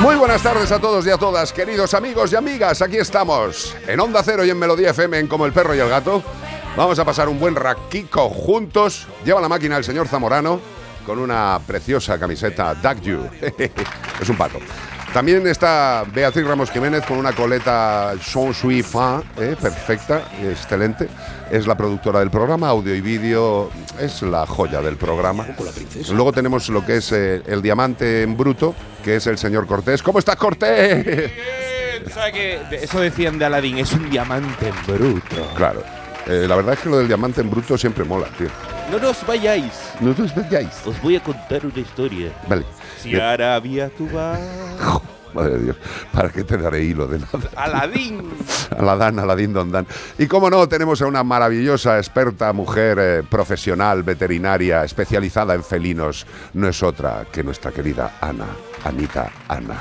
Muy buenas tardes a todos y a todas, queridos amigos y amigas. Aquí estamos, en Onda Cero y en Melodía FM, en Como el Perro y el Gato. Vamos a pasar un buen raquico juntos. Lleva la máquina el señor Zamorano con una preciosa camiseta Duck You. es un pato. También está Beatriz Ramos Jiménez con una coleta Jean Sui Fin, eh, perfecta, excelente. Es la productora del programa, audio y vídeo, es la joya del programa. Luego tenemos lo que es eh, el diamante en bruto, que es el señor Cortés. ¿Cómo estás, Cortés? Eh, ¿tú ¿Sabes que eso decían de Aladdin? Es un diamante en bruto. Claro. Eh, la verdad es que lo del diamante en bruto siempre mola, tío. No nos vayáis. No os vayáis. Os voy a contar una historia. Vale. Si. Arabia tú vas. Madre de Dios, ¿para qué te daré hilo de nada? Aladín. Aladán, Aladín, Don Dan. Y como no, tenemos a una maravillosa, experta mujer eh, profesional, veterinaria, especializada en felinos. No es otra que nuestra querida Ana, Anita Ana.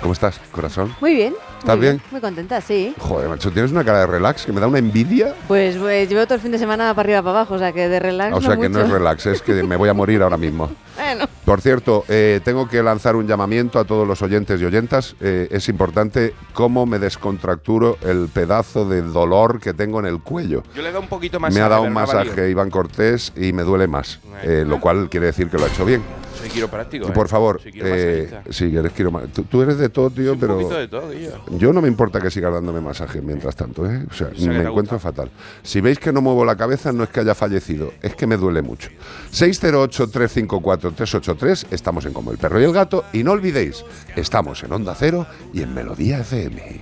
¿Cómo estás, corazón? Muy bien. ¿Estás muy bien? Muy contenta, sí. Joder, macho, tienes una cara de relax que me da una envidia. Pues, pues llevo todo el fin de semana para arriba para abajo, o sea que de relax O sea que no es mucho. relax, es que me voy a morir ahora mismo. Bueno, Por cierto, eh, tengo que lanzar un llamamiento a todos los oyentes y oyentas. Eh, es importante cómo me descontracturo el pedazo de dolor que tengo en el cuello. Yo le he dado un poquito más me ha dado un masaje Iván Cortés y me duele más, eh, lo cual quiere decir que lo ha hecho bien. Soy quiropráctico. Y por ¿eh? favor, Soy eh, sí, eres quiroma- Tú, tú eres de todo, tío, pero poquito de todo, tío. yo no me importa que sigas dándome masaje mientras tanto, ¿eh? O sea, O sea, que me encuentro fatal. Si veis que no muevo la cabeza, no es que haya fallecido, es que me duele mucho. 608-354-383, estamos en Como el Perro y el Gato, y no olvidéis, estamos en Onda Cero y en Melodía FM.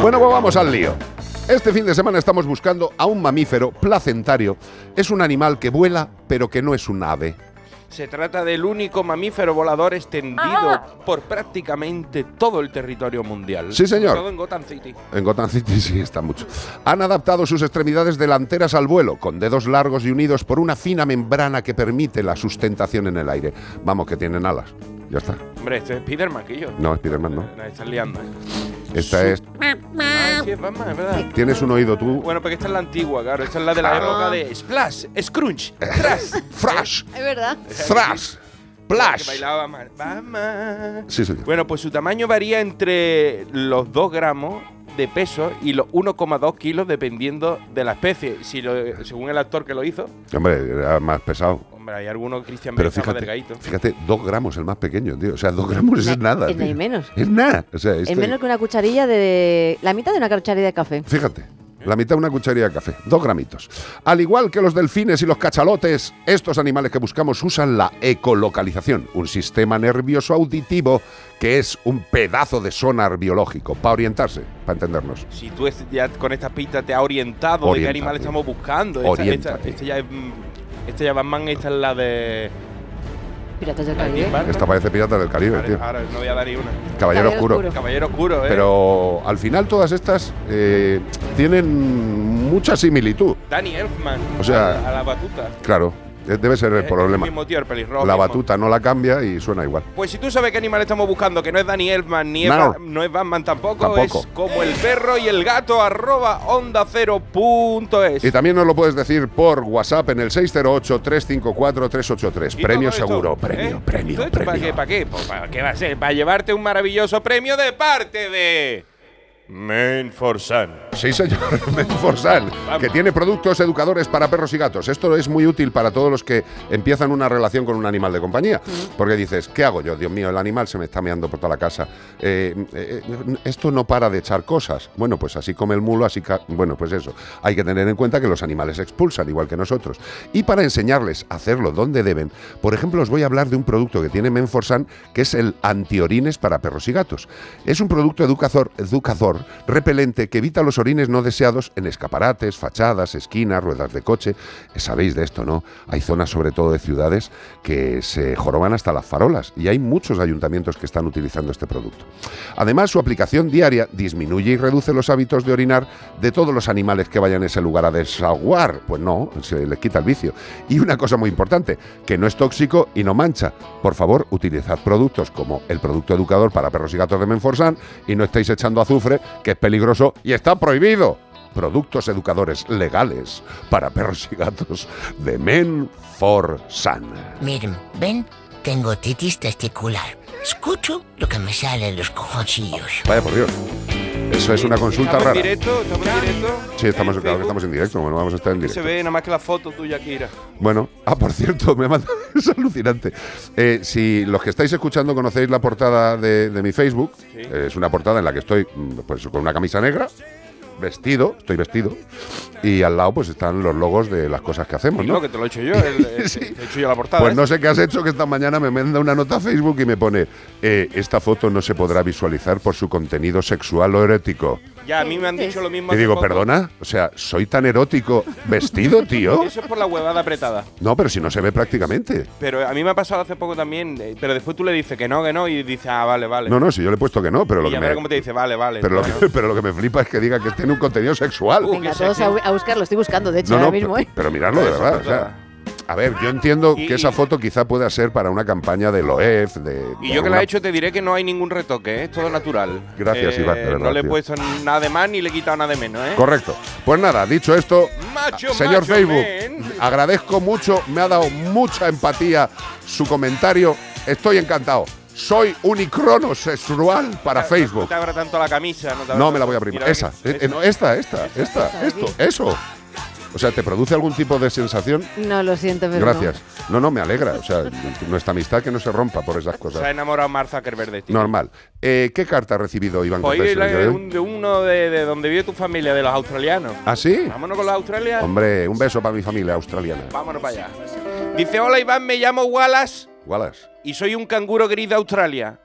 Bueno, pues vamos al lío. Este fin de semana estamos buscando a un mamífero placentario. Es un animal que vuela, pero que no es un ave. Se trata del único mamífero volador extendido por prácticamente todo el territorio mundial. Sí, señor. Sobre Todo en Gotham City. En Gotham City sí está mucho. Han adaptado sus extremidades delanteras al vuelo, con dedos largos y unidos por una fina membrana que permite la sustentación en el aire. Vamos, que tienen alas. Ya está. Hombre, este es Spiderman, que yo. No, Spiderman no. La estás liando, ¿eh? Esta es. Ay, sí, es Batman, es verdad. Tienes un oído tú. Bueno, porque esta es la antigua, claro. Esta es la de la Claro. época de Splash, Scrunch, Trash. Thrash, es verdad. thrash, Que plash. bailaba. Batman. Sí, señor. Bueno, pues su tamaño varía entre los 2 gramos de peso y los 1,2 kilos dependiendo de la especie. Si lo- según el actor que lo hizo, Hombre, era más pesado. Hombre, hay algunos Christian Pero fíjate, fíjate, dos gramos el más pequeño, tío. O sea, dos gramos es nada. Es ni tío. menos. Es nada. O sea, Es este- menos que una cucharilla de. La mitad de una cucharilla de café. Fíjate, la mitad de una cucharilla de café, dos gramitos. Al igual que los delfines y los cachalotes, estos animales que buscamos usan la ecolocalización, un sistema nervioso auditivo que es un pedazo de sonar biológico, para orientarse, para entendernos. Si tú es- ya con estas pistas te has orientado de qué animal estamos buscando. Esta, esta, esta ya es. Esta ya Batman, esta es la de. Piratas del Caribe. Esta parece pirata del Caribe, Ahora, tío. ahora no voy a dar ni una. Caballero Caballero oscuro. oscuro. Caballero oscuro, ¿eh? Pero al final todas estas eh, tienen mucha similitud. Danny Elfman. O sea- A la, a la batuta. Claro, debe ser el Es problema. El mismo tío, el pelirrojo. La mismo. batuta no la cambia y suena igual. Pues si tú sabes qué animal estamos buscando, que no es Danny Elfman, ni es No. Ba- no es Batman tampoco, Tampoco. es como el perro y el gato, arroba onda cero punto es. Y también nos lo puedes decir por WhatsApp en el 608-354-383. Y Premio esto, seguro, ¿eh? premio, premio, ¿Todo esto ¿Para premio. qué? ¿Para qué? Pues, ¿Para qué va a ser? Para llevarte un maravilloso premio de parte de... Menforsan. Sí, señor, Menforsan, que tiene productos educadores para perros y gatos. Esto es muy útil para todos los que empiezan una relación con un animal de compañía. Porque dices, ¿qué hago yo? Dios mío, el animal se me está meando por toda la casa. Eh, eh, esto no para de echar cosas. Bueno, pues así come el mulo, así... ca- Bueno, pues eso. Hay que tener en cuenta que los animales expulsan, igual que nosotros. Y para enseñarles a hacerlo donde deben, por ejemplo, os voy a hablar de un producto que tiene Menforsan, que es el antiorines para perros y gatos. Es un producto educador, educador repelente que evita los orines no deseados en escaparates, fachadas, esquinas, ruedas de coche. Eh, Sabéis de esto, ¿no? Hay zonas, sobre todo de ciudades, que se joroban hasta las farolas y hay muchos ayuntamientos que están utilizando este producto. Además, su aplicación diaria disminuye y reduce los hábitos de orinar de todos los animales que vayan a ese lugar a desaguar. Pues no, se les quita el vicio. Y una cosa muy importante, que no es tóxico y no mancha. Por favor, utilizad productos como el producto educador para perros y gatos de Menforsan y no estáis echando azufre, que es peligroso y está prohibido. Productos educadores legales para perros y gatos de Menforsan. Miren, ven, tengo titis testicular. Escucho lo que me sale en los cojoncillos. Vaya por Dios. Eso es una consulta ¿Estamos rara. en directo? ¿Estamos en directo? Sí, estamos, En claro que Facebook. estamos en directo. Bueno, vamos a estar en Que se directo. ve nada más que la foto tuya, Kira. Bueno, ah, por cierto, me manda, es alucinante. Eh, si los que estáis escuchando conocéis la portada de, de mi Facebook, eh, es una portada en la que estoy mm, pues, con una camisa negra, vestido, estoy vestido, y al lado pues están los logos de las cosas que hacemos, No, que te lo he hecho yo. el- el- Sí. Te he hecho yo la portada. Pues ¿eh? no sé qué has hecho, que esta mañana me manda una nota a Facebook y me pone, eh, esta foto no se podrá visualizar por su contenido sexual o erótico. Ya, a mí me han dicho lo mismo. Y hace digo, poco. perdona, o sea, soy tan erótico vestido, tío. Eso es por la huevada apretada. No, pero si no se ve prácticamente. Pero a mí me ha pasado hace poco también. eh, Pero después tú le dices que no, que no. Y dice, ah, vale, vale. No, no, si yo le he puesto que no, pero lo y que me, cómo te dice, vale, vale. pero lo que, no. pero lo que me flipa es que diga que tiene un contenido sexual. Venga, que todos a, bu- a buscarlo, estoy buscando, de hecho, No, no, ahora mismo, pero, ¿eh? pero miradlo de verdad. o sea, a ver, yo entiendo Y- que esa foto quizá pueda ser para una campaña de LOEF, de... Y yo que la he hecho te diré que no hay ningún retoque, ¿eh? es todo natural. Gracias, Eh, Iván, de verdad, No le he puesto nada de más ni le he quitado nada de menos, ¿eh? Correcto. Pues nada, dicho esto, Macho, señor macho, Facebook, agradezco mucho, me ha dado mucha empatía su comentario. Estoy encantado. Soy unicrono sexual para No Facebook. te abra tanto la camisa. No, te abra No me la voy a abrir. Esa, eh, no, esta, esta, esta, esa, esto, eso. O sea, ¿te produce algún tipo de sensación? No, lo siento, pero Gracias. No, no, me alegra. O sea, nuestra amistad que no se rompa por esas Se ha cosas. enamorado Mark Zuckerberg de ti. Normal. Eh, ¿Qué carta ha recibido Iván Pues Cortés de de, hoy? un- de uno de, de donde vive tu familia, de los australianos. ¿Ah, sí? Vámonos con los australianos. Hombre, un beso para mi familia australiana. Vámonos para allá. Dice, hola Iván, me llamo Wallace Wallace. y soy un canguro gris de Australia.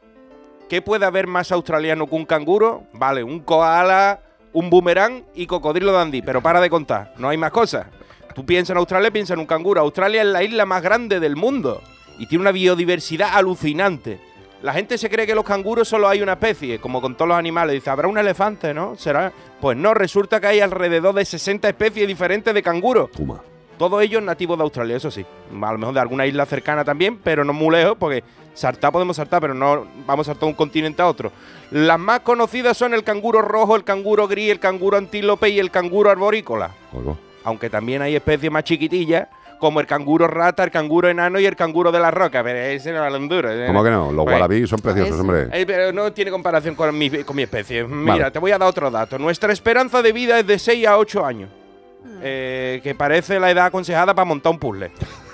¿Qué puede haber más australiano que un canguro? Vale, un koala, un boomerang y cocodrilo dandy, pero para de contar, no hay más cosas. Tú piensas en Australia, piensas en un canguro. Australia es la isla más grande del mundo y tiene una biodiversidad alucinante. La gente se cree que los canguros solo hay una especie, como con todos los animales. Dice, habrá un elefante, ¿no? ¿Será? Pues no, resulta que hay alrededor de 60 especies diferentes de canguros. Puma. Todos ellos nativos de Australia, eso sí. A lo mejor de alguna isla cercana también, pero no muy lejos, porque saltar podemos saltar, pero no vamos a saltar de un continente a otro. Las más conocidas son el canguro rojo, el canguro gris, el canguro antílope y el canguro arborícola. Oigo. Aunque también hay especies más chiquitillas, como el canguro rata, el canguro enano y el canguro de la roca. Pero ese no es. ¿eh? ¿Cómo que no? Los Pues, wallabies son preciosos, Ese. hombre. eh, pero no tiene comparación con mi, con mi especie. Mira, Vale. te voy a dar otro dato. Nuestra esperanza de vida es de 6 a 8 años. Eh, que parece la edad aconsejada para montar un puzzle.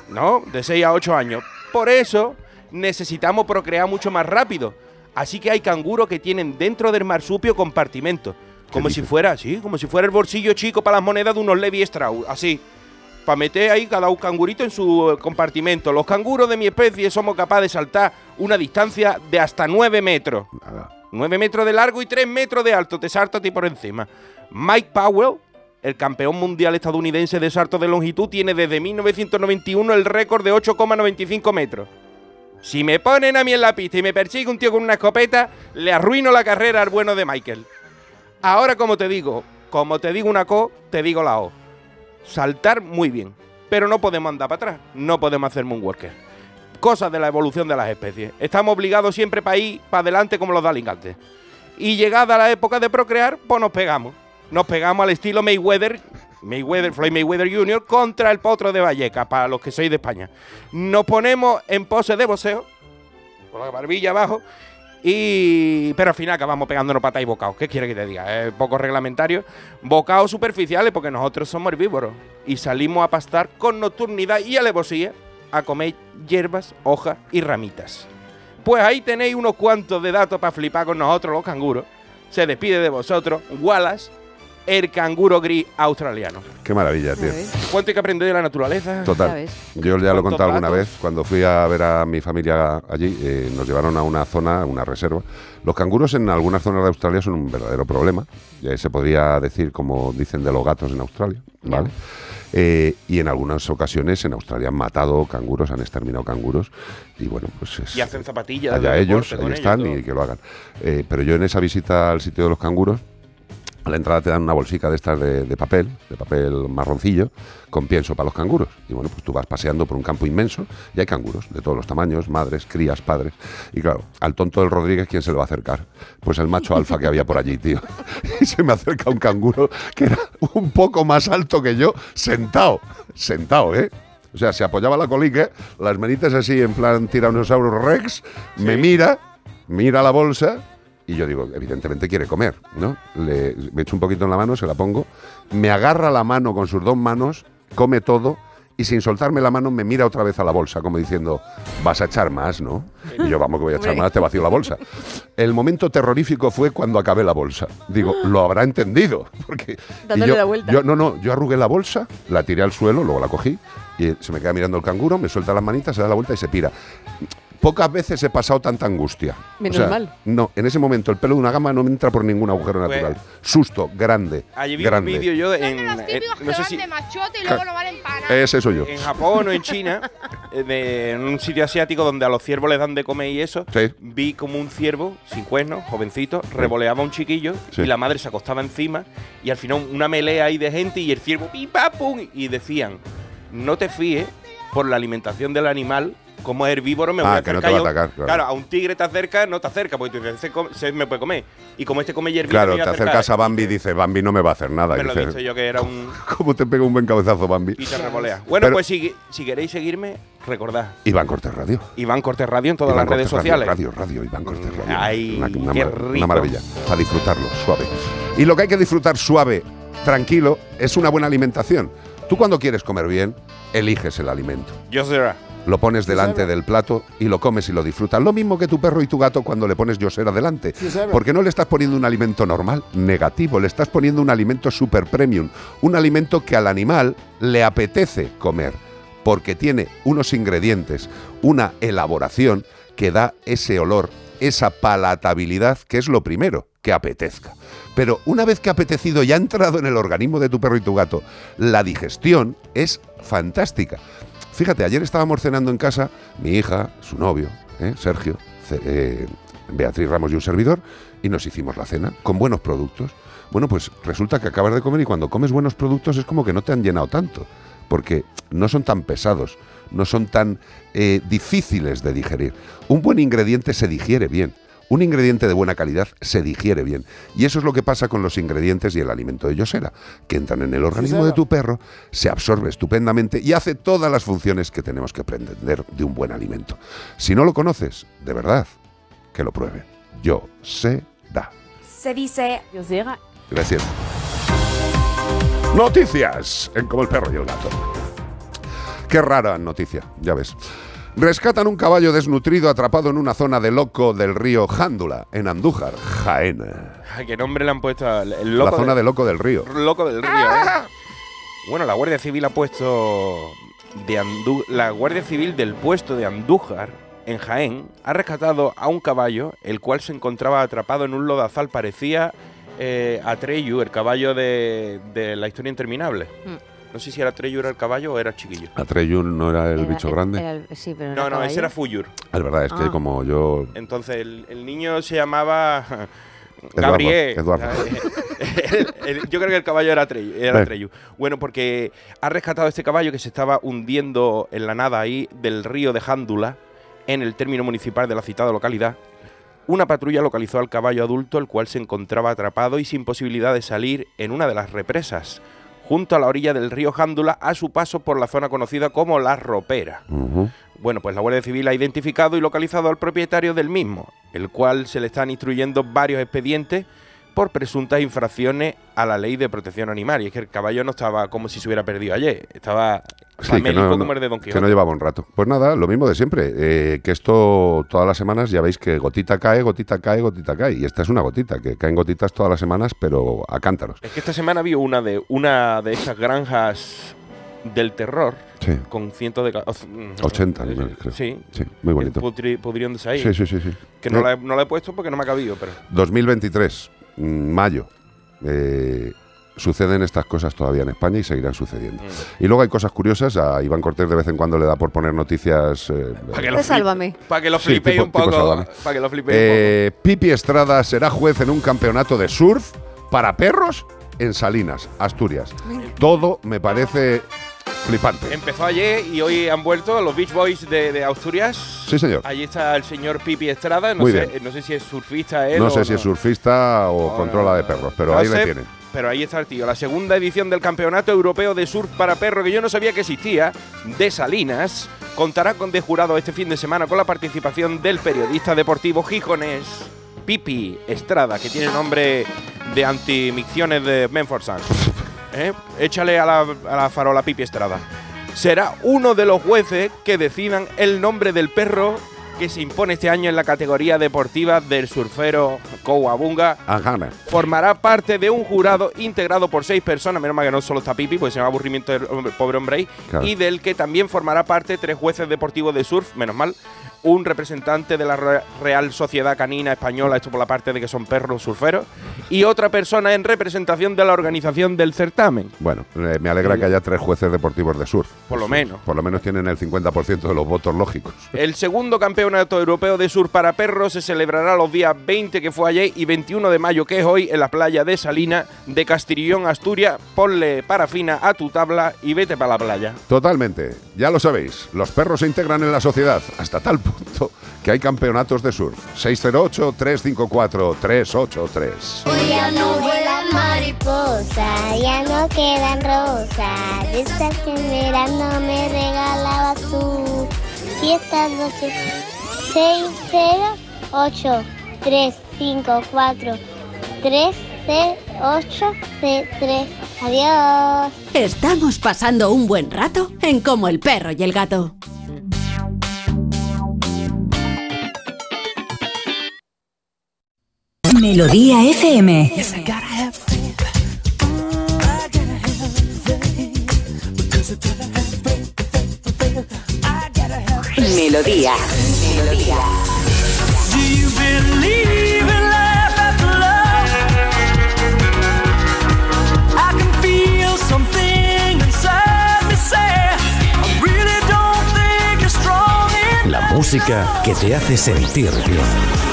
¿No? De 6 a 8 años. Por eso necesitamos procrear mucho más rápido. Así que hay canguros que tienen dentro del marsupio compartimentos. Como si fuera, sí, como si fuera el bolsillo chico para las monedas de unos Levi Strauss. Así. Para meter ahí cada un cangurito en su eh, compartimento. Los canguros de mi especie somos capaces de saltar una distancia de hasta 9 metros. Nada. 9 metros de largo y 3 metros de alto. Te salto a ti por encima. Mike Powell, el campeón mundial estadounidense de salto de longitud, tiene desde 1991 el récord de 8,95 metros. Si me ponen a mí en la pista y me persigue un tío con una escopeta, le arruino la carrera al bueno de Michael. Ahora, como te digo, como te digo una co, te digo la o. Saltar muy bien, pero no podemos andar para atrás, no podemos hacer moonwalker. Cosas de la evolución de las especies. Estamos obligados siempre para ir para adelante como los dalingantes. Y llegada la época de procrear, pues nos pegamos. Nos pegamos al estilo Mayweather, Mayweather, Floyd Mayweather Jr. contra el potro de Vallecas, para los que sois de España. Nos ponemos en pose de boxeo, con la barbilla abajo, Y, pero al final acabamos pegándonos patas y bocados. ¿Qué quiere que te diga? Es poco reglamentario. Bocados superficiales porque nosotros somos herbívoros. Y salimos a pastar con nocturnidad y alevosía a comer hierbas, hojas y ramitas. Pues ahí tenéis unos cuantos de datos para flipar con nosotros los canguros. Se despide de vosotros Wallace, el canguro gris australiano. Qué maravilla, tío. ¿Cuánto hay que aprender de la naturaleza? Total. Yo ya lo he ¿Cuántos contado alguna vez. Cuando fui a ver a mi familia allí, eh, nos llevaron a una zona, una reserva. Los canguros en algunas zonas de Australia son un verdadero problema. Eh, se podría decir, como dicen de los gatos en Australia, ¿vale? Eh, y en algunas ocasiones en Australia han matado canguros, han exterminado canguros. Y bueno, pues es. Y hacen zapatillas. allá ellos, ahí están ellos, y que lo hagan. Eh, pero yo en esa visita al sitio de los canguros, a la entrada te dan una bolsica de estas de, de papel, de papel marroncillo, con pienso para los canguros. Y bueno, pues tú vas paseando por un campo inmenso y hay canguros de todos los tamaños, madres, crías, padres. Y claro, al tonto del Rodríguez, ¿quién se le va a acercar? Pues el macho alfa que había por allí, tío. Y se me acerca un canguro que era un poco más alto que yo, sentado, sentado, ¿eh? O sea, se apoyaba la colique, las manitas así en plan Tyrannosaurus Rex, me mira, mira la bolsa y yo digo, evidentemente quiere comer, ¿no? Le, me echo un poquito en la mano, se la pongo, me agarra la mano con sus dos manos, come todo y sin soltarme la mano me mira otra vez a la bolsa, como diciendo, vas a echar más, ¿no? Y yo, vamos que voy a echar más, te vacío la bolsa. El momento terrorífico fue cuando acabé la bolsa. Digo, lo habrá entendido. Porque, Dándole yo, la vuelta. yo- no, no, yo arrugué la bolsa, la tiré al suelo, luego la cogí y se me queda mirando el canguro, me suelta las manitas, se da la vuelta y se pira. Pocas veces he pasado tanta angustia. Menos mal. No, en ese momento el pelo de una gama no me entra por ningún agujero Pues- natural. Susto, grande. Allí vi grande. un vídeo yo en, los que no sé si de machote y luego no valen para nada. Ese soy yo. en Japón o en China, eh, de- en un sitio asiático donde a los ciervos les dan de comer y eso, Sí. vi como un ciervo sin cuernos, jovencito, revoleaba a un chiquillo Sí. y la madre se acostaba encima y al final una melea ahí de gente y el ciervo pim, pam, pum, y decían, no te fíes por la alimentación del animal. Como es herbívoro, me Ah, voy a que no acercar. te va a atacar, claro. a un tigre te acerca, no te acerca, porque tú dices, "Se come- se me puede comer. Y como este come hierbita, Claro, te a acercar". acercas a Bambi y dices, Bambi no me va a hacer nada. Me Y lo he dices, yo que era un ¿Cómo te pega un buen cabezazo, Bambi? y te revolea. Bueno, Pero- pues si, si queréis seguirme, recordad. Iván Cortés Radio. Iván Cortés Radio en todas Iván las redes sociales. Radio, radio, radio, Iván Cortés Radio. Ay, una, una qué rico. una maravilla. Para disfrutarlo, suave. Y lo que hay que disfrutar suave, tranquilo, es una buena alimentación. Tú cuando quieres comer bien, eliges el alimento. Yo será. Lo pones delante del plato y lo comes y lo disfrutas. Lo mismo que tu perro y tu gato cuando le pones yosera delante. Porque no le estás poniendo un alimento normal, negativo, le estás poniendo un alimento super premium. Un alimento que al animal le apetece comer. Porque tiene unos ingredientes, una elaboración que da ese olor, esa palatabilidad, que es lo primero, que apetezca. Pero una vez que ha apetecido y ha entrado en el organismo de tu perro y tu gato, la digestión es fantástica. Fíjate, ayer estábamos cenando en casa, mi hija, su novio, ¿eh? Sergio, eh, Beatriz Ramos y un servidor, y nos hicimos la cena con buenos productos. Bueno, pues resulta que acabas de comer y cuando comes buenos productos es como que no te han llenado tanto, porque no son tan pesados, no son tan eh, difíciles de digerir. Un buen ingrediente se digiere bien. Un ingrediente de buena calidad se digiere bien. Y eso es lo que pasa con los ingredientes y el alimento de Yosera, que entran en el organismo de tu perro, se absorbe estupendamente y hace todas las funciones que tenemos que aprender de un buen alimento. Si no lo conoces, de verdad, que lo prueben. Yosera. Se dice Dios llega. Gracias. Noticias en Como el perro y el gato. Qué rara noticia, ya ves. Rescatan un caballo desnutrido atrapado en una zona de loco del río Jándula, en Andújar, Jaén. Ay, ¿Qué nombre le han puesto el loco la zona de- de loco del río. loco del río. ¿eh? Bueno, la Guardia Civil ha puesto de Andú- la Guardia Civil del puesto de Andújar en Jaén ha rescatado a un caballo el cual se encontraba atrapado en un lodazal parecía eh, Atreyu, el caballo de, de la historia interminable. Mm. No sé si era Atreyu era el caballo o era chiquillo. Atreyun no era el Era- bicho era- grande. era el- sí, pero No, no, caballo. ese era Fuyur. Es verdad, es que Ah. como yo. Entonces el, el niño se llamaba Gabriel. Eduardo. El- el- yo creo que el caballo era Atreyu. Era. Bueno, porque ha rescatado este caballo que se estaba hundiendo en la nada ahí del río de Jándula, en el término municipal de la citada localidad. Una patrulla localizó al caballo adulto, el cual se encontraba atrapado y sin posibilidad de salir en una de las represas. Junto a la orilla del río Jándula a su paso por la zona conocida como La Ropera. Bueno, pues la Guardia Civil ha identificado y localizado al propietario del mismo, el cual se le están instruyendo varios expedientes por presuntas infracciones a la ley de protección animal. Y es que el caballo no estaba como si se hubiera perdido ayer, estaba Sí, que no, de Don que no llevaba un rato. Pues nada, lo mismo de siempre. eh, que esto todas las semanas ya veis que gotita cae, gotita cae, gotita cae. Y esta es una gotita, que caen gotitas todas las semanas, pero a cántaros. Es que esta semana vi una de una de esas granjas del terror Sí. con cientos de... ca- o- mm, 80 animales, creo. Sí. Sí, muy bonito. Pudri- pudriéndose ahí. Sí, sí, sí. sí. Que no Eh, la, he, no la he puesto porque no me ha cabido, pero... 2023, mm, mayo. eh, suceden estas cosas todavía en España y seguirán sucediendo. Mm. Y luego hay cosas curiosas. A Iván Cortés de vez en cuando le da por poner noticias. eh, Para que lo, flip- sálvame. pa' que lo Sí, flipéis tipo- un poco. Para que lo flipéis un Eh, Pipi Estrada será juez en un campeonato de surf para perros en Salinas, Asturias. Todo me parece flipante. poco. Empezó ayer y hoy han vuelto los Beach Boys de, de Asturias. Sí, señor. Allí está el señor Pipi Estrada. No, Muy sé, bien. no sé si es surfista él No o sé si es surfista o No, controla de perros, pero No ahí sé, le tienen. Pero ahí está el tío. La segunda edición del Campeonato Europeo de Surf para Perros, que yo no sabía que existía, de Salinas, contará con de jurado este fin de semana con la participación del periodista deportivo gijonés Pipi Estrada, que tiene nombre de antimicciones de Menford Sun. ¿Eh? Échale a la farola Pipi Estrada. Será uno de los jueces que decidan el nombre del perro que se impone este año en la categoría deportiva del surfero Kowabunga Ajana. formará parte de un jurado integrado por seis personas, menos mal que no solo está Pipi, pues se llama aburrimiento del pobre hombre ahí, Claro. y del que también formará parte tres jueces deportivos de surf, menos mal, un representante de la Re- Real Sociedad Canina Española, esto por la parte de que son perros surferos, y otra persona en representación de la organización del certamen, Bueno, eh, me alegra que haya tres jueces deportivos de surf. por lo menos. Por lo menos tienen el 50% de los votos lógicos. El segundo campeonato europeo de surf para perros se celebrará los días 20, que fue ayer, y 21 de mayo, que es hoy, en la playa de Salina de Castillón, Asturias. Ponle parafina a tu tabla y vete para la playa. Totalmente. Ya lo sabéis, los perros se integran en la sociedad hasta tal punto que hay campeonatos de surf. 608-354-383. Hoy ya no vuelan mariposas, ya no quedan rosas. De estas que en verano me regalabas tú. Y estas noches, 608 354 308 3 Adiós. Estamos pasando un buen rato en Como el perro y el gato. Melodía FM. Melodía. Melodía. La música que te hace sentir bien.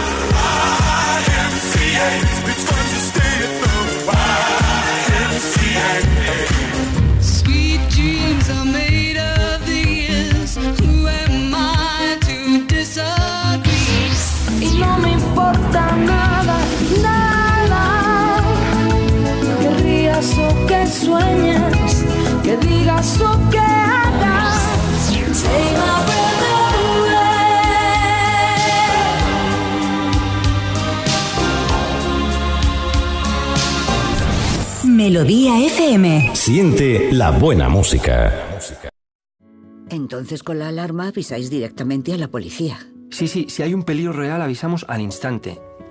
Importa nada, nada. Que rías o que sueñes, que digas o que hagas. Say my breath away. Melodía FM. Siente la buena música. Entonces con la alarma avisáis directamente a la policía. Sí, sí, si hay un peligro real avisamos al instante,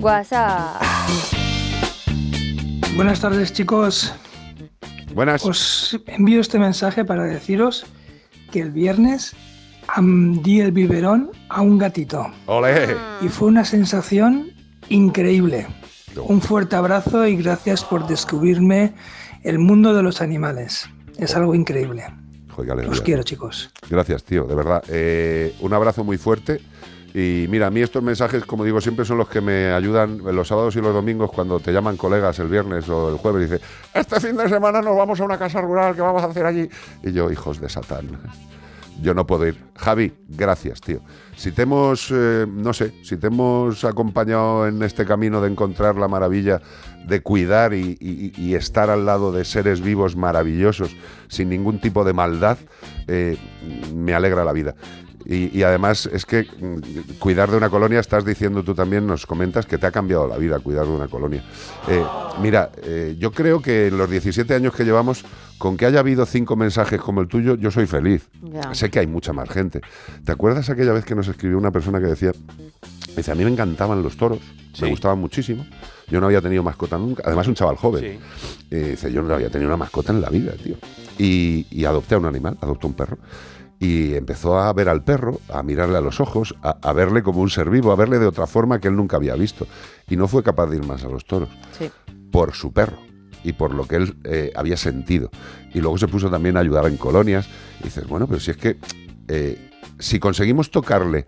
WhatsApp. Buenas tardes chicos. Buenas. Os envío este mensaje para deciros que el viernes di el biberón a un gatito. ¡Ole! Y fue una sensación increíble. Un fuerte abrazo y gracias por descubrirme el mundo de los animales. Es algo increíble. Joder. Os quiero, chicos. Gracias, tío, de verdad. Eh, un abrazo muy fuerte. Y mira, a mí estos mensajes, como digo, siempre son los que me ayudan los sábados y los domingos cuando te llaman colegas el viernes o el jueves y dice, este fin de semana nos vamos a una casa rural, ¿qué vamos a hacer allí? Y yo, hijos de Satán, yo no puedo ir. Javi, gracias, tío. Si te hemos, eh, no sé, si te hemos acompañado en este camino de encontrar la maravilla de cuidar y estar al lado de seres vivos maravillosos, sin ningún tipo de maldad, eh, me alegra la vida. Y, y además es que mm, cuidar de una colonia, estás diciendo tú también, nos comentas que te ha cambiado la vida cuidar de una colonia. Eh, mira, eh, yo creo que en los 17 años que llevamos, con que haya habido cinco mensajes como el tuyo, yo soy feliz. Ya. Sé que hay mucha más gente. ¿Te acuerdas aquella vez que nos escribió una persona que decía, dice, a mí me encantaban los toros, Sí. me gustaban muchísimo, yo no había tenido mascota nunca, además un chaval joven. Sí. Eh, dice, yo no había tenido una mascota en la vida, tío. Y, y adopté a un animal, adopté un perro. Y empezó a ver al perro, a mirarle a los ojos, a, a verle como un ser vivo, a verle de otra forma que él nunca había visto. Y no fue capaz de ir más a los toros Sí. por su perro y por lo que él eh, había sentido. Y luego se puso también a ayudar en colonias. Y dices, bueno, pero si es que eh, si conseguimos tocarle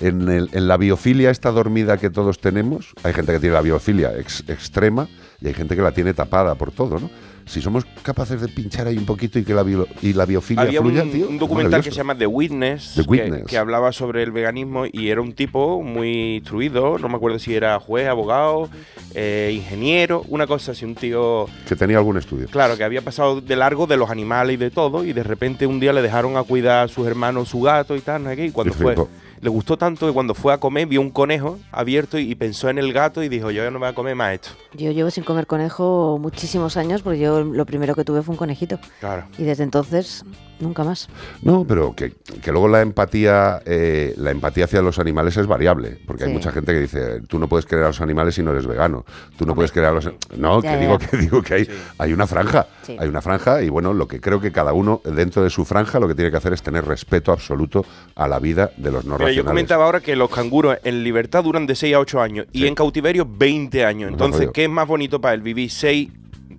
en, el- en la biofilia esta dormida que todos tenemos, hay gente que tiene la biofilia ex- extrema y hay gente que la tiene tapada por todo, ¿no? Si somos capaces de pinchar ahí un poquito y que la, bio- y la biofilia Había fluya, un, tío, un documental que se llama The Witness, The que- Witness. Que, hablaba sobre el veganismo y era un tipo muy instruido, no me acuerdo si era juez, abogado, eh, ingeniero, una cosa así, un tío, Que tenía algún estudio. claro, que había pasado de largo de los animales y de todo y de repente un día le dejaron a cuidar a sus hermanos su gato y tal, no y cuando Y fue... flipó. Le gustó tanto que cuando fue a comer vio un conejo abierto y, y pensó en el gato y dijo, yo ya no me voy a comer más esto. Yo llevo sin comer conejo muchísimos años porque yo lo primero que tuve fue un conejito. Claro. Y desde entonces, nunca más. No, pero que, que luego la empatía, eh, la empatía hacia los animales es variable, porque hay mucha gente que dice, tú no puedes querer a los animales si no eres vegano, tú no puedes querer a los... No, Ya, que ya. digo que digo que hay, hay una franja, Sí. hay una franja y bueno, lo que creo que cada uno dentro de su franja lo que tiene que hacer es tener respeto absoluto a la vida de los no Mira, yo comentaba ahora que los canguros en libertad duran de 6 a 8 años y Sí. en cautiverio 20 años. Entonces. ¿qué es más bonito para él? ¿Vivir 6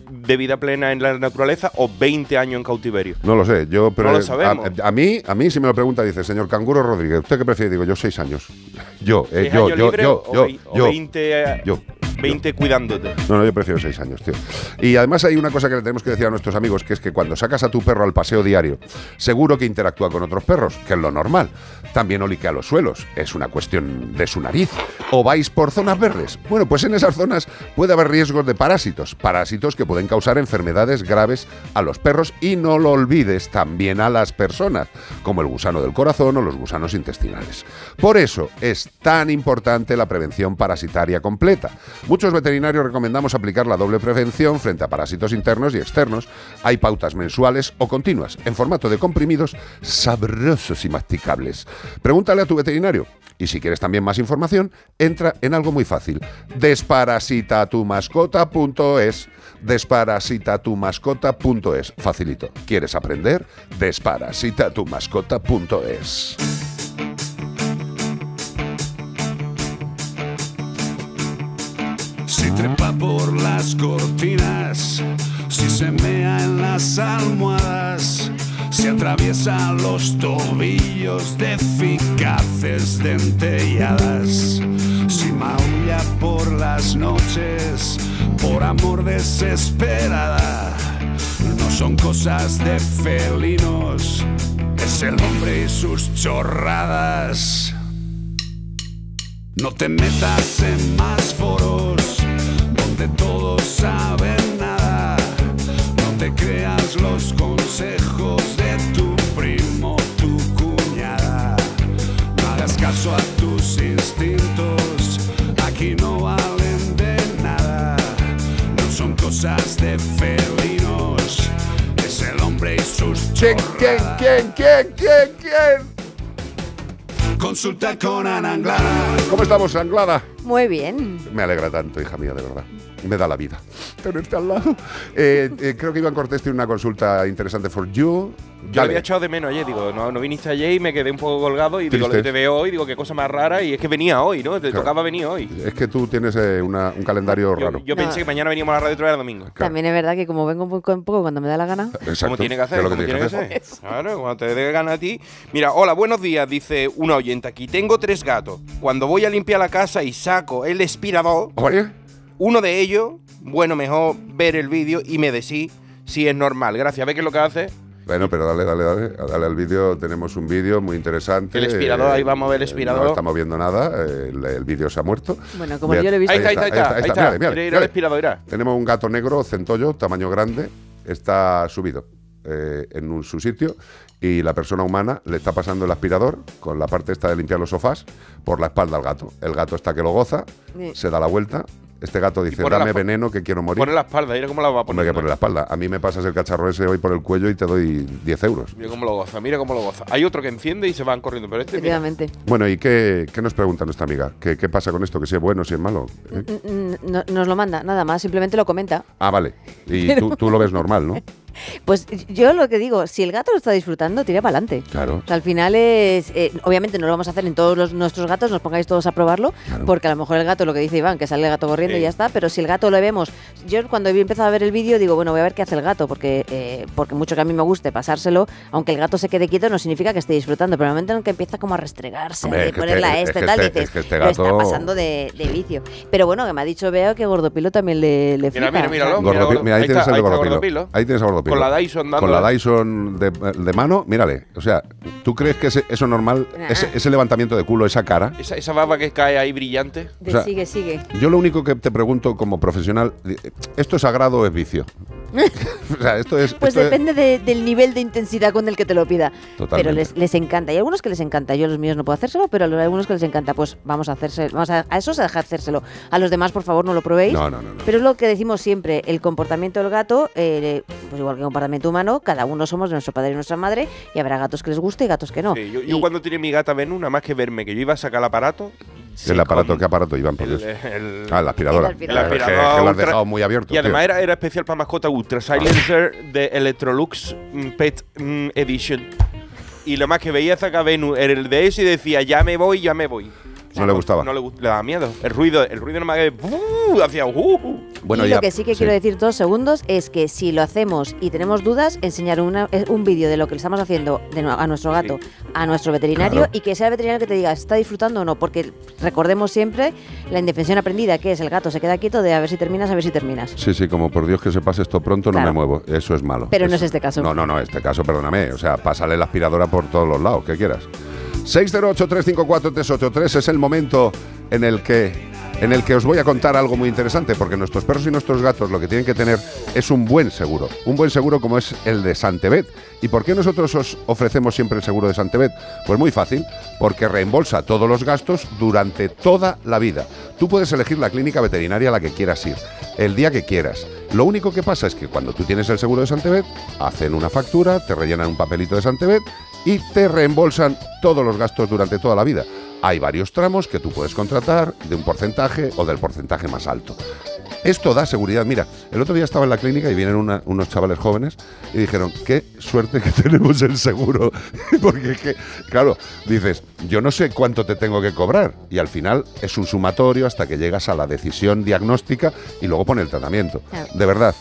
de vida plena en la naturaleza o 20 años en cautiverio? No lo sé, yo pero No lo eh, sabemos. A, a mí, a mí si me lo pregunta dice, señor Canguro Rodríguez, ¿usted qué prefiere? Digo, yo seis años. Yo, eh, ¿Seis yo, años yo, libre yo, yo, o yo, 20, eh, yo. 20 cuidándote? No, no, yo prefiero seis años, tío. Y además hay una cosa que le tenemos que decir a nuestros amigos, que es que cuando sacas a tu perro al paseo diario, seguro que interactúa con otros perros, que es lo normal. También oliquea los suelos, es una cuestión de su nariz. O vais por zonas verdes. Bueno, pues en esas zonas puede haber riesgos de parásitos, parásitos que pueden causar enfermedades graves a los perros y no lo olvides, también a las personas, como el gusano del corazón o los gusanos intestinales. Por eso es tan importante la prevención parasitaria completa. Muchos veterinarios recomendamos aplicar la doble prevención frente a parásitos internos y externos. Hay pautas mensuales o continuas, en formato de comprimidos sabrosos y masticables. Pregúntale a tu veterinario. Y si quieres también más información, entra en algo muy fácil. Desparasitatumascota.es. Desparasitatumascota.es. Facilito. ¿Quieres aprender? Desparasitatumascota.es. Si trepa por las cortinas, si se mea en las almohadas, si atraviesa los tobillos de eficaces dentelladas, si maulla por las noches, por amor desesperada, no son cosas de felinos, es el hombre y sus chorradas. No te metas en más foros donde todos saben nada. No te creas los consejos de tu primo, tu cuñada. No hagas caso a tus instintos, aquí no valen cosas de felinos, es el hombre y sus ¿Quién, quién, quién, quién, quién, quién? Consulta con Ana Anglada. ¿Cómo estamos, Anglada? Muy bien. Me alegra tanto, hija mía, de verdad. Me da la vida tenerte al lado. Eh, eh, creo que Iván Cortés tiene una consulta interesante for you. Yo lo había echado de menos ayer, digo, no, no viniste ayer y me quedé un poco colgado y digo, te veo hoy, digo, qué cosa más rara y es que venía hoy, ¿no? Te Claro. tocaba venir hoy. Es que tú tienes eh, una- un calendario Yo, raro. yo pensé que mañana veníamos a la radio otra vez el domingo. También es verdad que como vengo un poco, un poco cuando me da la gana. Exacto. Como tiene que hacer, como tiene que que hacer. Claro, cuando te dé gana a ti. Mira, hola, buenos días, dice una oyente aquí. Tengo tres gatos. Cuando voy a limpiar la casa y saco el aspirador, Oye, uno de ellos, bueno, mejor ver el vídeo y me decís si es normal. Gracias. ¿Ves qué es lo que hace? Bueno, pero dale, dale, dale, dale al vídeo. Tenemos un vídeo muy interesante. El aspirador, ahí vamos a ver el eh, aspirador. No estamos viendo nada, eh, el, el vídeo se ha muerto. Bueno, como Mira, yo lo he visto. Ahí está, ahí está, ahí está. Mira. Tenemos un gato negro, centollo, tamaño grande, está subido eh, en un- su sitio y la persona humana le está pasando el aspirador con la parte esta de limpiar los sofás por la espalda al gato. El gato está que lo goza, Sí. se da la vuelta. Este gato dice, pone dame veneno que quiero morir. Pone la espalda, mira cómo la va a poner. Hombre, que poner la espalda. A mí me pasas el cacharro ese hoy por el cuello y te doy 10 euros. Mira cómo lo goza, mira cómo lo goza. Hay otro que enciende y se van corriendo, pero este. mira, Efectivamente. Bueno, ¿y qué, qué nos pregunta nuestra amiga? ¿Qué, qué pasa con esto? ¿Que si es bueno, si es malo? ¿Eh? Mm, mm, no- nos lo manda, nada más, simplemente lo comenta. Ah, vale. Y tú, tú lo ves normal, ¿no? Pues yo lo que digo, si el gato lo está disfrutando, tira para adelante. Claro. O sea, al final es. eh, obviamente no lo vamos a hacer en todos los, nuestros gatos, nos pongáis todos a probarlo, porque a lo mejor el gato, lo que dice Iván, que sale el gato corriendo Sí. y ya está, pero si el gato lo vemos. Yo cuando he empezado a ver el vídeo digo, bueno, voy a ver qué hace el gato, porque, eh, porque mucho que a mí me guste pasárselo, aunque el gato se quede quieto, no significa que esté disfrutando, pero en el momento en que empieza como a restregarse, Hombre, es ponerla este- a es este tal, este- dices, es que este lo está pasando de, de vicio. Pero bueno, que me ha dicho Veo que Gordopilo también le, le Mira, flipa. mira, míralo. Gordo- mira, ahí, ahí tienes está- el Gordopilo. Gordopilo. Ahí tienes a Gordopilo. Con la Dyson dando- Con la Dyson de, de mano, mírale. O sea, ¿tú crees que ese- eso normal, Nah. ese, ese levantamiento de culo, esa cara? Esa, esa baba que cae ahí brillante. de o sea, sigue, sigue. Yo lo único que te pregunto como profesional, ¿esto es sagrado o es vicio? o sea, esto es... Pues esto es- depende de- del nivel de intensidad con el que te lo pida. Totalmente. Pero les, les encanta. Hay algunos que les encanta. Yo los míos no puedo hacérselo, pero hay algunos que les encanta. Pues vamos a hacerse, vamos a, a esos a dejar hacérselo. A los demás, por favor, no lo probéis. No, no, no, no. Pero es lo que decimos siempre, el comportamiento del gato, eh, pues igual que el comportamiento humano, cada uno somos nuestro padre y nuestra madre, y habrá gatos que les guste y gatos que no. Sí, yo, yo Y- cuando tenía mi gata Venus, nada más que verme que yo iba a sacar el aparato. ¿El aparato? ¿Qué aparato, Iván? Por El, Dios? el- ah, la aspiradora. El aspirador. el que- lo has dejado muy abierto. Y además era, era especial para mascota Ultra Silencer de Electrolux mm, Pet mm, Edition. Y lo más que veía sacar Venus era el de eso y decía, ya me voy, ya me voy. No le gustaba. No le, gust- le daba miedo. El ruido, el ruido nomás que ¡uh! hacía ¡uh! Bueno, y ya- lo que sí que quiero decir dos segundos es que si lo hacemos y tenemos dudas, enseñar una- eh, un vídeo de lo que le estamos haciendo de a nuestro gato, a nuestro veterinario Claro. y que sea el veterinario que te diga, ¿está disfrutando o no? Porque recordemos siempre la indefensión aprendida, que es el gato se queda quieto de a ver si terminas, a ver si terminas. Sí, sí, como por Dios que se pase esto pronto, no Claro. me muevo. Eso es malo. Pero no es este caso. No, no, no, este caso, perdóname. O sea, pásale la aspiradora por todos los lados, que quieras. 608-354-383 es el momento en el que en el que os voy a contar algo muy interesante, porque nuestros perros y nuestros gatos lo que tienen que tener es un buen seguro, un buen seguro como es el de Santebet. ¿Y por qué nosotros os ofrecemos siempre el seguro de Santebet? Pues muy fácil, porque reembolsa todos los gastos durante toda la vida. Tú puedes elegir la clínica veterinaria a la que quieras ir, el día que quieras. Lo único que pasa es que cuando tú tienes el seguro de Santebet, hacen una factura, te rellenan un papelito de Santebet y te reembolsan todos los gastos durante toda la vida. Hay varios tramos que tú puedes contratar de un porcentaje o del porcentaje más alto. Esto da seguridad. Mira, el otro día estaba en la clínica y vienen una- unos chavales jóvenes y dijeron, qué suerte que tenemos el seguro. Porque es que, claro, dices, yo no sé cuánto te tengo que cobrar. Y al final es un sumatorio hasta que llegas a la decisión diagnóstica y luego pone el tratamiento. De verdad.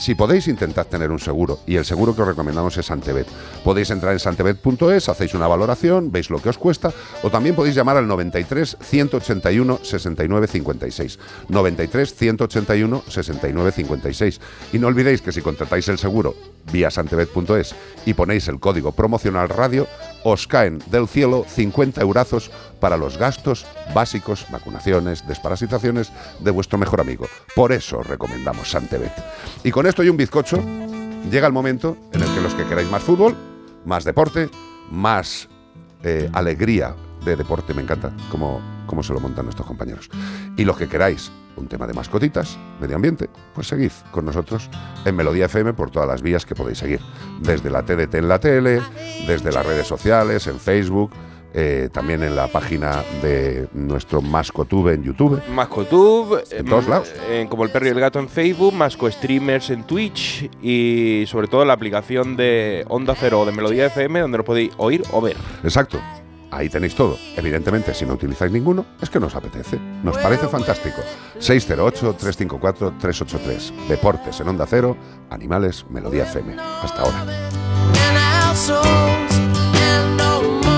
Si podéis intentar tener un seguro, y el seguro que os recomendamos es Santebet, podéis entrar en santebet.es, hacéis una valoración, veis lo que os cuesta, o también podéis llamar al 93 181 69 56. 93 181 69 56. Y no olvidéis que si contratáis el seguro vía santebet.es y ponéis el código promocional radio, os caen del cielo 50 eurazos para los gastos básicos, vacunaciones, desparasitaciones de vuestro mejor amigo. Por eso os recomendamos Santebet. Y con esto y un bizcocho, llega el momento en el que los que queráis más fútbol, más deporte, más eh, alegría de deporte, me encanta cómo, cómo se lo montan nuestros compañeros. Y los que queráis un tema de mascotitas, medio ambiente, pues seguid con nosotros en Melodía FM por todas las vías que podéis seguir. Desde la TDT en la tele, desde las redes sociales, en Facebook, eh, también en la página de nuestro Mascotube en YouTube. Mascotube, En todos em, lados. en como el perro y el gato en Facebook, Masco Streamers en Twitch y sobre todo la aplicación de Onda Cero o de Melodía FM donde lo podéis oír o ver. Exacto. Ahí tenéis todo. Evidentemente, si no utilizáis ninguno, es que nos apetece. Nos parece fantástico. 608-354-383. Deportes en Onda Cero, Animales, Melodía FM. Hasta ahora.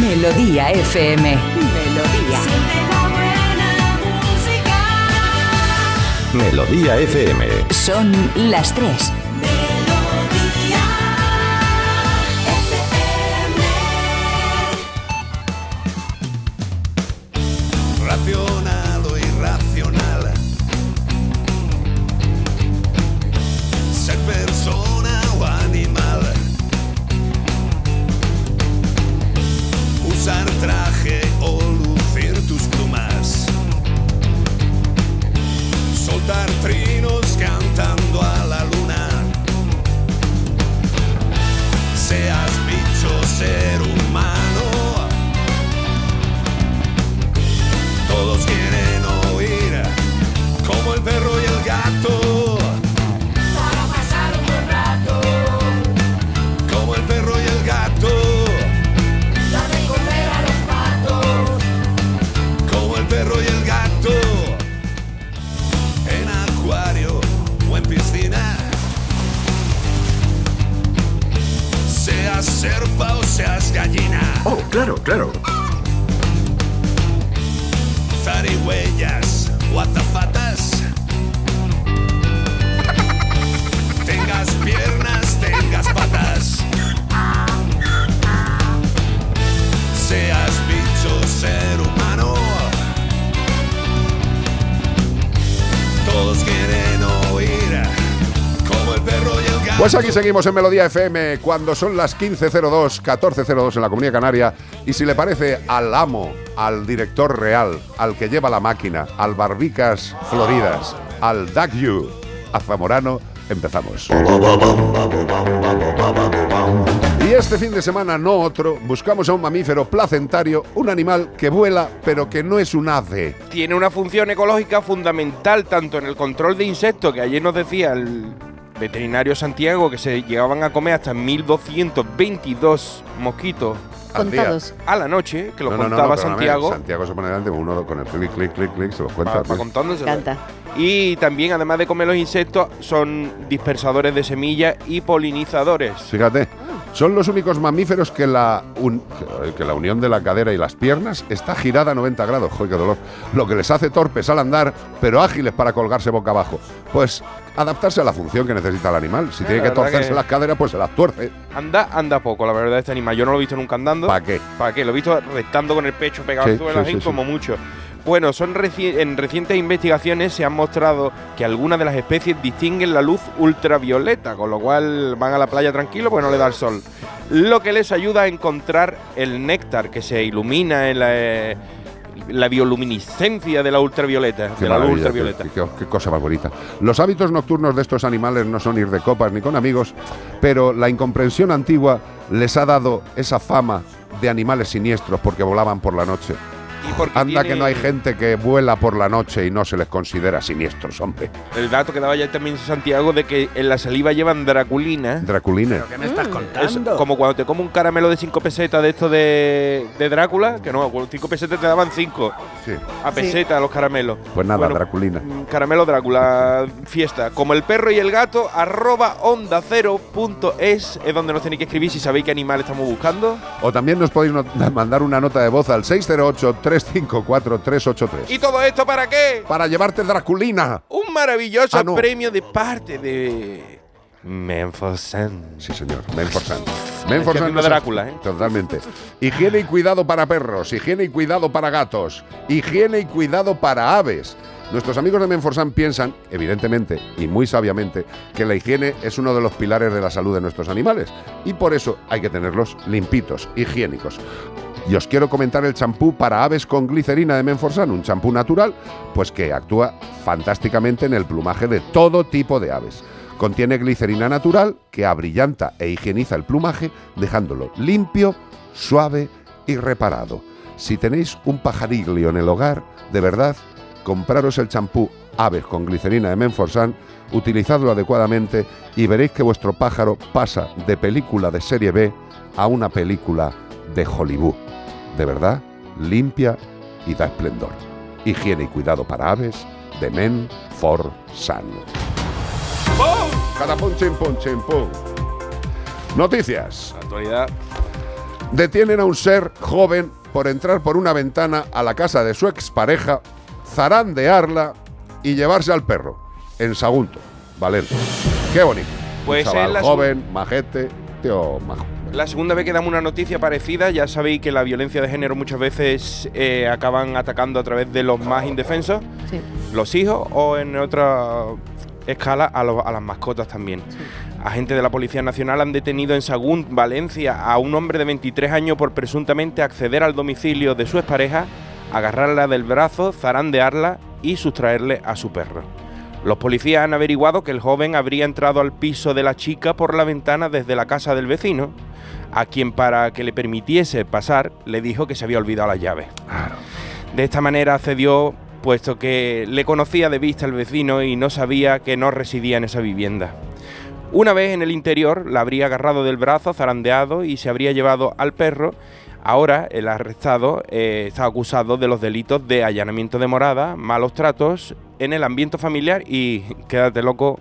Melodía FM. Melodía. Melodía FM. Son las tres. Claro, claro. zarigüeyas o azafatas. Tengas piernas, tengas patas. Seas bicho, ser humano. Todos Pues aquí seguimos en Melodía FM cuando son las 15.02, 14.02 en la Comunidad Canaria. Y si le parece al amo, al director real, al que lleva la máquina, al Barbicas Floridas, al Duck You, a Zamorano, empezamos. Y este fin de semana, no otro, buscamos a un mamífero placentario, un animal que vuela, pero que no es un ave. Tiene una función ecológica fundamental tanto en el control de insectos, que ayer nos decía el veterinario Santiago que se llegaban a comer hasta 1222 mosquitos. Contados. a la noche, que lo No, no, no, contaba no, Santiago. Santiago se pone delante uno con el clic, clic, clic, clic, se los cuenta. Pa- pa pues. Y también, además de comer los insectos, son dispersadores de semillas y polinizadores. Fíjate, son los únicos mamíferos que la, un- que la unión de la cadera y las piernas está girada a 90 grados. ¡Joder, qué dolor! Lo que les hace torpes al andar, pero ágiles para colgarse boca abajo. Pues adaptarse a la función que necesita el animal. Si Eh, tiene que torcerse que- las caderas, pues se las tuerce. Anda, anda poco, la verdad, este animal. Yo no lo he visto nunca andando. ¿Para qué? ¿Para qué? Lo he visto restando con el pecho pegado Sí, al suelo, sí, como mucho. Bueno, son reci- en recientes investigaciones se han mostrado que algunas de las especies distinguen la luz ultravioleta, con lo cual van a la playa tranquilo porque no le da el sol. Lo que les ayuda a encontrar el néctar que se ilumina en la, eh, la bioluminiscencia de la ultravioleta, Qué de la luz maravilla, ultravioleta. qué- qué- qué cosa más bonita. Los hábitos nocturnos de estos animales no son ir de copas ni con amigos, pero la incomprensión antigua les ha dado esa fama de animales siniestros porque volaban por la noche. Anda tiene- que no hay gente que vuela por la noche y no se les considera siniestros, hombre. El dato que daba ya también Santiago de que en la saliva llevan draculina. Draculina. ¿Qué me estás Es contando? como cuando te comes un caramelo de 5 pesetas de esto de, de Drácula, que no, con 5 pesetas te daban 5 Sí. a peseta los caramelos. Pues nada, Bueno, Draculina. mm, Caramelo Drácula, fiesta. Como el perro y el gato, arroba onda cero punto es, es donde nos tenéis que escribir si sabéis qué animal estamos buscando. O también nos podéis mandar una nota de voz al 608-354-383. ¿Y todo esto para qué? Para llevarte Draculina. Un maravilloso Ah, no. premio de parte de Menforsan. Sí, señor. Menforsan. Menforsan Drácula, ¿eh? Totalmente. Higiene y cuidado para perros, higiene y cuidado para gatos, higiene y cuidado para aves. Nuestros amigos de Menforsan piensan, evidentemente y muy sabiamente, que la higiene es uno de los pilares de la salud de nuestros animales y por eso hay que tenerlos limpitos, higiénicos. Y os quiero comentar el champú para aves con glicerina de Menforsan, un champú natural, pues que actúa fantásticamente en el plumaje de todo tipo de aves. Contiene glicerina natural que abrillanta e higieniza el plumaje, dejándolo limpio, suave y reparado. Si tenéis un pajariglio en el hogar, de verdad, compraros el champú Aves con glicerina de Menforsan, utilizadlo adecuadamente y veréis que vuestro pájaro pasa de película de serie B a una película de Hollywood. De verdad, limpia y da esplendor. Higiene y cuidado para aves de pum, chim, pum. Noticias. Actualidad. Detienen a un ser joven por entrar por una ventana a la casa de su expareja, zarandearla y llevarse al perro. En Sagunto, Valente. Qué bonito. Pues un chaval joven, majete, tío majo. La segunda vez que damos una noticia parecida, ya sabéis que la violencia de género muchas veces eh, acaban atacando a través de los más indefensos, Sí. los hijos, o en otra escala a, los- a las mascotas también. Agentes de la Policía Nacional han detenido en Sagún, Valencia, a un hombre de 23 años por presuntamente acceder al domicilio de su expareja, agarrarla del brazo, zarandearla y sustraerle a su perro. Los policías han averiguado que el joven habría entrado al piso de la chica por la ventana desde la casa del vecino, a quien para que le permitiese pasar le dijo que se había olvidado las llaves. De esta manera accedió, puesto que le conocía de vista el vecino y no sabía que no residía en esa vivienda. Una vez en el interior, la habría agarrado del brazo, zarandeado y se habría llevado al perro. Ahora el arrestado eh, está acusado de los delitos de allanamiento de morada, malos tratos en el ambiente familiar y, quédate loco,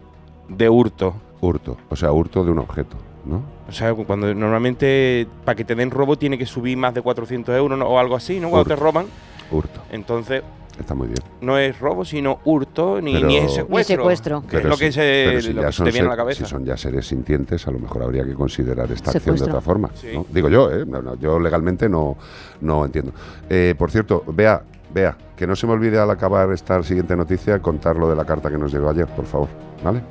de hurto. Hurto, o sea, hurto de un objeto, ¿no? O sea, cuando normalmente para que te den robo tiene que subir más de 400 euros ¿no? o algo así, ¿no? Cuando Hurto. te roban. Hurto. Entonces, Está muy bien. no es robo, sino hurto, ni, Pero- ni es secuestro. Ni secuestro. Que es lo que, si- se, si lo ya que se son te viene a la cabeza. Si son ya seres sintientes, a lo mejor habría que considerar esta acción de otra forma. Sí. ¿no? Digo yo, ¿eh? No, no, yo legalmente no, no entiendo. Eh, por cierto, vea, vea, que no se me olvide al acabar esta siguiente noticia contar lo de la carta que nos llegó ayer, por favor. ¿Vale?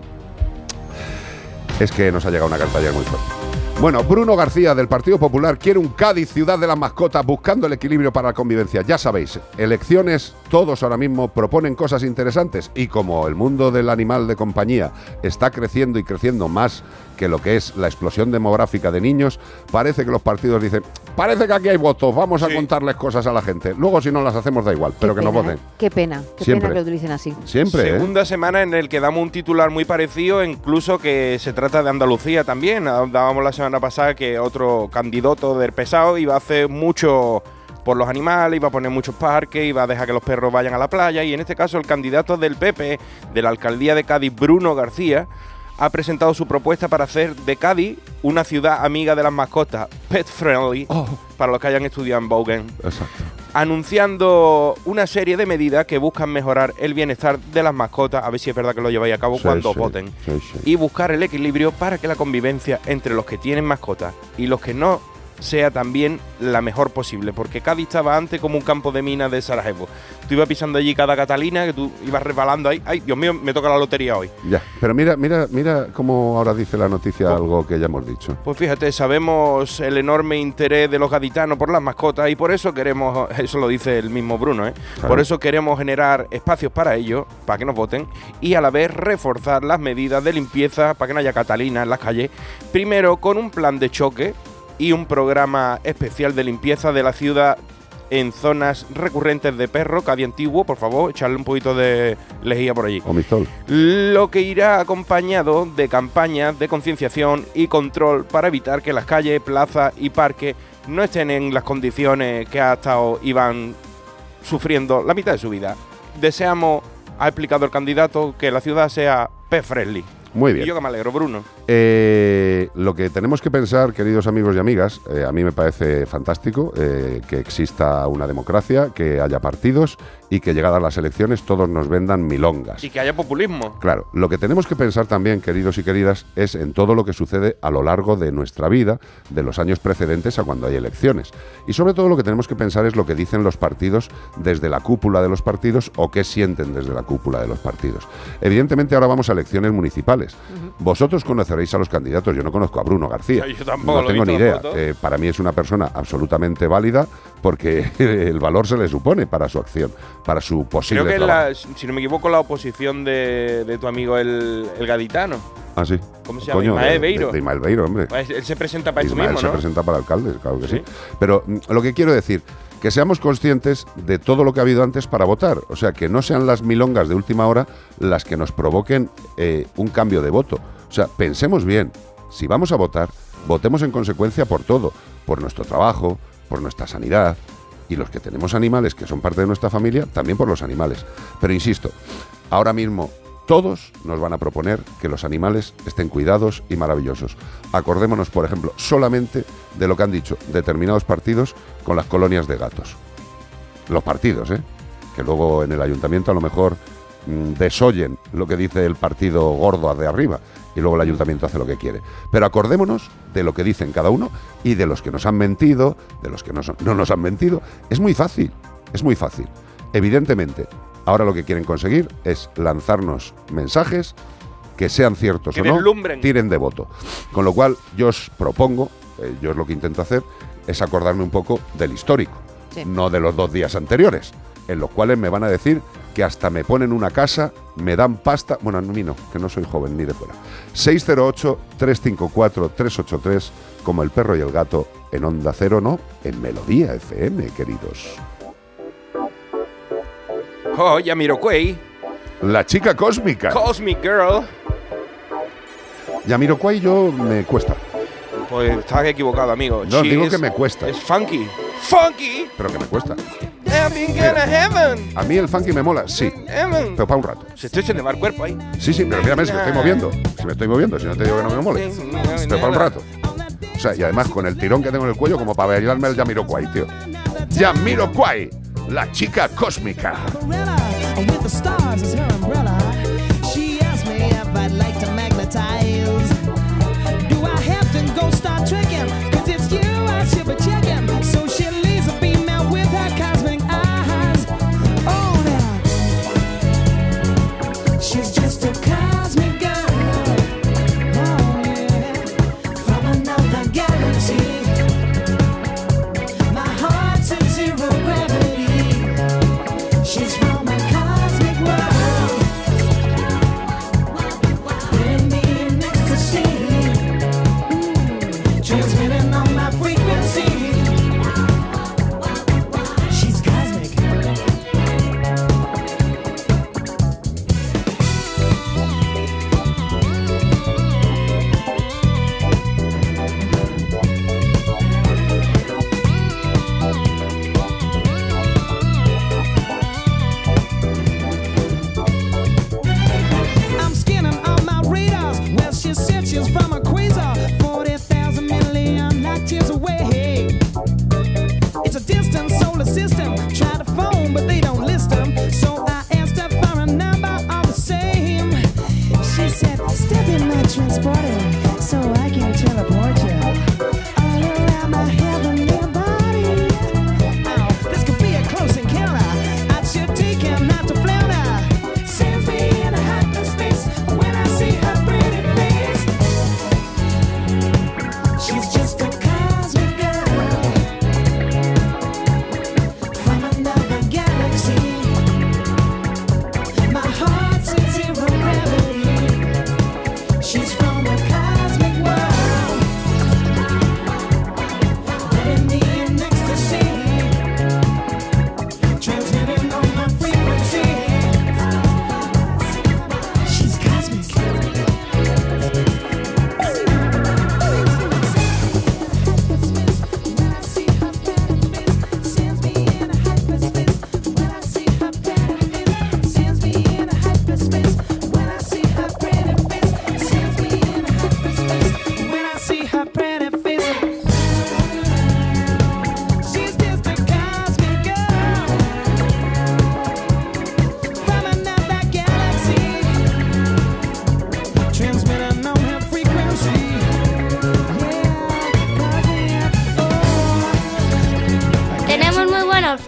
Es que nos ha llegado una carta ayer muy fuerte. Bueno, Bruno García del Partido Popular quiere un Cádiz, ciudad de las mascotas, buscando el equilibrio para la convivencia. Ya sabéis, elecciones, todos ahora mismo proponen cosas interesantes y como el mundo del animal de compañía está creciendo y creciendo más que lo que es la explosión demográfica de niños, parece que los partidos dicen, parece que aquí hay votos, vamos a contarles cosas a la gente. Luego si no las hacemos da igual, pero que Qué nos pena, voten. ¿eh? Qué pena, qué Siempre. pena que lo utilicen así. Siempre, ¿eh? Segunda semana en el que damos un titular muy parecido, incluso que se trata de Andalucía también. Dábamos la semana pasada que otro candidato del pesado iba a hacer mucho por los animales, iba a poner muchos parques, iba a dejar que los perros vayan a la playa. Y en este caso, el candidato del PP, de la alcaldía de Cádiz, Bruno García, ha presentado su propuesta para hacer de Cádiz una ciudad amiga de las mascotas, pet friendly, para los que hayan estudiado en Bogen Exacto. Anunciando una serie de medidas que buscan mejorar el bienestar de las mascotas, a ver si es verdad que lo lleváis a cabo Sí, cuando sí, voten, sí, y buscar el equilibrio para que la convivencia entre los que tienen mascotas y los que no sea también la mejor posible, porque Cádiz estaba antes como un campo de minas de Sarajevo. Tú ibas pisando allí cada Catalina, que tú ibas resbalando ahí, ay, Dios mío, me toca la lotería hoy. Ya, pero mira, mira, mira cómo ahora dice la noticia algo que ya hemos dicho. Pues fíjate, sabemos el enorme interés de los gaditanos por las mascotas y por eso queremos, eso lo dice el mismo Bruno, ¿eh? Claro. por eso queremos generar espacios para ellos, para que nos voten, y a la vez reforzar las medidas de limpieza para que no haya Catalina en las calles. Primero con un plan de choque y un programa especial de limpieza de la ciudad en zonas recurrentes de perro, Cádiz antiguo, por favor, echarle un poquito de lejía por allí. O Mistol. Lo que irá acompañado de campañas de concienciación y control para evitar que las calles, plazas y parques no estén en las condiciones que ha estado Iván sufriendo la mitad de su vida. Deseamos, ha explicado el candidato, que la ciudad sea pet friendly. Muy bien. Y yo que me alegro, Bruno. Eh, lo que tenemos que pensar, queridos amigos y amigas, eh, a mí me parece fantástico eh, que exista una democracia, que haya partidos y que llegadas las elecciones todos nos vendan milongas. Y que haya populismo. Claro, lo que tenemos que pensar también, queridos y queridas, es en todo lo que sucede a lo largo de nuestra vida, de los años precedentes a cuando hay elecciones. Y sobre todo lo que tenemos que pensar es lo que dicen los partidos desde la cúpula de los partidos o qué sienten desde la cúpula de los partidos. Evidentemente ahora vamos a elecciones municipales. Vosotros conoceréis a los candidatos, yo no conozco a Bruno García. Yo tampoco, no tengo ni idea. Eh, para mí es una persona absolutamente válida porque el valor se le supone para su acción, para su posible Creo que es la, si no me equivoco, la oposición de, de tu amigo el, el gaditano. Ah, sí. ¿Cómo se llama? Coño, Ismael de- Beiro. de- de Ismael Beiro, hombre. Pues él se presenta para Ismael eso mismo, se ¿no? presenta para alcalde, claro que sí. Pero mm, lo que quiero decir, que seamos conscientes de todo lo que ha habido antes para votar. O sea, que no sean las milongas de última hora las que nos provoquen eh, un cambio de voto. O sea, pensemos bien. Si vamos a votar, votemos en consecuencia por todo. Por nuestro trabajo, por nuestra sanidad. Y los que tenemos animales, que son parte de nuestra familia, también por los animales. Pero insisto, ahora mismo todos nos van a proponer que los animales estén cuidados y maravillosos. Acordémonos, por ejemplo, solamente de lo que han dicho determinados partidos con las colonias de gatos. Los partidos, ¿eh? Que luego en el ayuntamiento a lo mejor mm, desoyen lo que dice el partido gordo de arriba y luego el ayuntamiento hace lo que quiere. Pero acordémonos de lo que dicen cada uno y de los que nos han mentido, de los que no, son- no nos han mentido. Es muy fácil, es muy fácil. Evidentemente, ahora lo que quieren conseguir es lanzarnos mensajes que sean ciertos Que o no, deslumbren. tiren de voto. Con lo cual, yo os propongo, eh, yo es lo que intento hacer, es acordarme un poco del histórico, Sí. no de los dos días anteriores, en los cuales me van a decir que hasta me ponen una casa, me dan pasta. Bueno, a mí no, que no soy joven ni de fuera. 608-354-383, como el perro y el gato, en Onda Cero, no, en Melodía FM, queridos. Oh, Yamiroquai. La chica cósmica. Cosmic Girl. Yamiroquai yo me cuesta. Pues estás equivocado, amigo. No, She digo que me cuesta. Es funky. ¡Funky! Pero que me cuesta. Heaven. A mí el funky me mola, sí. Pero para un rato. Se estoy echando el cuerpo ahí. Sí, sí, pero mírame si me estoy moviendo. Si me estoy moviendo, si no te digo que no me mole. Pero para un rato. O sea, y además con el tirón que tengo en el cuello como para bailarme el Yamiroquai, tío. Yamiroquai, la chica cósmica.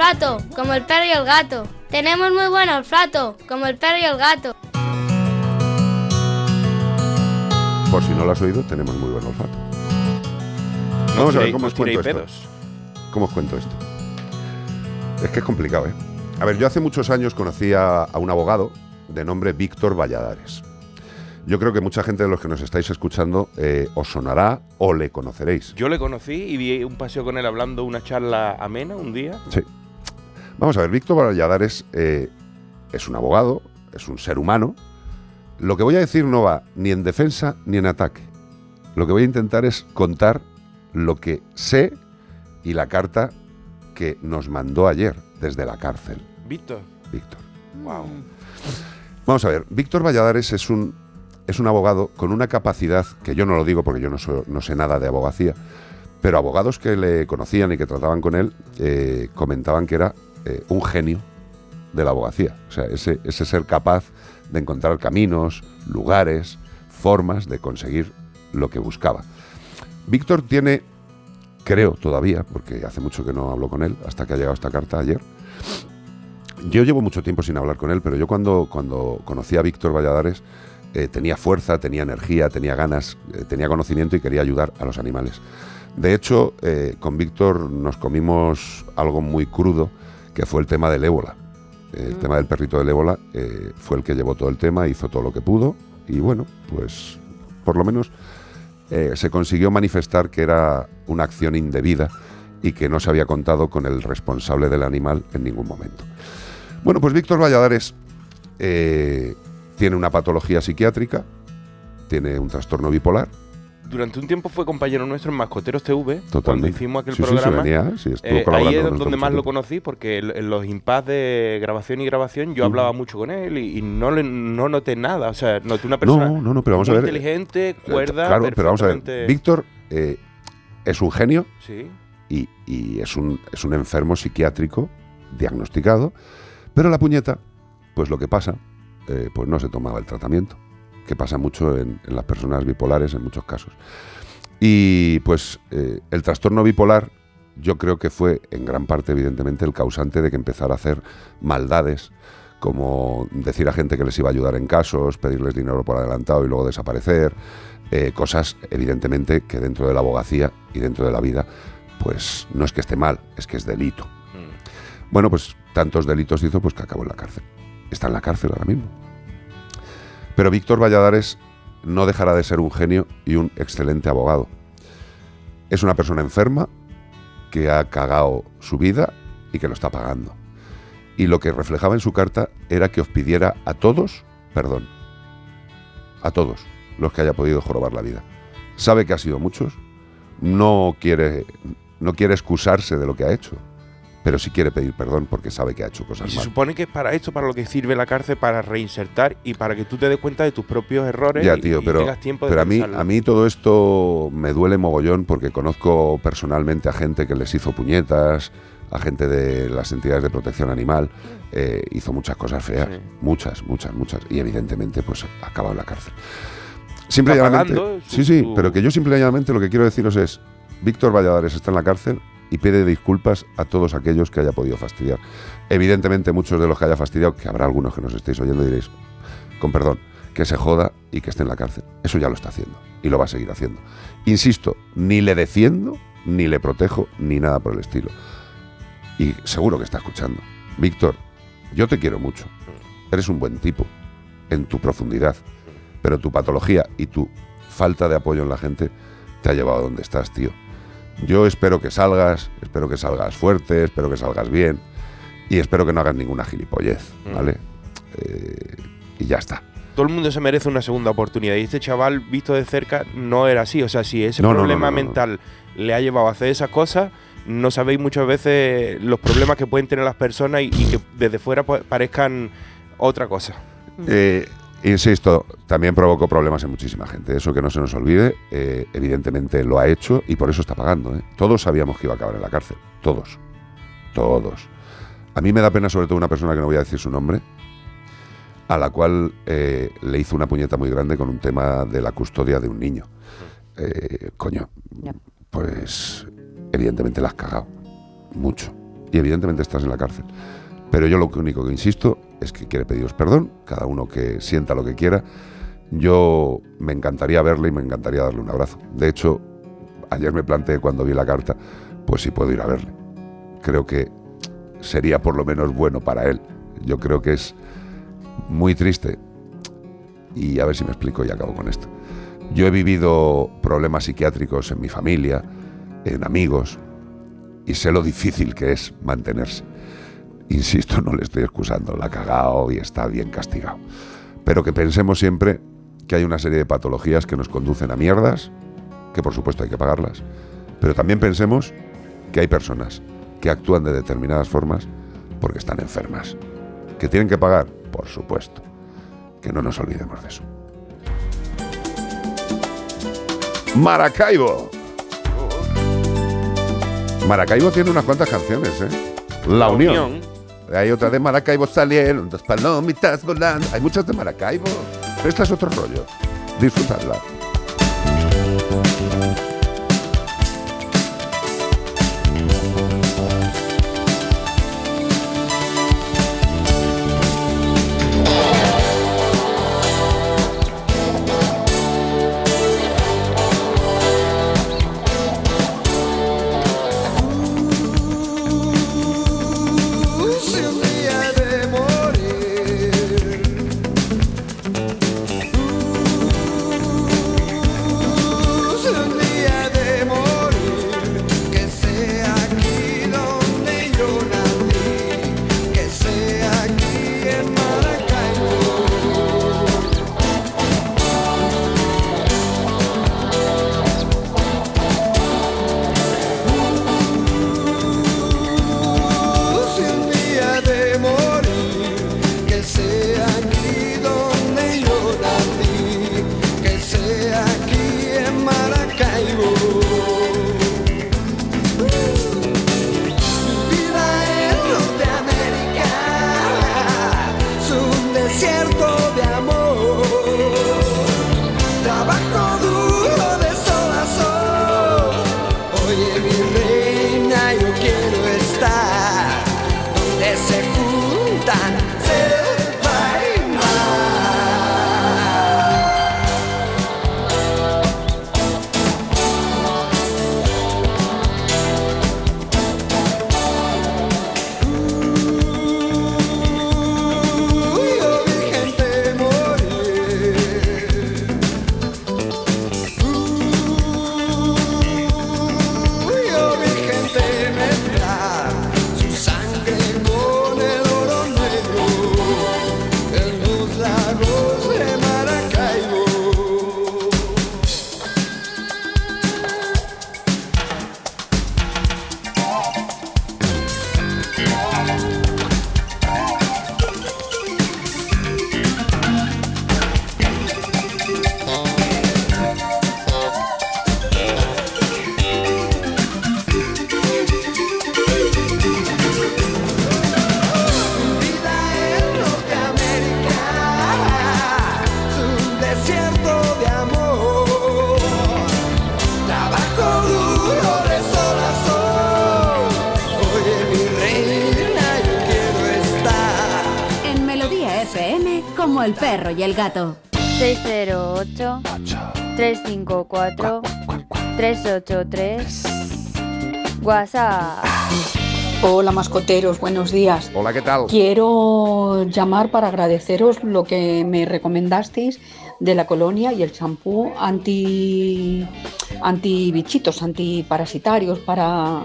Olfato, como el perro y el gato. Tenemos muy buen olfato, como el perro y el gato. Por si no lo has oído, tenemos muy buen olfato. No Vamos a ver cómo no os cuento esto. pedos. ¿Cómo os cuento esto? Es que es complicado, ¿eh? A ver, yo hace muchos años conocí a, a un abogado de nombre Víctor Valladares. Yo creo que mucha gente de los que nos estáis escuchando eh, os sonará o le conoceréis. Yo le conocí y vi un paseo con él hablando una charla amena un día. Sí. Vamos a ver, Víctor Valladares eh, es un abogado, es un ser humano. Lo que voy a decir no va ni en defensa ni en ataque. Lo que voy a intentar es contar lo que sé y la carta que nos mandó ayer desde la cárcel. Víctor. Víctor. Wow. Vamos a ver, Víctor Valladares es un, es un abogado con una capacidad, que yo no lo digo porque yo no, so- no sé nada de abogacía, pero abogados que le conocían y que trataban con él eh, comentaban que era eh, un genio de la abogacía. O sea, ese, ese ser capaz de encontrar caminos, lugares, formas de conseguir lo que buscaba. Víctor tiene, creo todavía, porque hace mucho que no hablo con él, hasta que ha llegado esta carta ayer, yo llevo mucho tiempo sin hablar con él, pero yo cuando, cuando conocí a Víctor Valladares eh, tenía fuerza, tenía energía, tenía ganas, eh, tenía conocimiento y quería ayudar a los animales. De hecho, con Víctor nos comimos algo muy crudo, que fue el tema del ébola. El tema del perrito del ébola eh, fue el que llevó todo el tema, hizo todo lo que pudo y bueno, pues por lo menos eh, se consiguió manifestar que era una acción indebida y que no se había contado con el responsable del animal en ningún momento. Bueno, pues Víctor Valladares eh, tiene una patología psiquiátrica, tiene un trastorno bipolar. Durante un tiempo fue compañero nuestro en Mascoteros TV. Cuando Totalmente. hicimos aquel Sí, sí, sí, programa. venía, sí, eh, ahí es donde más lo conocí, porque en, los impas de grabación y grabación yo hablaba mucho con él y, y no, le, no noté nada. O sea, noté una persona No, no, no, pero vamos a muy ver. inteligente, Eh, cuerda. Claro, pero vamos a ver. Víctor eh, es un genio y, y es, un, es un enfermo psiquiátrico diagnosticado, pero la puñeta, pues lo que pasa, eh, pues no se tomaba el tratamiento, que pasa mucho en, en las personas bipolares en muchos casos. Y pues eh, el trastorno bipolar yo creo que fue en gran parte evidentemente el causante de que empezara a hacer maldades como decir a gente que les iba a ayudar en casos, pedirles dinero por adelantado y luego desaparecer, eh, cosas evidentemente que dentro de la abogacía y dentro de la vida pues no es que esté mal, es que es delito. Bueno, pues tantos delitos hizo pues que acabó en la cárcel. Está en la cárcel ahora mismo. Pero Víctor Valladares no dejará de ser un genio y un excelente abogado. Es una persona enferma que ha cagado su vida y que lo está pagando. Y lo que reflejaba en su carta era que os pidiera a todos perdón. A todos los que haya podido jorobar la vida. Sabe que ha sido muchos, no quiere, no quiere excusarse de lo que ha hecho, pero sí quiere pedir perdón porque sabe que ha hecho Y cosas se mal. supone que es para esto, para lo que sirve la cárcel, para reinsertar y para que tú te des cuenta de tus propios errores Ya, y- tío, y, pero, tengas tiempo de pero a, mí, a mí todo esto me duele mogollón porque conozco personalmente a gente que les hizo puñetas, a gente de las entidades de protección animal, eh, hizo muchas cosas feas, Sí. muchas, muchas, muchas, y evidentemente pues ha acabado en la cárcel. Simple y llanamente- su- sí, sí, su- pero que yo simple y llanamente lo que quiero deciros es, Víctor Valladares está en la cárcel y pide disculpas a todos aquellos que haya podido fastidiar. Evidentemente muchos de los que haya fastidiado, que habrá algunos que nos estéis oyendo diréis, con perdón, que se joda y que esté en la cárcel. Eso ya lo está haciendo y lo va a seguir haciendo. Insisto, ni le defiendo, ni le protejo, ni nada por el estilo. Y seguro que está escuchando. Víctor, yo te quiero mucho. Eres un buen tipo en tu profundidad, pero tu patología y tu falta de apoyo en la gente te ha llevado a donde estás, tío. Yo espero que salgas, espero que salgas fuerte, espero que salgas bien y espero que no hagas ninguna gilipollez, Mm. ¿vale? Eh, y ya está. Todo el mundo se merece una segunda oportunidad y este chaval, visto de cerca, no era así. O sea, si ese No, problema no, no, no. mental le ha llevado a hacer esas cosas, no sabéis muchas veces los problemas que pueden tener las personas y, y que desde fuera parezcan otra cosa. Eh, insisto, también provocó problemas en muchísima gente. Eso que no se nos olvide, eh, evidentemente lo ha hecho y por eso está pagando. ¿eh? Todos sabíamos que iba a acabar en la cárcel. Todos. Todos. A mí me da pena sobre todo una persona que no voy a decir su nombre, a la cual eh, le hizo una puñeta muy grande con un tema de la custodia de un niño. Eh, coño, pues evidentemente la has cagado. Mucho. y evidentemente estás en la cárcel. Pero yo lo único que insisto es que quiere pediros perdón, cada uno que sienta lo que quiera. Yo me encantaría verle y me encantaría darle un abrazo. De hecho, ayer me planteé cuando vi la carta, pues si puedo ir a verle. Creo que sería por lo menos bueno para él. Yo creo que es muy triste. Y a ver si me explico y acabo con esto. Yo he vivido problemas psiquiátricos en mi familia, en amigos, y sé lo difícil que es mantenerse. Insisto, no le estoy excusando, la ha cagado y está bien castigado. Pero que pensemos siempre que hay una serie de patologías que nos conducen a mierdas, que por supuesto hay que pagarlas, pero también pensemos que hay personas que actúan de determinadas formas porque están enfermas. ¿Que tienen que pagar? Por supuesto. Que no nos olvidemos de eso. Maracaibo. Maracaibo tiene unas cuantas canciones, ¿eh? La, Unión. Hay otra de Maracaibo salieron dos palomitas volando. Hay muchas de Maracaibo. Esta es otro rollo. Disfrutadla. Y el gato. 608 354 383 WhatsApp. Hola mascoteros, buenos días. Hola, ¿qué tal? Quiero llamar para agradeceros lo que me recomendasteis de la colonia y el champú anti anti bichitos, antiparasitarios para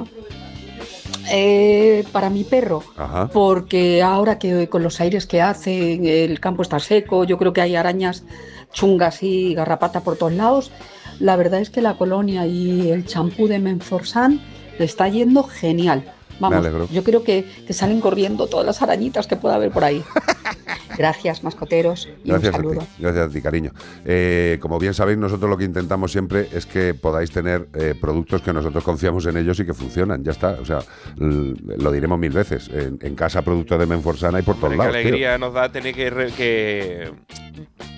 eh, para mi perro. Ajá. Porque ahora que con los aires que hace, el campo está seco, yo creo que hay arañas chungas y garrapata por todos lados. La verdad es que la colonia y el champú de Menforsan le está yendo genial. Vamos, yo creo que, que salen corriendo todas las arañitas que pueda haber por ahí. Gracias, mascoteros, y Gracias un a ti, saludo. gracias a ti, cariño. Eh, como bien sabéis, nosotros lo que intentamos siempre es que podáis tener eh, productos que nosotros confiamos en ellos y que funcionan. Ya está. O sea, lo diremos mil veces. En, en casa, productos de Menforsana y por todos Qué lados. tío. alegría nos da tener que, re- que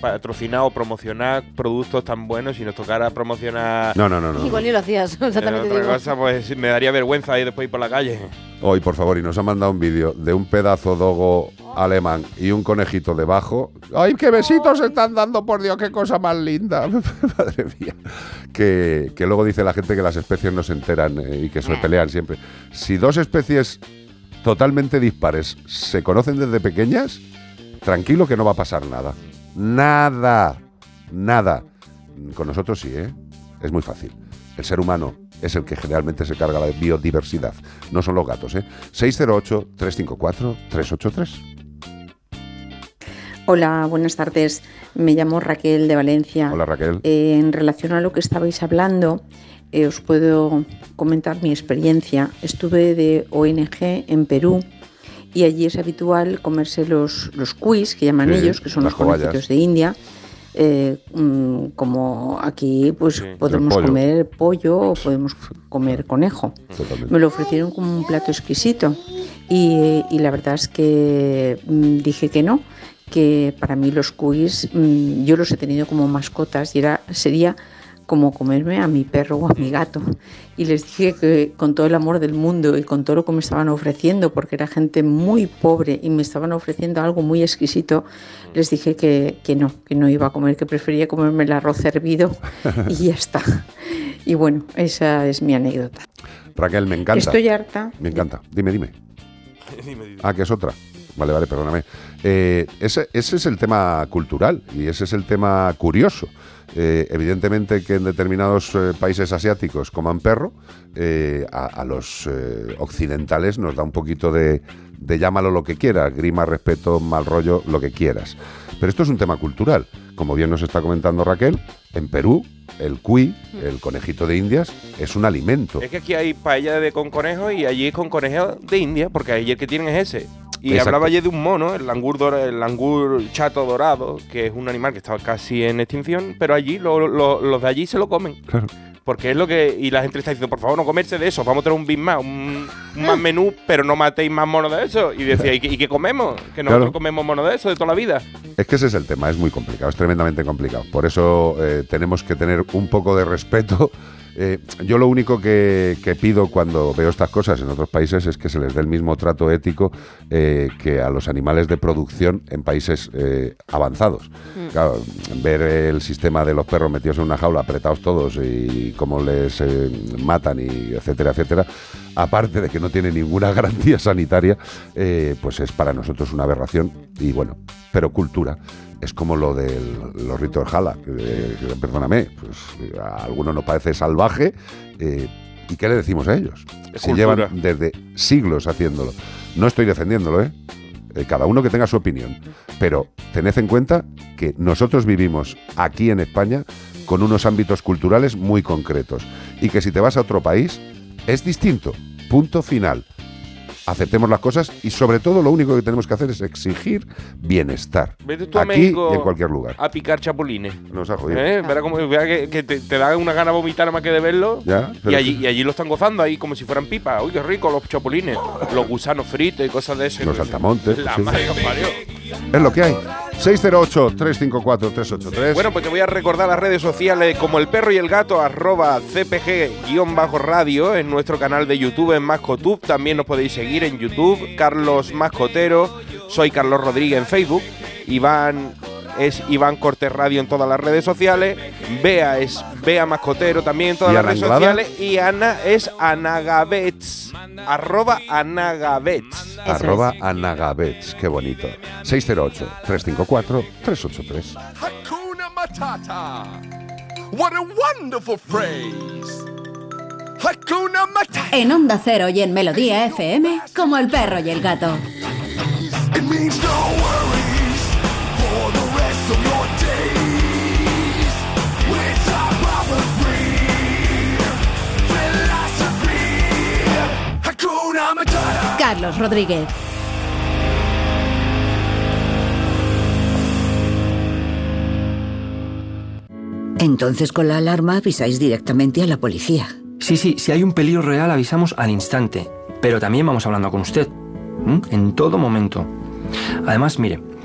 patrocinar o promocionar productos tan buenos. Si nos tocara promocionar No, no, no, no. Igual ni lo hacías, exactamente otra digo. cosa, pues me daría vergüenza ir después por la calle. Hoy, por favor, y nos ha mandado un vídeo de un pedazo dogo alemán y un conejito debajo. ¡Ay, qué besitos se están dando, por Dios, qué cosa más linda! Madre mía. Que, que luego dice la gente que las especies no se enteran eh, y que se pelean siempre. Si dos especies totalmente dispares se conocen desde pequeñas, tranquilo que no va a pasar nada. Nada. Nada. Con nosotros sí, ¿eh? Es muy fácil. El ser humano es el que generalmente se carga la biodiversidad. No son los gatos, ¿eh? 608-354-383. Hola, buenas tardes. Me llamo Raquel de Valencia. Hola, Raquel. Eh, en relación a lo que estabais hablando, eh, os puedo comentar mi experiencia. Estuve de ONG en Perú y allí es habitual comerse los, los cuis, que llaman Sí, ellos, que son los conejitos cobayas. de India. Eh, mm, como aquí pues podemos pollo. comer pollo o podemos comer conejo. Totalmente. Me lo ofrecieron como un plato exquisito y, y la verdad es que mm, dije que no, que para mí los cuis mm, yo los he tenido como mascotas y era, sería como comerme a mi perro o a mi gato. Y les dije que con todo el amor del mundo y con todo lo que me estaban ofreciendo, porque era gente muy pobre y me estaban ofreciendo algo muy exquisito, les dije que, que no, que no iba a comer, que prefería comerme el arroz hervido y ya está. Y bueno, esa es mi anécdota. Raquel, me encanta. Estoy harta. Me encanta. Dime, dime. Ah, que es otra. Vale, vale, perdóname. Eh, ese, ese es el tema cultural y ese es el tema curioso. Eh, evidentemente que en determinados eh, países asiáticos coman perro, a, a los occidentales nos da un poquito de, de llámalo lo que quieras, grima, respeto, mal rollo, lo que quieras. Pero esto es un tema cultural. Como bien nos está comentando Raquel, en Perú el cuy, el conejito de Indias, es un alimento. Es que aquí hay paella de con conejo y allí con conejo de India, porque allí el que tienen es ese. Y Exacto. hablaba ayer de un mono, el langur, dora- el langur chato dorado, que es un animal que estaba casi en extinción, pero allí lo- lo- los de allí se lo comen. Porque es lo que. Y la gente está diciendo, por favor, no comerse de eso, vamos a tener un bit más, un, un más menú, pero no matéis más monos de eso. Y decía, ¿y qué, comemos? Que nosotros Claro. comemos monos de eso de toda la vida. Es que ese es el tema, es muy complicado, es tremendamente complicado. Por eso eh, tenemos que tener un poco de respeto. Eh, yo lo único que, que pido cuando veo estas cosas en otros países es que se les dé el mismo trato ético eh, que a los animales de producción en países eh, avanzados. Mm. Claro, ver el sistema de los perros metidos en una jaula, apretados todos y cómo les matan y etcétera, etcétera, aparte de que no tiene ninguna garantía sanitaria, eh, pues es para nosotros una aberración y bueno, pero cultura. Es como lo de los ritos de Jala, que, perdóname, pues a algunos nos parece salvaje. eh, ¿Y qué le decimos a ellos? Cultura. llevan desde siglos haciéndolo. No estoy defendiéndolo, ¿eh? Eh, Cada uno que tenga su opinión. Pero tened en cuenta que nosotros vivimos aquí en España con unos ámbitos culturales muy concretos. Y que si te vas a otro país, es distinto. Punto final. Aceptemos las cosas y sobre todo lo único que tenemos que hacer es exigir bienestar. Vete tú a aquí México y en cualquier lugar. a picar chapulines. Nos ha jodido. ¿Eh? Verá cómo, verá que, que te, te da una gana vomitar más que de verlo. Ya, y, allí, y allí lo están gozando ahí como si fueran pipas. Uy, qué rico los chapulines. Los gusanos fritos y cosas de ese. Los saltamontes. La sí. madre que os parió. Es lo que hay. 608-354-383. Bueno, pues te voy a recordar las redes sociales como el perro y el gato, arroba cpg-radio en nuestro canal de YouTube en Mascotube. También nos podéis seguir en YouTube, Carlos Mascotero. Soy Carlos Rodríguez en Facebook. Iván es Iván Cortés Radio en todas las redes sociales. Bea es Bea Mascotero también en todas ¿Y las redes sociales. Y Ana es Anagabets. Arroba Anagabets. Arroba Anagabets. Qué bonito. 608-354-383. Hakuna Matata. What a wonderful phrase. Hakuna Matata. En Onda Cero y en Melodía FM, como el perro y el gato. It means no worries Carlos Rodríguez. Entonces con la alarma avisáis directamente a la policía. Sí, sí, si hay un peligro real avisamos al instante, pero también vamos hablando con usted, en todo momento. Además, mire,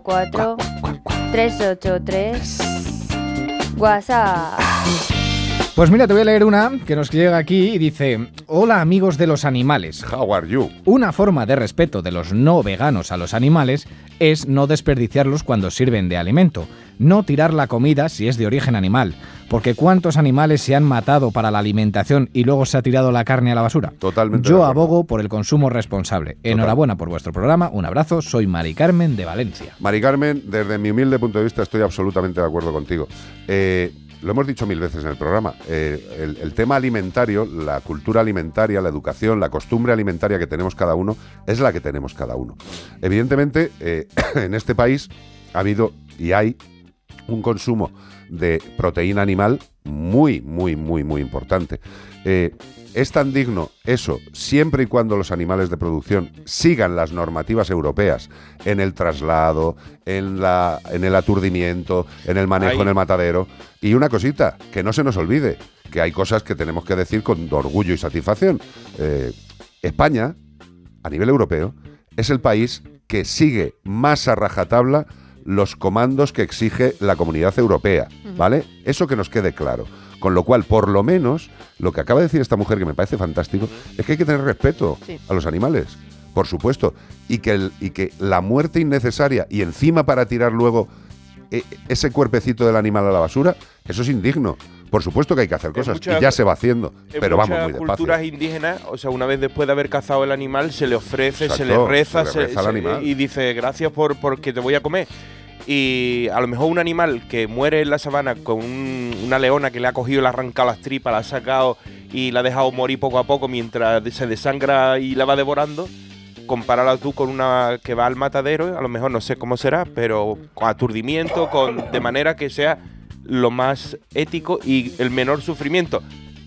...383... WhatsApp... Pues mira, te voy a leer una que nos llega aquí y dice: Hola amigos de los animales. How are you? Una forma de respeto de los no veganos a los animales es no desperdiciarlos cuando sirven de alimento, no tirar la comida si es de origen animal, porque ¿cuántos animales se han matado para la alimentación y luego se ha tirado la carne a la basura? Totalmente. Yo abogo por el consumo responsable. Enhorabuena por vuestro programa, un abrazo, soy Mari Carmen de Valencia. Mari Carmen, desde mi humilde punto de vista estoy absolutamente de acuerdo contigo. Eh, lo hemos dicho mil veces en el programa. eh, el, tema alimentario, la cultura alimentaria, la educación, la costumbre alimentaria que tenemos cada uno, es la que tenemos cada uno. Evidentemente, eh, en este país ha habido y hay un consumo de proteína animal muy, muy, muy, muy importante. Eh, es tan digno eso siempre y cuando los animales de producción sigan las normativas europeas en el traslado, en, la, en el aturdimiento, en el manejo Ahí. en el matadero. Y una cosita, que no se nos olvide, que hay cosas que tenemos que decir con orgullo y satisfacción. Eh, España, a nivel europeo, es el país que sigue más a rajatabla los comandos que exige la comunidad europea, ¿vale? Eso que nos quede claro. Con lo cual, por lo menos, lo que acaba de decir esta mujer, que me parece fantástico, es que hay que tener respeto Sí. a los animales, por supuesto, y que, el- y que la muerte innecesaria y encima para tirar luego eh, ese cuerpecito del animal a la basura, eso es indigno. Por supuesto que hay que hacer cosas, muchas- y ya se va haciendo, En pero vamos muy despacio. culturas indígenas, o sea, una vez después de haber cazado el animal, se le ofrece, se le reza, se le reza al se- animal. y dice gracias por porque te voy a comer. Y a lo mejor un animal que muere en la sabana con un- una leona que le ha cogido, le ha arrancado las tripas, la ha sacado y la ha dejado morir poco a poco mientras se desangra y la va devorando, compárala tú con una que va al matadero, a lo mejor no sé cómo será, pero con aturdimiento, con de manera que sea lo más ético y el menor sufrimiento.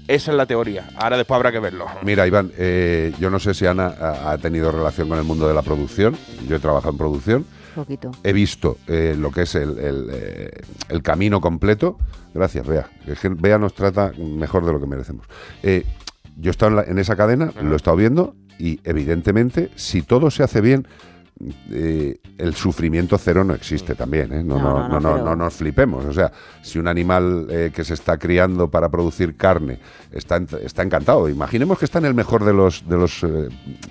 Esa es la teoría. Ahora después habrá que verlo. Mira, Iván, eh, yo no sé si Ana ha, ha tenido relación con el mundo de la producción. Yo he trabajado en producción. Poquito. He visto eh, lo que es el, el, eh, el camino completo. Gracias, Bea. Es que Bea nos trata mejor de lo que merecemos. Eh, yo he estado en, la- en esa cadena, lo he estado viendo y evidentemente si todo se hace bien, eh, el sufrimiento cero no existe también. ¿eh? No, no, no, no, no nos flipemos. O sea, si un animal eh, que se está criando para producir carne está, en- está encantado, imaginemos que está en el mejor de los... De los, eh,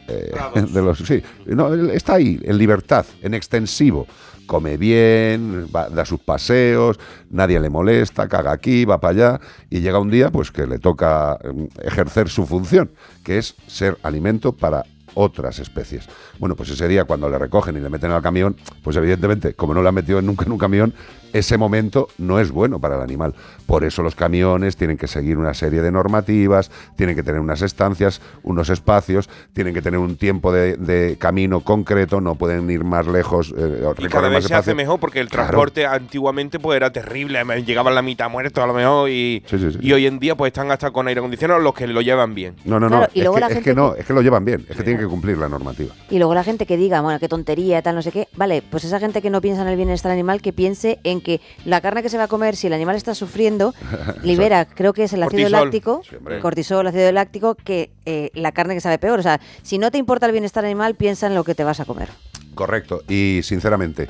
de los sí, no, él está ahí, en libertad, en extensivo. Come bien, va- da sus paseos, nadie le molesta, caga aquí, va para allá y llega un día pues que le toca eh, ejercer su función, que es ser alimento para otras especies. Bueno, pues ese día cuando le recogen y le meten al camión, pues evidentemente, como no le han metido nunca en un camión, ese momento no es bueno para el animal. Por eso los camiones tienen que seguir una serie de normativas, tienen que tener unas estancias, unos espacios, tienen que tener un tiempo de, de camino concreto, no pueden ir más lejos. eh, Y cada más vez se hace mejor porque el Claro. transporte antiguamente pues era terrible, llegaban la mitad muertos a lo mejor y, Sí, sí, sí. y hoy en día pues están hasta con aire acondicionado los que lo llevan bien. No, no, Claro, no. y es, luego que, la es gente que no, es que lo llevan bien, es que tienen que cumplir la normativa. Y luego la gente que diga, bueno, qué tontería, tal, no sé qué. Vale, pues esa gente que no piensa en el bienestar animal, que piense en que la carne que se va a comer, si el animal está sufriendo, libera, creo que es el ácido Cortisol. láctico, Sí, cortisol, ácido láctico, que eh, la carne que sabe peor. O sea, si no te importa el bienestar animal, piensa en lo que te vas a comer. Correcto. Y sinceramente,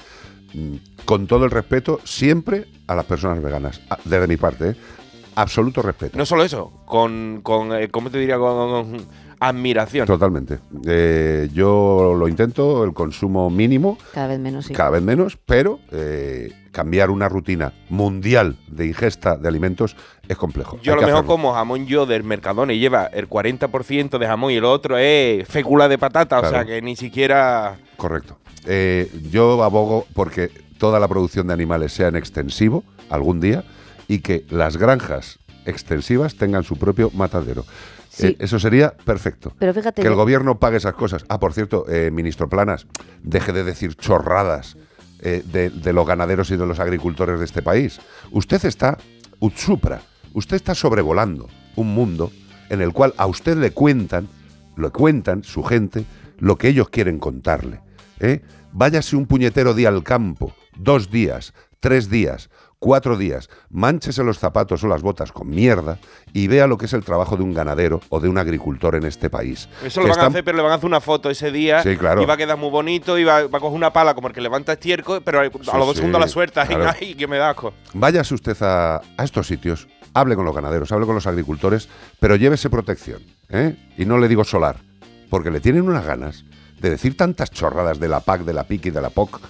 mm, con todo el respeto, siempre a las personas veganas. Ah, Desde mi parte, ¿eh? Absoluto respeto. No solo eso, con, con eh, ¿cómo te diría? Con, con admiración. Totalmente. Eh, yo lo intento, el consumo mínimo, Cada vez menos, sí. cada vez menos, pero eh, cambiar una rutina mundial de ingesta de alimentos es complejo. Yo a lo mejor hacerlo. como jamón yo del Mercadona y lleva el 40% de jamón y el otro es fécula de patata, o sea que ni siquiera... Correcto. Eh, yo abogo porque toda la producción de animales sea en extensivo algún día y que las granjas extensivas tengan su propio matadero. Sí. Eh, eso sería perfecto. Pero fíjate que el gobierno pague esas cosas. Ah, por cierto, eh, ministro Planas, deje de decir chorradas eh, de, de los ganaderos y de los agricultores de este país. Usted está utsupra, usted está sobrevolando un mundo en el cual a usted le cuentan, le cuentan su gente, lo que ellos quieren contarle. ¿eh? Váyase un puñetero día al campo, dos días, tres días, cuatro días, manchese los zapatos o las botas con mierda y vea lo que es el trabajo de un ganadero o de un agricultor en este país. Eso lo van a hacer, pero le van a hacer una foto ese día Sí, claro. y va a quedar muy bonito y va, va a coger una pala como el que levanta estiércol, pero a los dos sí, segundos la suelta claro. y ¡ay, que me da asco! Váyase usted a, a estos sitios, hable con los ganaderos, hable con los agricultores, pero llévese protección. ¿eh? Y no le digo solar, porque le tienen unas ganas de decir tantas chorradas de la PAC, de la PIC y de la POC.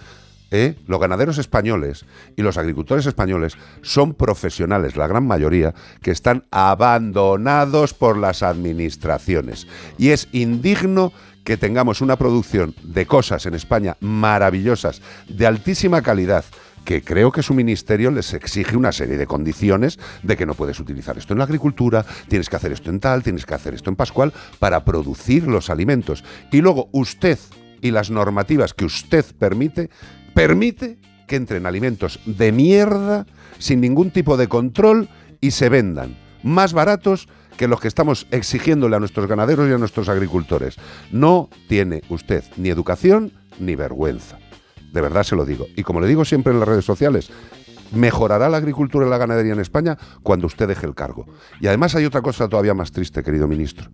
¿Eh? Los ganaderos españoles y los agricultores españoles son profesionales, la gran mayoría, que están abandonados por las administraciones. Y es indigno que tengamos una producción de cosas en España maravillosas, de altísima calidad, que creo que su ministerio les exige una serie de condiciones de que no puedes utilizar esto en la agricultura, tienes que hacer esto en tal, tienes que hacer esto en Pascual, para producir los alimentos. Y luego usted y las normativas que usted permite, permite que entren alimentos de mierda, sin ningún tipo de control, y se vendan más baratos que los que estamos exigiéndole a nuestros ganaderos y a nuestros agricultores. No tiene usted ni educación ni vergüenza. De verdad se lo digo. Y como le digo siempre en las redes sociales, mejorará la agricultura y la ganadería en España cuando usted deje el cargo. Y además hay otra cosa todavía más triste, querido ministro.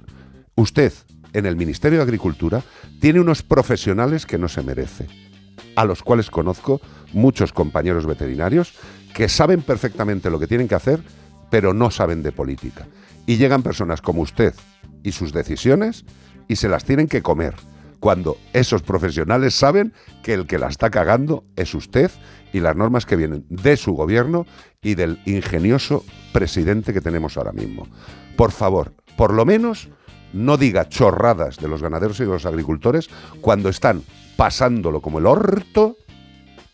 Usted, en el Ministerio de Agricultura, tiene unos profesionales que no se merece, a los cuales conozco muchos compañeros veterinarios que saben perfectamente lo que tienen que hacer, pero no saben de política. Y llegan personas como usted y sus decisiones y se las tienen que comer, cuando esos profesionales saben que el que la está cagando es usted y las normas que vienen de su gobierno y del ingenioso presidente que tenemos ahora mismo. Por favor, por lo menos no diga chorradas de los ganaderos y de los agricultores cuando están pasándolo como el orto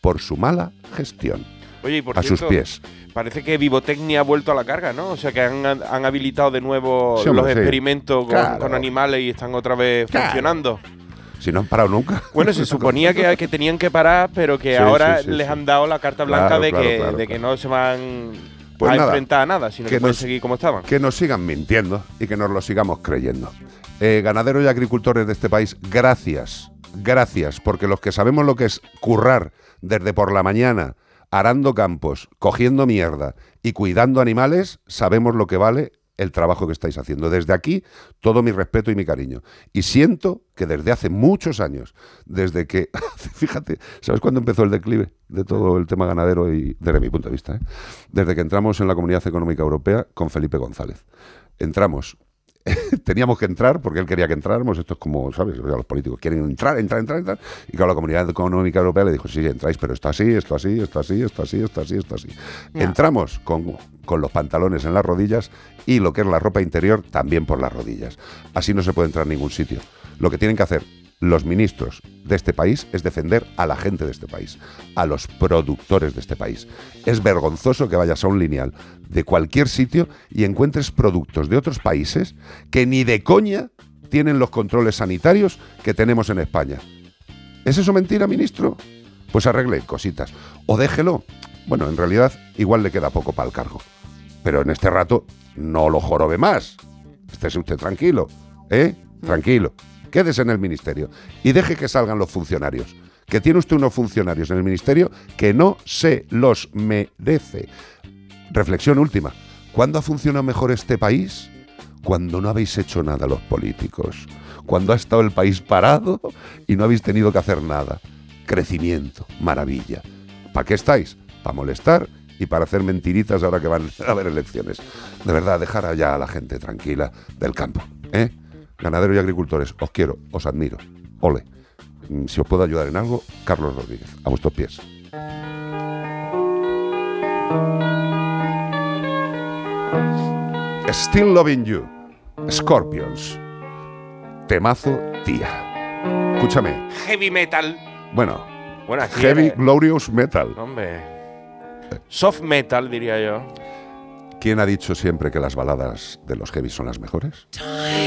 por su mala gestión. Oye, y por a sus pies. Parece que Vivotecnia ha vuelto a la carga, ¿no? O sea, que han, han habilitado de nuevo Sí, hombre, los sí. experimentos con, Claro. con animales y están otra vez Claro. funcionando. Si no han parado nunca. Bueno, se suponía que, que tenían que parar, pero que Sí, ahora les han dado la carta blanca Claro, de, que, de que no se van Pues a nada, enfrentar a nada, sino que, que pueden nos- seguir como estaban. que nos sigan mintiendo y que nos lo sigamos creyendo. Eh, ganaderos y agricultores de este país, gracias, gracias, porque los que sabemos lo que es currar desde por la mañana, arando campos, cogiendo mierda y cuidando animales, sabemos lo que vale el trabajo que estáis haciendo. Desde aquí, todo mi respeto y mi cariño. Y siento que desde hace muchos años, desde que, fíjate, ¿sabes cuándo empezó el declive de todo el tema ganadero y desde mi punto de vista? eh? Desde que entramos en la Comunidad Económica Europea con Felipe González. Entramos teníamos que entrar porque él quería que entráramos. Esto es como, ¿sabes? O sea, los políticos quieren entrar, entrar, entrar, entrar. Y claro, la Comunidad Económica Europea le dijo, sí, entráis, pero esto así, esto así, esto así, esto así, esto así, esto así. Entramos con, con los pantalones en las rodillas y lo que es la ropa interior también por las rodillas. Así no se puede entrar a ningún sitio. Lo que tienen que hacer los ministros de este país es defender a la gente de este país, a los productores de este país. Es vergonzoso que vayas a un lineal de cualquier sitio y encuentres productos de otros países que ni de coña tienen los controles sanitarios que tenemos en España. ¿Es eso mentira, ministro? Pues arregle cositas. O déjelo. Bueno, en realidad igual le queda poco para el cargo. Pero en este rato no lo jorobe más. Estése usted tranquilo. ¿Eh? Tranquilo. Quédese en el ministerio y deje que salgan los funcionarios. Que tiene usted unos funcionarios en el ministerio que no se los merece. Reflexión última. ¿Cuándo ha funcionado mejor este país? Cuando no habéis hecho nada los políticos. Cuando ha estado el país parado y no habéis tenido que hacer nada. Crecimiento, maravilla. ¿Para qué estáis? Para molestar y para hacer mentiritas ahora que van a haber elecciones. De verdad, dejar allá a la gente tranquila del campo. ¿eh? Ganaderos y agricultores, os quiero, os admiro. Ole. Mm, Si os puedo ayudar en algo, Carlos Rodríguez, a vuestros pies. Still Loving You, Scorpions. Temazo, tía. Escúchame. Heavy metal. Bueno, Bueno, aquí Heavy eres- Glorious Metal. Hombre. Soft metal, diría yo. ¿Quién ha dicho siempre que las baladas de los heavy son las mejores? Time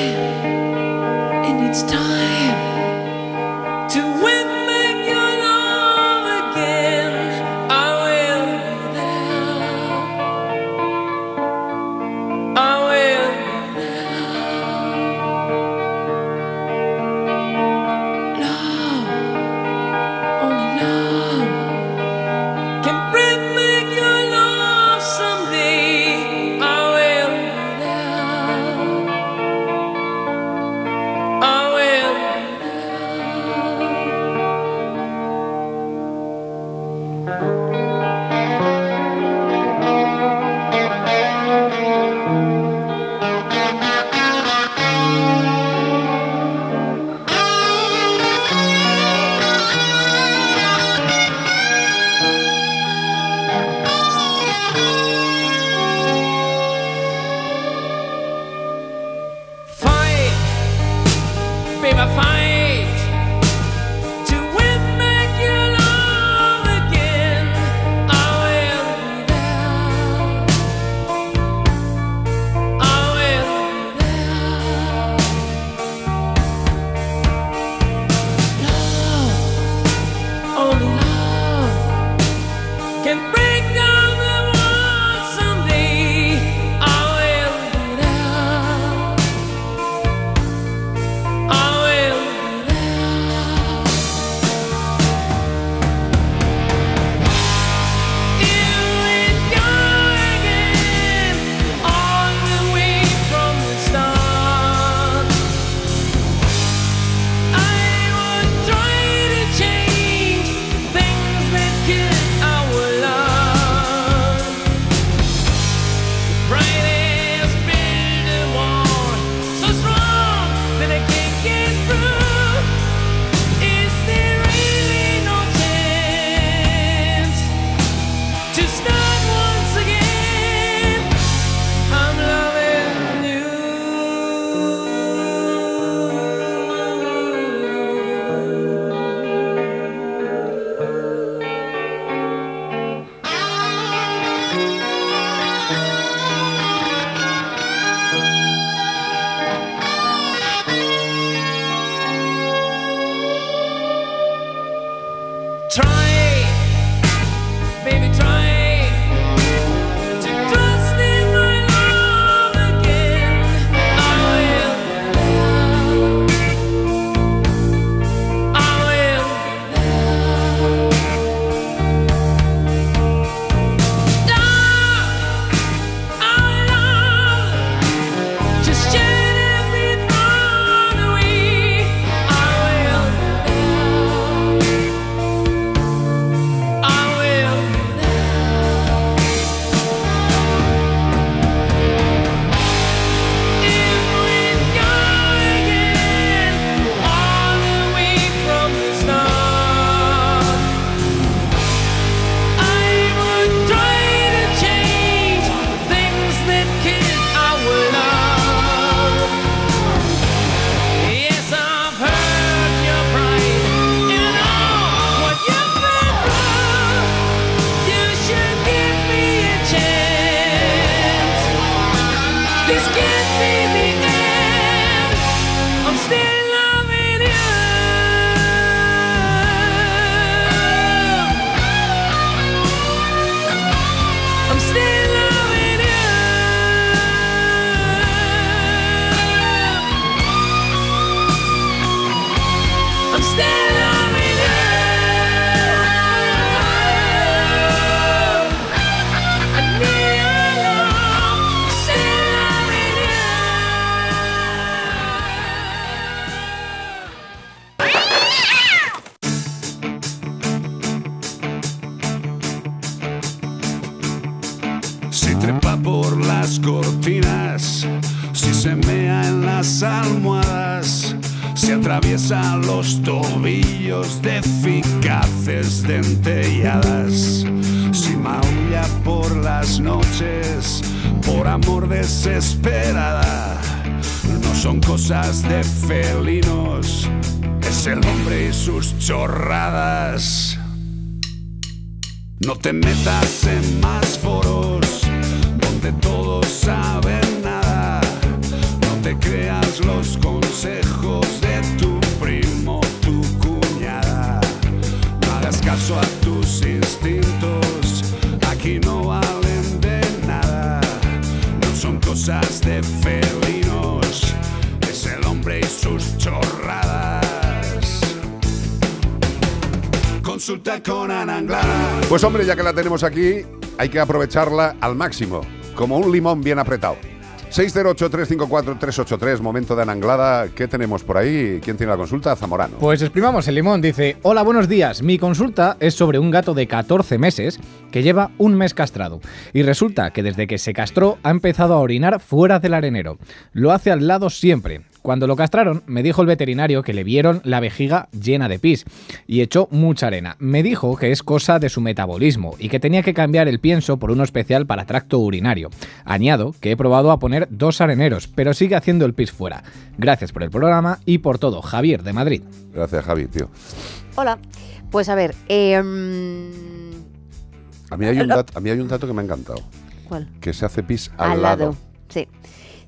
desesperada, no son cosas de felinos, es el hombre y sus chorradas. No te metas en más foros donde todos saben nada. No te creas los consejos de tu primo, tu cuñada. No hagas caso a tus instintos, Consulta con Ana Anglada. Pues hombre, ya que la tenemos aquí, hay que aprovecharla al máximo, como un limón bien apretado. 608-354-383, momento de ananglada. ¿Qué tenemos por ahí? ¿Quién tiene la consulta? Zamorano. Pues exprimamos el limón. Dice, hola, buenos días. Mi consulta es sobre un gato de 14 meses que lleva un mes castrado. Y resulta que desde que se castró ha empezado a orinar fuera del arenero. Lo hace al lado siempre. Cuando lo castraron, me dijo el veterinario que le vieron la vejiga llena de pis y echó mucha arena. Me dijo que es cosa de su metabolismo y que tenía que cambiar el pienso por uno especial para tracto urinario. Añado que he probado a poner dos areneros, pero sigue haciendo el pis fuera. Gracias por el programa y por todo. Javier de Madrid. Gracias, Javi, tío. Hola. Pues a ver, eh, mm, A mí hay un dato, a mí hay un dato que me ha encantado. ¿Cuál? Que se hace pis al, lado. Sí,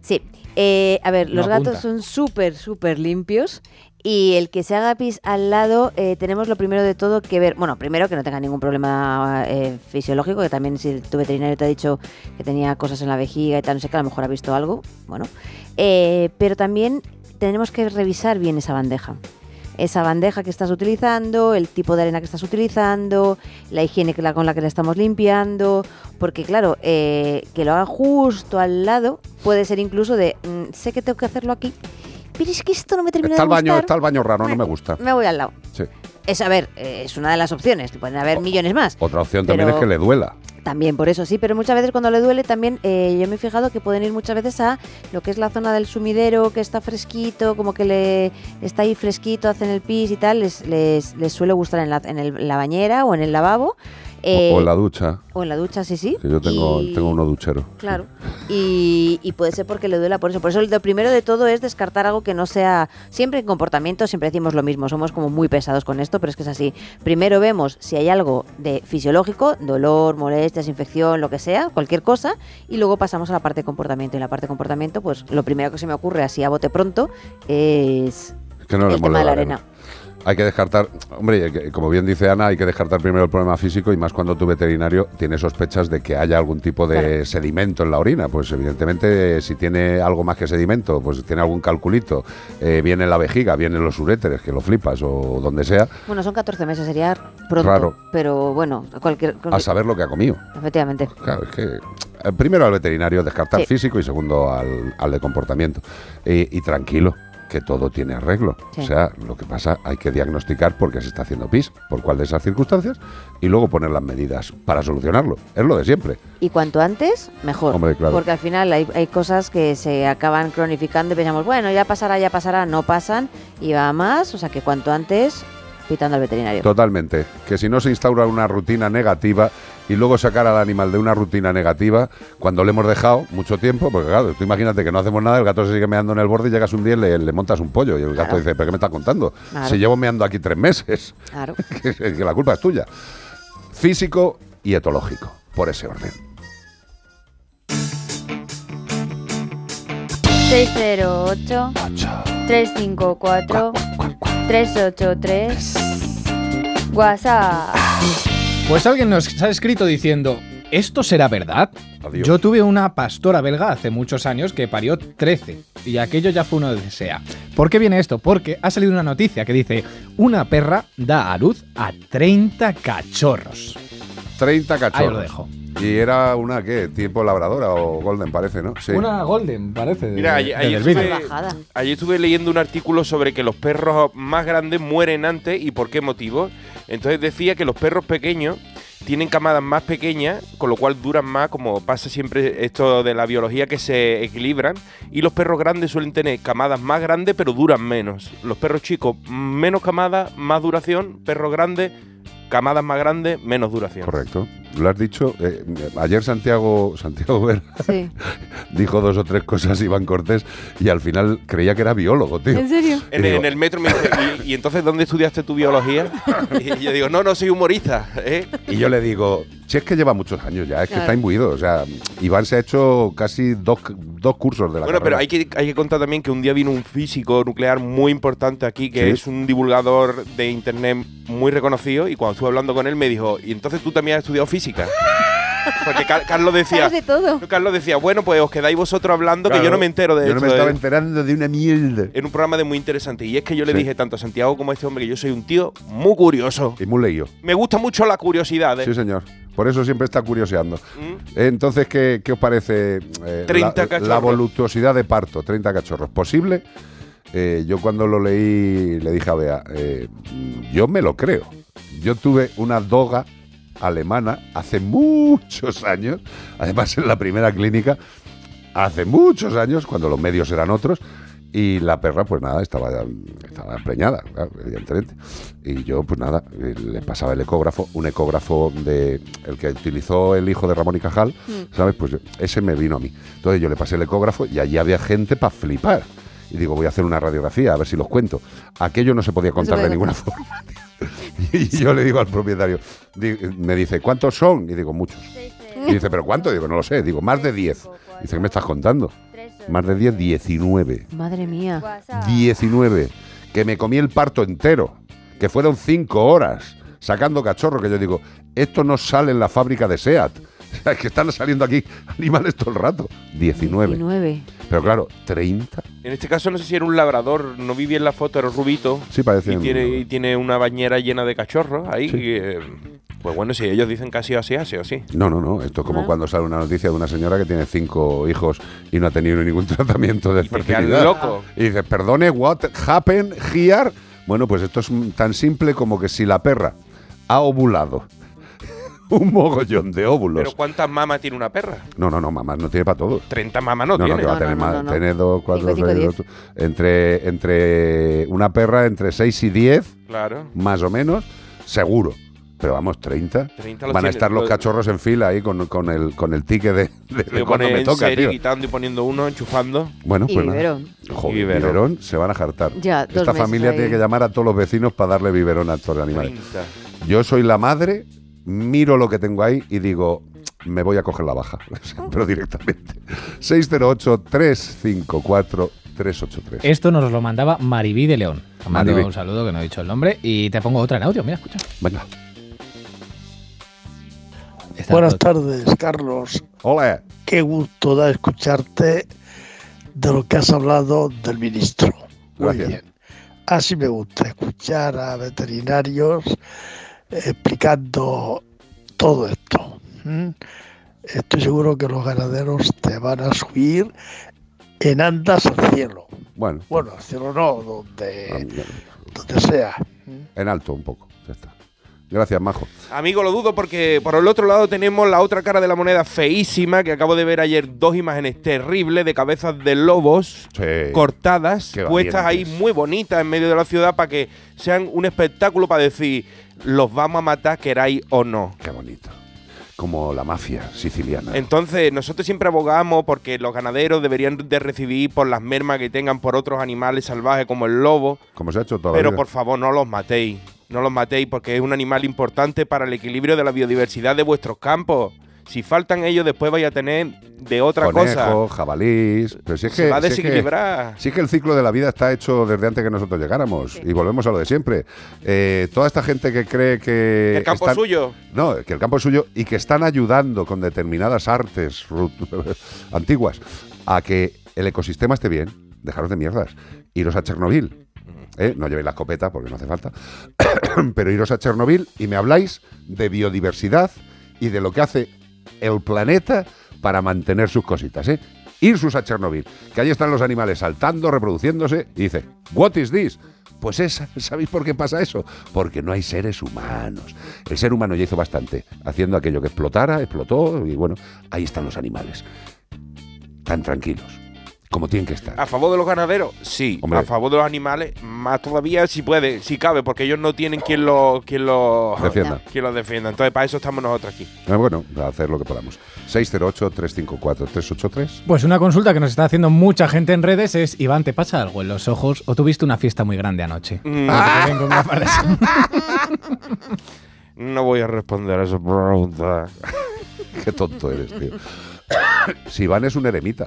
sí. Eh, a ver, No los gatos son súper, súper limpios. Y el que se haga pis al lado, eh, tenemos lo primero de todo que ver. Bueno, primero que no tenga ningún problema eh, fisiológico, que también si tu veterinario te ha dicho que tenía cosas en la vejiga y tal, no sé qué, a lo mejor ha visto algo. Bueno. Eh, pero también tenemos que revisar bien esa bandeja. Esa bandeja que estás utilizando, el tipo de arena que estás utilizando, la higiene que la, con la que la estamos limpiando, porque claro, eh, que lo haga justo al lado puede ser incluso de, mm, sé que tengo que hacerlo aquí, pero es que esto no me termina Está de el baño, gustar, está el baño raro, no me gusta. me voy al lado. Sí. Es, a ver, eh, es una de las opciones, pueden haber millones más. Otra opción también es que le duela. También, por eso sí, pero muchas veces cuando le duele también, eh, yo me he fijado que pueden ir muchas veces a lo que es la zona del sumidero, que está fresquito, como que le está ahí fresquito, hacen el pis y tal, les, les, les suele gustar en la, en el- la bañera o en el lavabo. Eh, o en la ducha, o en la ducha, sí, sí. que yo tengo, Y- tengo uno duchero. Claro. Y, y puede ser porque le duela por eso. Por eso lo primero de todo es descartar algo que no sea. Siempre en comportamiento siempre decimos lo mismo. Somos como muy pesados con esto, pero es que es así. Primero vemos si hay algo de fisiológico, dolor, molestias, infección, lo que sea, cualquier cosa, y luego pasamos a la parte de comportamiento. Y la parte de comportamiento, pues lo primero que se me ocurre así a bote pronto es que no el tema de la la arena. Hay que descartar, hombre, como bien dice Ana, hay que descartar primero el problema físico y más cuando tu veterinario tiene sospechas de que haya algún tipo de sedimento en la orina. Pues evidentemente, si tiene algo más que sedimento, pues tiene algún calculito, eh, viene en la vejiga, viene en los uréteres, que lo flipas o donde sea, Bueno, son 14 meses, sería pronto. Raro. Pero bueno, cualquier. a saber lo que ha comido. Efectivamente. Claro, es que eh, primero al veterinario descartar Sí. físico y segundo al, al de comportamiento. Y tranquilo, que todo tiene arreglo. Sí. O sea, lo que pasa, hay que diagnosticar por qué se está haciendo pis, por cuál de esas circunstancias, y luego poner las medidas para solucionarlo. Es lo de siempre. Y cuanto antes, mejor. Hombre, claro. Porque al final hay, hay cosas que se acaban cronificando y pensamos, bueno, ya pasará, ya pasará, no pasan y va a más. O sea que cuanto antes, pitando al veterinario. Totalmente. Que si no se instaura una rutina negativa y luego sacar al animal de una rutina negativa cuando le hemos dejado mucho tiempo, porque claro, tú imagínate que no hacemos nada, el gato se sigue meando en el borde y llegas un día y le, le montas un pollo y el gato Claro. dice, ¿pero qué me estás contando? Claro. Si llevo meando aquí tres meses, Claro. que, que la culpa es tuya. Físico y etológico, por ese orden. 608 354 383 WhatsApp. Pues alguien nos ha escrito diciendo, ¿Esto será verdad? Adiós. Yo tuve una pastora belga hace muchos años que parió 13 y aquello ya fue uno de desea. ¿Por qué viene esto? Porque ha salido una noticia que dice una perra da a luz a 30 cachorros. 30 cachorros. Ahí lo dejo. Y era una, ¿qué? Tipo labradora o golden, parece, ¿no? Sí. Una golden, parece. de- Mira, ayer, de- ayer del estuve, ayer estuve leyendo un artículo sobre que los perros más grandes mueren antes y por qué motivo. Entonces decía que los perros pequeños tienen camadas más pequeñas, con lo cual duran más, como pasa siempre esto de la biología, que se equilibran. Y los perros grandes suelen tener camadas más grandes, pero duran menos. Los perros chicos, menos camadas, más duración. Perros grandes, camadas más grandes, menos duración. Correcto. Lo has dicho. eh, ayer Santiago, Santiago Sí. dijo dos o tres cosas Iván Cortés y al final creía que era biólogo, tío. ¿En serio? En, Y digo, en el metro me dice, ¿y, y entonces dónde estudiaste tu biología? Y yo digo, no, no soy humorista. ¿eh? Y yo le digo, si es que lleva muchos años ya, es que Claro. está imbuido. O sea, Iván se ha hecho casi dos, dos cursos de la Bueno, pero hay que, hay que contar también que un día vino un físico nuclear muy importante aquí, que Sí. es un divulgador de internet muy reconocido, y cuando estuve hablando con él me dijo, ¿y entonces tú también has estudiado física? Porque Car- Carlos decía, Sabes de todo. Carlos decía, bueno, pues os quedáis vosotros hablando, que yo no me entero de Yo no me estaba de- enterando de una mierda. en un programa de muy interesante. Y es que yo le Sí. dije tanto a Santiago como a este hombre que yo soy un tío muy curioso. Y muy leído. Me gusta mucho la curiosidad. ¿eh? Sí, señor. Por eso siempre está curioseando. Mm. Eh, Entonces, ¿qué, qué os parece eh, 30 la, cachorros. la voluptuosidad de parto? 30 cachorros. ¿Posible? Eh, yo cuando lo leí le dije a Bea, eh, yo me lo creo. Yo tuve una doga alemana hace muchos años, además en la primera clínica, hace muchos años, cuando los medios eran otros, y la perra, pues nada, estaba, estaba preñada, claro, evidentemente. Y yo, pues nada, le pasaba el ecógrafo, un ecógrafo de el que utilizó el hijo de Ramón y Cajal, Mm. ¿sabes? Pues ese me vino a mí. Entonces yo le pasé el ecógrafo y allí había gente para flipar. Y digo, voy a hacer una radiografía, a ver si los cuento. Aquello no se podía contar de ninguna forma. Y yo le digo al propietario, me dice, ¿cuántos son? Y digo, muchos. Y dice, ¿pero cuánto? Digo, no lo sé. Digo, más de 10. Dice, ¿qué me estás contando? Más de 10, 19. Madre mía. 19. Que me comí el parto entero. Que fueron 5 horas sacando cachorro. Que yo digo, esto no sale en la fábrica de SEAT. Es que están saliendo aquí animales todo el rato. 19. 19. Pero claro, 30. En este caso no sé si era un labrador, no vi bien la foto, era rubito. Sí, parece Y un- tiene, y tiene una bañera llena de cachorros ahí. Sí. que, pues bueno, si ellos dicen que ha sido así, ha sido así. No, no, no. Esto es como Ah. cuando sale una noticia de una señora que tiene cinco hijos y no ha tenido ningún tratamiento de quedas fertilidad. loco. Y dices, perdone, what happened here? Bueno, pues esto es tan simple como que si la perra ha ovulado un mogollón de óvulos. Pero ¿cuántas mamas tiene una perra? No, no, no, mamás no tiene para todos. 30 mamas no, No, no, tiene. que va a tener más. Tiene dos, cuatro, Cinco, cinco, seis, diez. ocho. Entre, entre una perra entre 6 y 10, Claro. más o menos, seguro. Pero vamos, 30. 30 los Van a estar los Lo- cachorros en fila ahí con, con el, con el ticket de, de- de cuando pone me en toca, serie, tío. quitando y poniendo uno, enchufando. Bueno, Y pues nada. biberón. Joder, Y biberón. biberón. se van a jartar. Ya, dos Esta familia ahí. tiene que llamar a todos los vecinos para darle biberón a estos animales. 30. Yo soy la madre, miro lo que tengo ahí y digo, me voy a coger la baja. Pero directamente. 608-354-383. Esto nos lo mandaba Maribí de León. Mando Maribí. un saludo que no he dicho el nombre y te pongo otra en audio. Mira, escucha. Venga. Está Buenas todo- tardes, Carlos. Hola. Qué gusto da escucharte de lo que has hablado del ministro. Muy Gracias. bien. Así me gusta escuchar a veterinarios explicando todo esto. Estoy seguro que los ganaderos te van a subir en andas al cielo. Bueno, Bueno, al cielo no, donde, Ah, donde sea. en alto un poco. Gracias, Majo. Amigo, lo dudo porque por el otro lado tenemos la otra cara de la moneda feísima, que acabo de ver ayer dos imágenes terribles de cabezas de lobos Sí. cortadas, Qué puestas ahí muy bonitas en medio de la ciudad para que sean un espectáculo para decir, los vamos a matar, queráis o no. Qué bonito. Como la mafia siciliana. Entonces, nosotros siempre abogamos porque los ganaderos deberían de recibir por las mermas que tengan por otros animales salvajes como el lobo. Como se ha hecho toda la Pero vida. por favor, no los matéis. No los matéis porque es un animal importante para el equilibrio de la biodiversidad de vuestros campos. si faltan ellos, después vaya a tener de otra Conejo, cosa. jabalís. Pero si es Se que, va a si es que- desequilibrar. Sí que el ciclo de la vida está hecho desde antes que nosotros llegáramos. Y volvemos a lo de siempre. Eh, toda esta gente que cree que. El campo están- es suyo. No, que el campo es suyo y que están ayudando con determinadas artes antiguas a que el ecosistema esté bien. Dejaros de mierdas. Iros a Chernobyl. ¿Eh? No llevéis la escopeta porque no hace falta. Pero iros a Chernobyl y me habláis de biodiversidad y de lo que hace el planeta para mantener sus cositas. ¿eh? Irsus a Chernobyl, que ahí están los animales saltando, reproduciéndose, y dice, ¿What is this? Pues es, ¿sabéis por qué pasa eso? Porque no hay seres humanos. El ser humano ya hizo bastante, haciendo aquello que explotara, explotó, y bueno, ahí están los animales. Tan tranquilos, como tienen que estar. ¿A favor de los ganaderos? Sí. Hombre. A favor de los animales, más todavía si puede, si cabe, porque ellos no tienen quien los quien lo Defienda. Quien los defienda. Entonces, para eso estamos nosotros aquí. Ah, bueno, a hacer lo que podamos. 608-354-383. Pues una consulta que nos está haciendo mucha gente en redes es, Iván, ¿te pasa algo en los ojos o tuviste una fiesta muy grande anoche? Mm. No voy a responder a esa pregunta. Qué tonto eres, tío. si Iván es un eremita.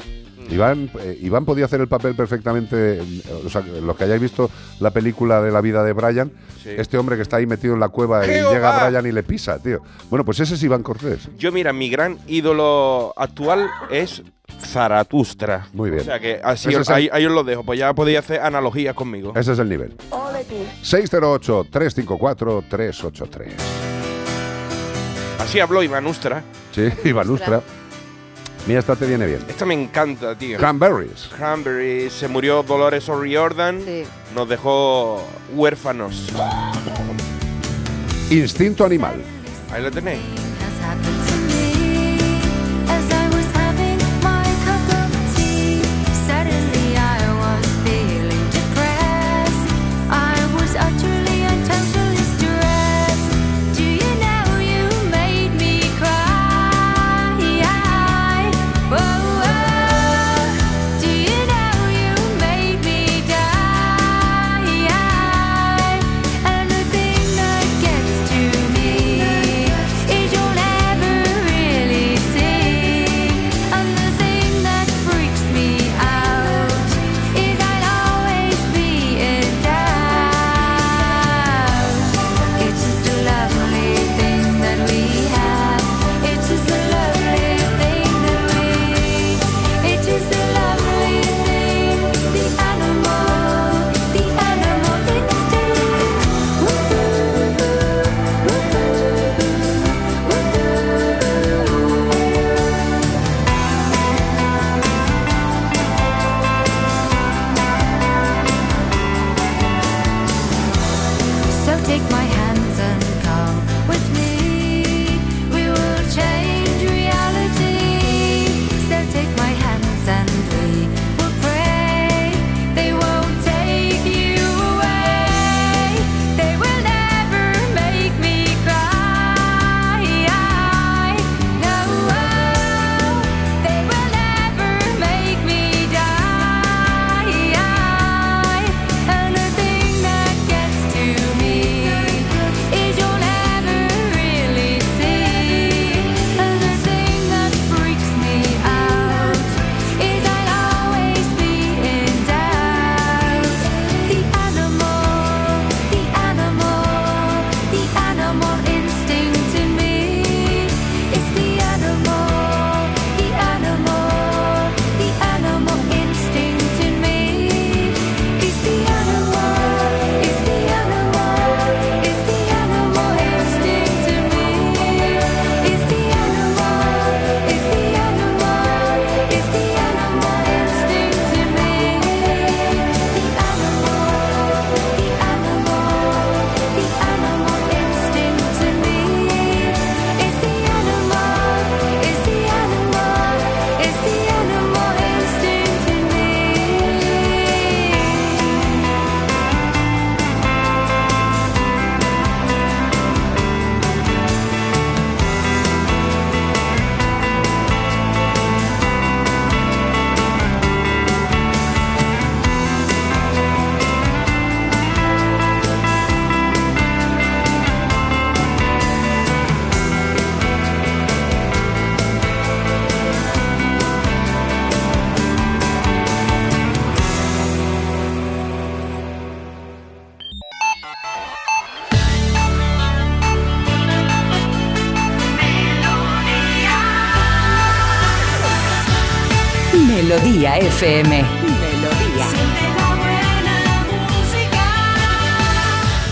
Iván, eh, Iván podía hacer el papel perfectamente. o sea, los que hayáis visto la película de la vida de Brian, Sí. este hombre que está ahí metido en la cueva y llega Brian y le pisa, tío. Bueno, pues ese es Iván Cortés. Yo, mira, mi gran ídolo actual es Zaratustra. Muy bien. O sea que así os- es el- ahí, ahí os lo dejo. Pues ya podéis hacer analogías conmigo. Ese es el nivel. 608-354-383. Así habló Iván Ustra. Sí, Iván Ustra. Mira, esta te viene bien. Esta me encanta, tío. Cranberries. Cranberry. Se murió Dolores O'Riordan. Nos dejó huérfanos. Instinto animal. Ahí lo tenéis. Melodía FM. Melodía.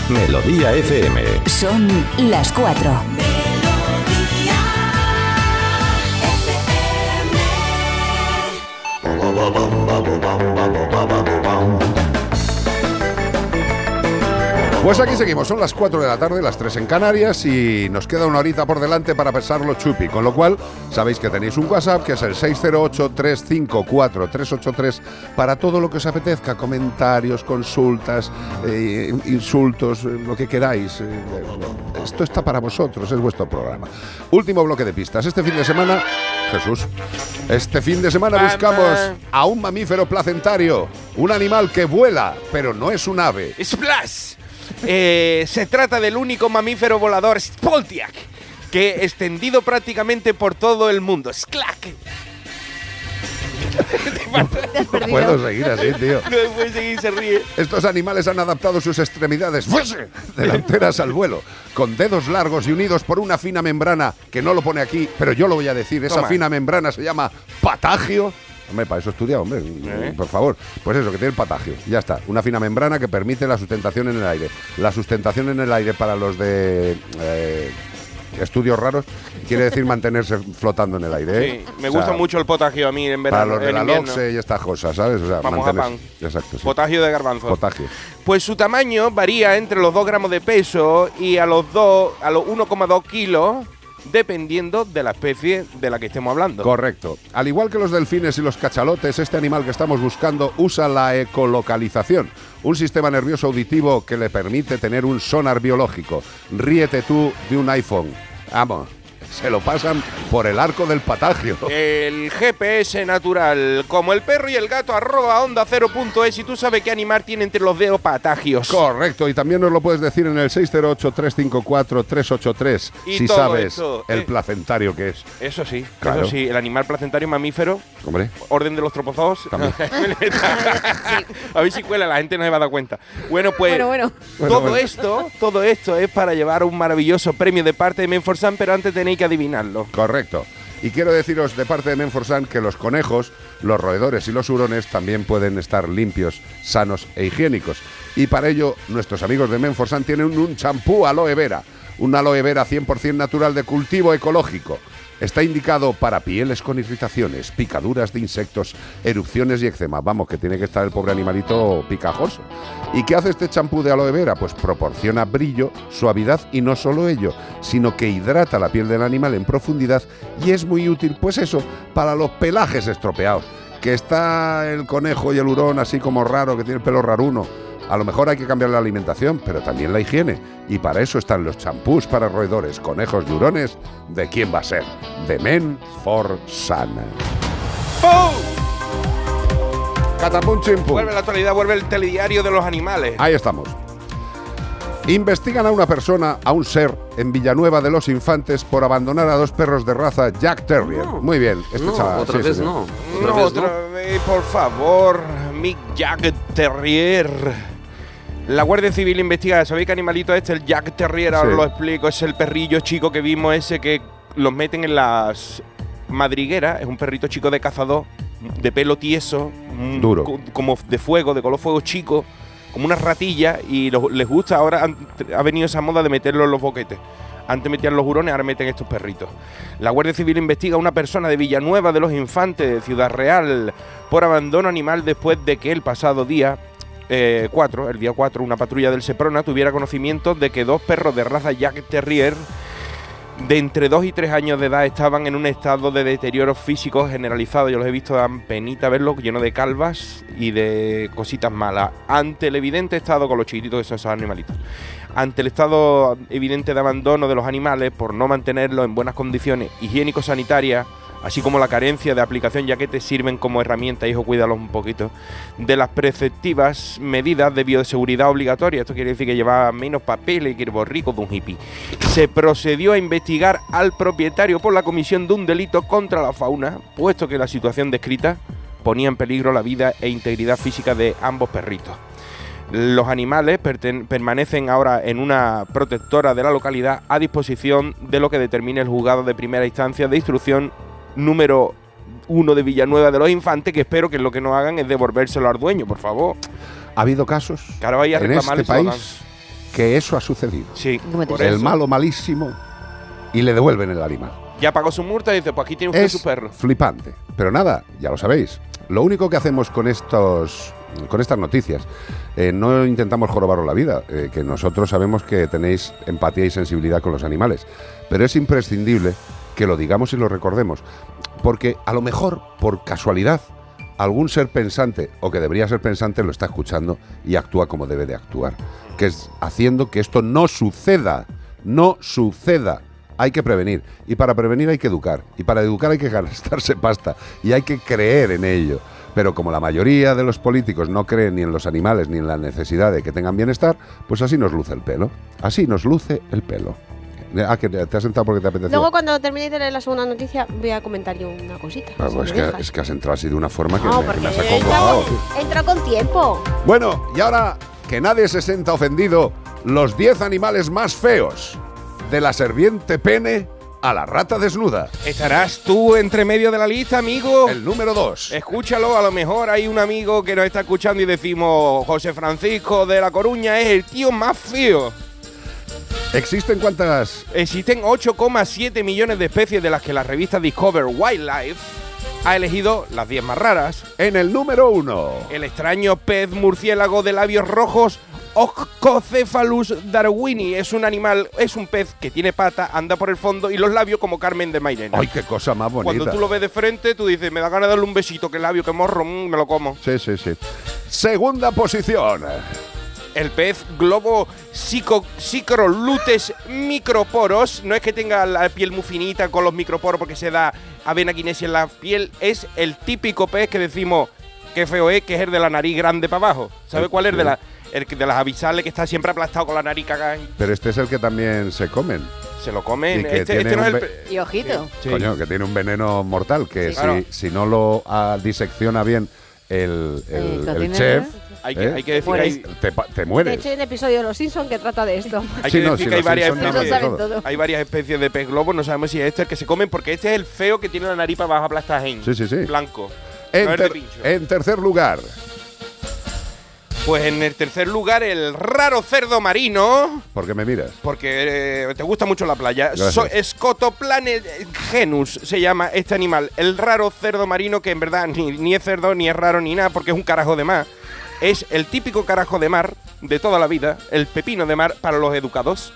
Melodía FM. Son las 4. Pues aquí seguimos, son las 4 de la tarde, las 3 en Canarias y nos queda una horita por delante para pesarlo chupi, con lo cual sabéis que tenéis un WhatsApp que es el 608-354-383 para todo lo que os apetezca, comentarios, consultas, eh, insultos, eh, lo que queráis. eh, esto está para vosotros, es vuestro programa. Último bloque de pistas. Este fin de semana, Jesús, este fin de semana buscamos a un mamífero placentario, un animal que vuela, pero no es un ave. ¡Splash! Eh, se trata del único mamífero volador Spoltiak, que extendido prácticamente por todo el mundo. ¡Sklack! No puedo seguir así, tío. No puede seguir, se ríe. Estos animales han adaptado sus extremidades ¡fuese! delanteras al vuelo, con dedos largos y unidos por una fina membrana, que no lo pone aquí, pero yo lo voy a decir. Esa Toma. fina membrana se llama patagio. Hombre, para eso he estudiado, hombre, ¿Eh? por favor. Pues eso, que tiene el patagio. Ya está. Una fina membrana que permite la sustentación en el aire. La sustentación en el aire para los de eh, estudios raros quiere decir mantenerse flotando en el aire. ¿eh? Sí, me O sea, gusta mucho el potagio a mí en verano. Para los de la. LOXE y estas cosas, ¿sabes? O sea, Vamos a mantenerse- Exacto, sí. Potagio de garbanzo. Potagio. Pues su tamaño varía entre los 2 gramos de peso y a los 2, a los 1,2 kilos, dependiendo de la especie de la que estemos hablando. Correcto. Al igual que los delfines y los cachalotes, este animal que estamos buscando usa la ecolocalización, un sistema nervioso auditivo que le permite tener un sonar biológico. Ríete tú de un iPhone. Vamos, se lo pasan por el arco del patagio. El GPS natural, como el perro y el gato, arroba onda cero punto es y tú sabes qué animal tiene entre los dedos patagios. Correcto, y también nos lo puedes decir en el 608-354-383 Y si todo sabes esto, el eh. placentario que es. Eso sí, Claro. eso sí, el animal placentario mamífero, Hombre, orden de los tropozoos. También. a ver si cuela, la gente no se va a dar cuenta. Bueno, pues Bueno, bueno. Bueno, todo bueno. esto, todo esto es para llevar un maravilloso premio de parte de Menforsan, pero antes tenéis que adivinarlo. Correcto. Y quiero deciros de parte de Menforsan que los conejos, los roedores y los hurones también pueden estar limpios, sanos e higiénicos. Y para ello, nuestros amigos de Menforsan tienen un champú aloe vera, un aloe vera 100% natural de cultivo ecológico. Está indicado para pieles con irritaciones, picaduras de insectos, erupciones y eczema. Vamos, que tiene que estar el pobre animalito picajoso. ¿Y qué hace este champú de aloe vera? Pues proporciona brillo, suavidad y no solo ello, sino que hidrata la piel del animal en profundidad y es muy útil, pues eso, para los pelajes estropeados. Que está el conejo y el hurón así como raro, que tiene el pelo raruno. A lo mejor hay que cambiar la alimentación, pero también la higiene. Y para eso están los champús para roedores, conejos y hurones. ¿De quién va a ser? De Men for Sun. Catapum chimpum. Vuelve la actualidad, vuelve el telediario de los animales. Ahí estamos. Investigan a una persona, a un ser, en Villanueva de los Infantes por abandonar a dos perros de raza Jack Terrier. Muy bien. Este no, chaval, otra sí, vez señor. no. Otra No, vez otra vez, por favor, Mick Jack Terrier. La Guardia Civil investiga, ¿sabéis qué animalito es este? El Jack Terrier, ahora Sí. lo explico. Es el perrillo chico que vimos ese que los meten en las madrigueras. Es un perrito chico de cazador, de pelo tieso, mm, Duro. co- como de fuego, de color fuego chico, como una ratilla. Y lo- les gusta, ahora han- ha venido esa moda de meterlo en los boquetes. Antes metían los hurones, ahora meten estos perritos. La Guardia Civil investiga a una persona de Villanueva de los Infantes, de Ciudad Real, por abandono animal después de que el pasado día 4, el día 4, una patrulla del Seprona tuviera conocimiento de que dos perros de raza Jack Terrier de entre 2 y 3 años de edad estaban en un estado de deterioro físico generalizado. Yo los he visto, dan penita verlos, lleno de calvas y de cositas malas. Ante el evidente estado, con los chiquititos son esos animalitos, ante el estado evidente de abandono de los animales por no mantenerlos en buenas condiciones higiénico-sanitarias, así como la carencia de aplicación, ya que te sirven como herramienta, hijo, cuídalos un poquito, de las preceptivas medidas de bioseguridad obligatoria. Esto quiere decir que lleva menos papeles que el borrico de un hippie. Se procedió a investigar al propietario por la comisión de un delito contra la fauna, puesto que la situación descrita ponía en peligro la vida e integridad física de ambos perritos. Los animales permanecen ahora en una protectora de la localidad a disposición de lo que determine el juzgado de primera instancia de instrucción número uno de Villanueva de los Infantes, que espero que lo que no hagan es devolvérselo al dueño, por favor. Ha habido casos Claro, vaya a en este país que eso ha sucedido. Sí, por el eso. malo malísimo y le devuelven el animal. Ya pagó su multa y dice, pues aquí tiene usted Es su perro. flipante. Pero nada, ya lo sabéis. Lo único que hacemos con estos con estas noticias, eh, no intentamos jorobaros la vida, eh, que nosotros sabemos que tenéis empatía y sensibilidad con los animales, pero es imprescindible que lo digamos y lo recordemos, porque a lo mejor, por casualidad, algún ser pensante, o que debería ser pensante, lo está escuchando y actúa como debe de actuar, que es haciendo que esto no suceda, no suceda. Hay que prevenir. Y para prevenir hay que educar. Y para educar hay que gastarse pasta. Y hay que creer en ello. Pero como la mayoría de los políticos no creen ni en los animales ni en la necesidad de que tengan bienestar, pues así nos luce el pelo. Así nos luce el pelo. Ah, que te has sentado porque te apetecía. Luego, cuando terminéis de leer la segunda noticia, voy a comentar yo una cosita. Ah, si pues es, me que, es que has entrado así de una forma que No, me, porque me has entrado, he entrado con tiempo. Bueno, y ahora que nadie se sienta ofendido, los 10 animales más feos. De la serviente pene a la rata desnuda. ¿Estarás tú entre medio de la lista, amigo? El número 2. Escúchalo, a lo mejor hay un amigo que nos está escuchando y decimos, José Francisco de La Coruña es el tío más feo. ¿Existen cuántas? Existen 8,7 millones de especies de las que la revista Discover Wildlife ha elegido las 10 más raras. En el número 1. El extraño pez murciélago de labios rojos Oscocephalus darwini es un animal, es un pez que tiene pata, anda por el fondo y los labios como Carmen de Mairena. ¡Ay, qué cosa más bonita! Cuando tú lo ves de frente, tú dices, me da ganas de darle un besito, que labio, que morro, mm, me lo como. Sí, sí, sí. Segunda posición. El pez globo psico, psicrolutes microporos, no es que tenga la piel muy finita con los microporos porque se da avena kinesia en la piel, es el típico pez que decimos que feo es, que es el de la nariz grande para abajo. ¿Sabe cuál es? El de, la, el de las avisales que está siempre aplastado con la nariz cagada. Pero este es el que también se comen. Se lo comen. Y que Este, tiene este no es el Y ojito. Sí. Coño, que tiene un veneno mortal, que Sí. si, Claro. si no lo ah, disecciona bien el, el- El el cocinero. Chef, Hay que, ¿eh? hay que decir que Mueres. hay, te, te De mueres. hecho, hay un episodio de Los Simpsons que trata de esto. hay Sí, que no, decir sí, que hay varias, especies, hay varias especies de pez globo, no sabemos si es este el que se comen, porque este es el feo que tiene la nariz para abajo aplastada Sí, sí, sí. blanco. En, no ter- tercer lugar, Pues en el tercer lugar, el raro cerdo marino. ¿por qué me miras? Porque eh, te gusta mucho la playa. So- Scotoplanet genus se llama este animal. El raro cerdo marino, que en verdad ni, ni es cerdo, ni es raro, ni nada, porque es un carajo de mar. Es el típico carajo de mar de toda la vida, el pepino de mar para los educados.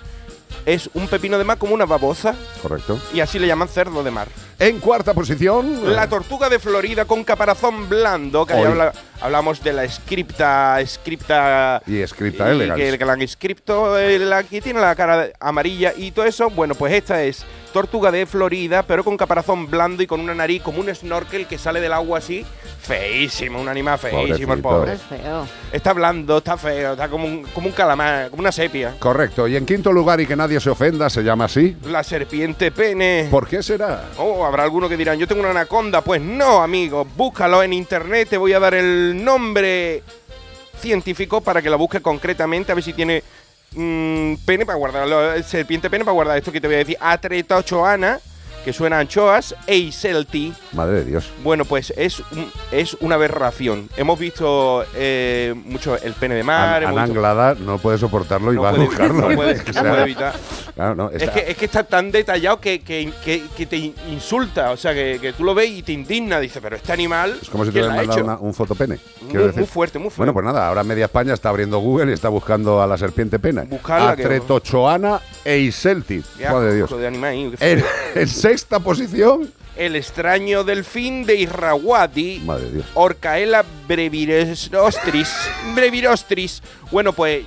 Es un pepino de mar como una babosa Correcto. y así le llaman cerdo de mar. En cuarta posición, La tortuga de Florida con caparazón blando, que ahí Hoy. habla- hablamos de la scripta, scripta y Scripta y elegans. que, que la han escrito, la que tiene la cara amarilla y todo eso. Bueno, pues esta es tortuga de Florida, pero con caparazón blando y con una nariz como un snorkel que sale del agua así. Feísimo, un animal feísimo, el pobre. Es feo. Está blando, está feo, está como un, como un calamar, como una sepia. Correcto. Y en quinto lugar, y que nadie se ofenda, se llama así. La serpiente pene. ¿Por qué será? Oh, habrá alguno que dirán, yo tengo una anaconda. Pues no, amigo, búscalo en internet, te voy a dar el nombre científico para que lo busques concretamente, a ver si tiene mm, pene para guardarlo, serpiente pene para guardar. Esto que te voy a decir, Atretochoana, que suena a anchoas, Eiselti. Madre de Dios. Bueno, pues es, un- es una aberración. Hemos visto eh, mucho el pene de mar. An- hemos visto- Anglada no puede soportarlo y No va puede- a buscarlo. no puede- no evitar. Claro, no, Es que, es que está tan detallado que, que, que- te insulta, o sea, que, que tú lo ves y te indigna. Dice, pero este animal. Es como si te ¿quién hubieran mandado una- un fotopene. Muy- muy fuerte, muy fuerte. Bueno, pues nada, ahora media España está abriendo Google y está buscando a la serpiente pena. Buscarla, Atretochoana e Iselti. Qué Madre de Dios. de animal En, feo. en sexta posición. El extraño delfín de Irrawaddy. Madre Dios. Orcaela brevirostris. brevirostris. Bueno, pues.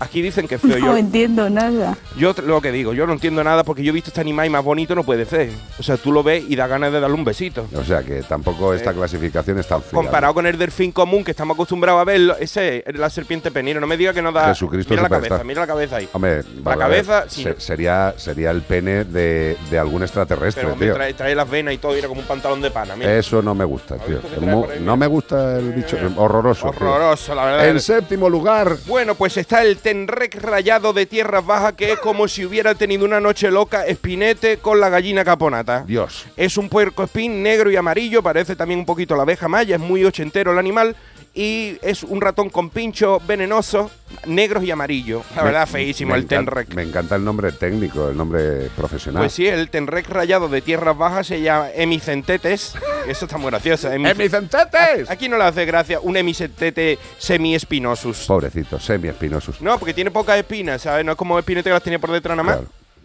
Aquí dicen que es feo. No yo, entiendo nada. yo lo que digo, yo no entiendo nada porque yo he visto este animal y más bonito no puede ser. O sea, tú lo ves y da ganas de darle un besito. O sea que tampoco esta Eh, clasificación es tan fiable. Comparado con el delfín común que estamos acostumbrados a verlo, ese es la serpiente penino. No me diga que no da. Jesucristo mira la cabeza, mira la cabeza ahí. Hombre, La ver, cabeza, sí. se- sería, sería el pene de, de algún extraterrestre, Pero hombre, tío. trae, trae las venas y todo, y era como un pantalón de pana. Mira. Eso no me gusta, tío. mu- no me gusta el bicho. Horroroso. tío. Horroroso, la verdad. En séptimo lugar. Bueno, pues está el tenrec rayado de tierras bajas que es como si hubiera tenido una noche loca espinete con la gallina caponata. Dios. Es un puerco espín negro y amarillo, parece también un poquito la abeja maya, es muy ochentero el animal y es un ratón con pinchos venenosos, negros y amarillos. La Me- verdad, feísimo me el tenrec. Me encanta el nombre técnico, el nombre profesional. Pues sí, el tenrec rayado de tierras bajas se llama hemicentetes. Eso está muy gracioso. ¡Hemicentetes! Aquí no le hace gracia un hemicentete semi-espinosus. Pobrecito, semi-espinosos. No, porque tiene pocas espinas, ¿sabes? No es como espinete que las tenía por detrás nada más.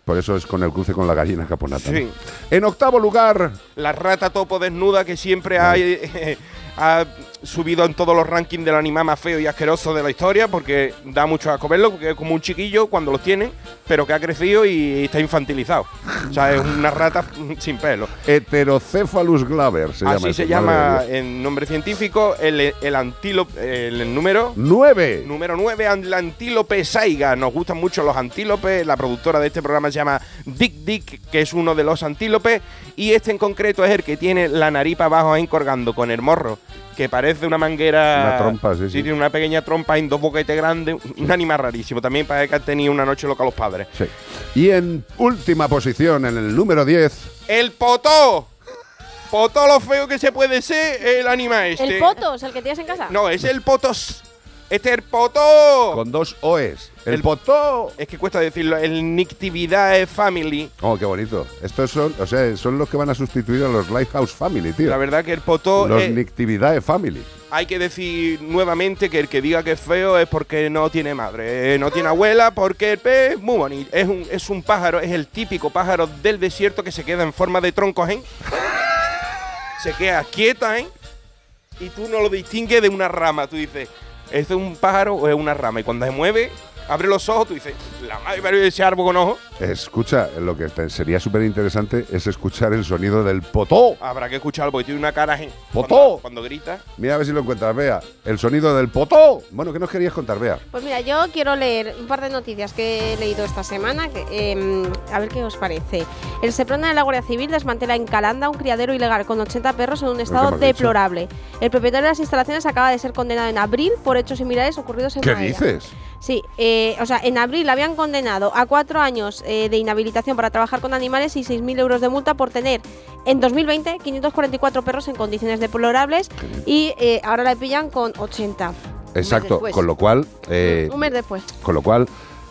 Por eso es con el cruce con la gallina caponata. ¿no? Sí. En octavo lugar, La rata topo desnuda que siempre ha, eh, ha subido en todos los rankings del animal más feo y asqueroso de la historia porque da mucho asco verlo, porque es como un chiquillo cuando los tiene, pero que ha crecido y está infantilizado. O sea, es una rata sin pelo. Heterocephalus glaber se llama. Así se llama en nombre científico el, el antílope, el, número ¡Nueve! Número 9, el antílope saiga. Nos gustan mucho los antílopes. La productora de este programa se llama Dick Dick, que es uno de los antílopes. Y este en concreto es el que tiene la nariz para abajo ahí colgando con el morro, que parece una manguera. Una trompa, sí, sí. tiene una pequeña trompa en dos boquetes grandes. Un animal rarísimo. También parece que ha tenido una noche loca los padres. Sí. Y en última posición, en el número 10, El potó. Potó lo feo que se puede ser el animal este. ¿El potos, el que tienes en casa? No, es el potos. Este es el potó. con dos OEs. El, El- potó. Es que cuesta decirlo. El Nictividae Family. Oh, qué bonito. Estos son, o sea, son los que van a sustituir a los Lifehouse Family, tío. La verdad que el potó. los Nictividae Family. hay que decir nuevamente que el que diga que es feo es porque no tiene madre, eh, no tiene abuela, porque es muy bonito. Es un, es un pájaro, es el típico pájaro del desierto que se queda en forma de troncos, ¿eh? se queda quieto, ¿eh? Y tú no lo distingues de una rama. Tú dices, ¿esto es un pájaro o es una rama? Y cuando se mueve, abre los ojos, tú dices, la madre me ese árbol con ojos. Escucha, lo que sería súper interesante es escuchar el sonido del potó. Habrá que escucharlo porque tiene una cara, ¿eh? ¡Potó! Cuando, cuando grita. Mira a ver si lo encuentras, Bea. El sonido del potó. Bueno, ¿qué nos querías contar, Bea? Pues mira, yo quiero leer un par de noticias que he leído esta semana, que, em, a ver qué os parece. El Seprona de la Guardia Civil desmantela en Calanda un criadero ilegal con 80 perros en un estado dicho? deplorable. El propietario de las instalaciones acaba de ser condenado en abril por hechos similares ocurridos en ¿Qué dices? Sí, eh, o sea, en abril habían condenado a cuatro años eh, de inhabilitación para trabajar con animales y 6.000 euros de multa por tener en 2020 544 perros en condiciones deplorables y eh, ahora la pillan con 80. Exacto, con lo cual, eh, Un mes después. con lo cual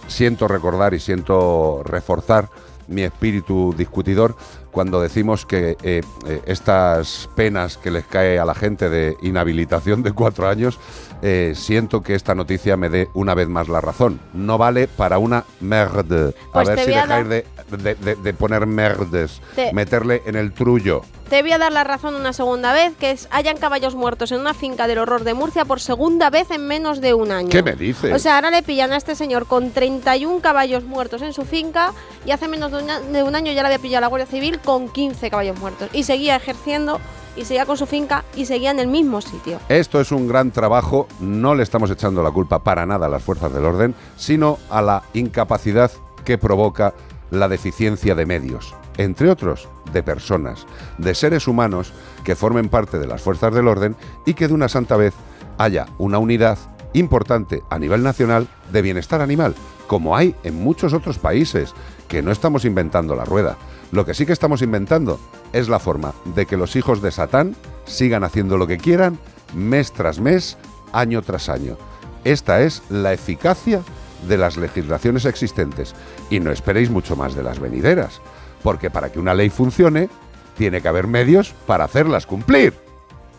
siento recordar y siento reforzar mi espíritu discutidor cuando decimos que eh, eh, estas penas que les cae a la gente de inhabilitación de cuatro años, eh, siento que esta noticia me dé una vez más la razón. No vale para una merde. Pues a ver te si dejáis de, de- de- de poner merdes, Te- meterle en el trullo. Te voy a dar la razón una segunda vez, que es hayan caballos muertos en una finca del horror de Murcia por segunda vez en menos de un año. ¿Qué me dices? O sea, ahora le pillan a este señor con 31 caballos muertos en su finca y hace menos de un, a- de un año ya le había pillado la Guardia Civil con 15 caballos muertos. Y seguía ejerciendo y seguía con su finca y seguía en el mismo sitio. Esto es un gran trabajo, no le estamos echando la culpa para nada a las fuerzas del orden, sino a la incapacidad que provoca la deficiencia de medios, entre otros de personas, de seres humanos que formen parte de las fuerzas del orden y que de una santa vez haya una unidad importante a nivel nacional de bienestar animal, como hay en muchos otros países, que no estamos inventando la rueda. Lo que sí que estamos inventando es la forma de que los hijos de Satán sigan haciendo lo que quieran mes tras mes, año tras año. Esta es la eficacia de las legislaciones existentes y no esperéis mucho más de las venideras, porque para que una ley funcione tiene que haber medios para hacerlas cumplir.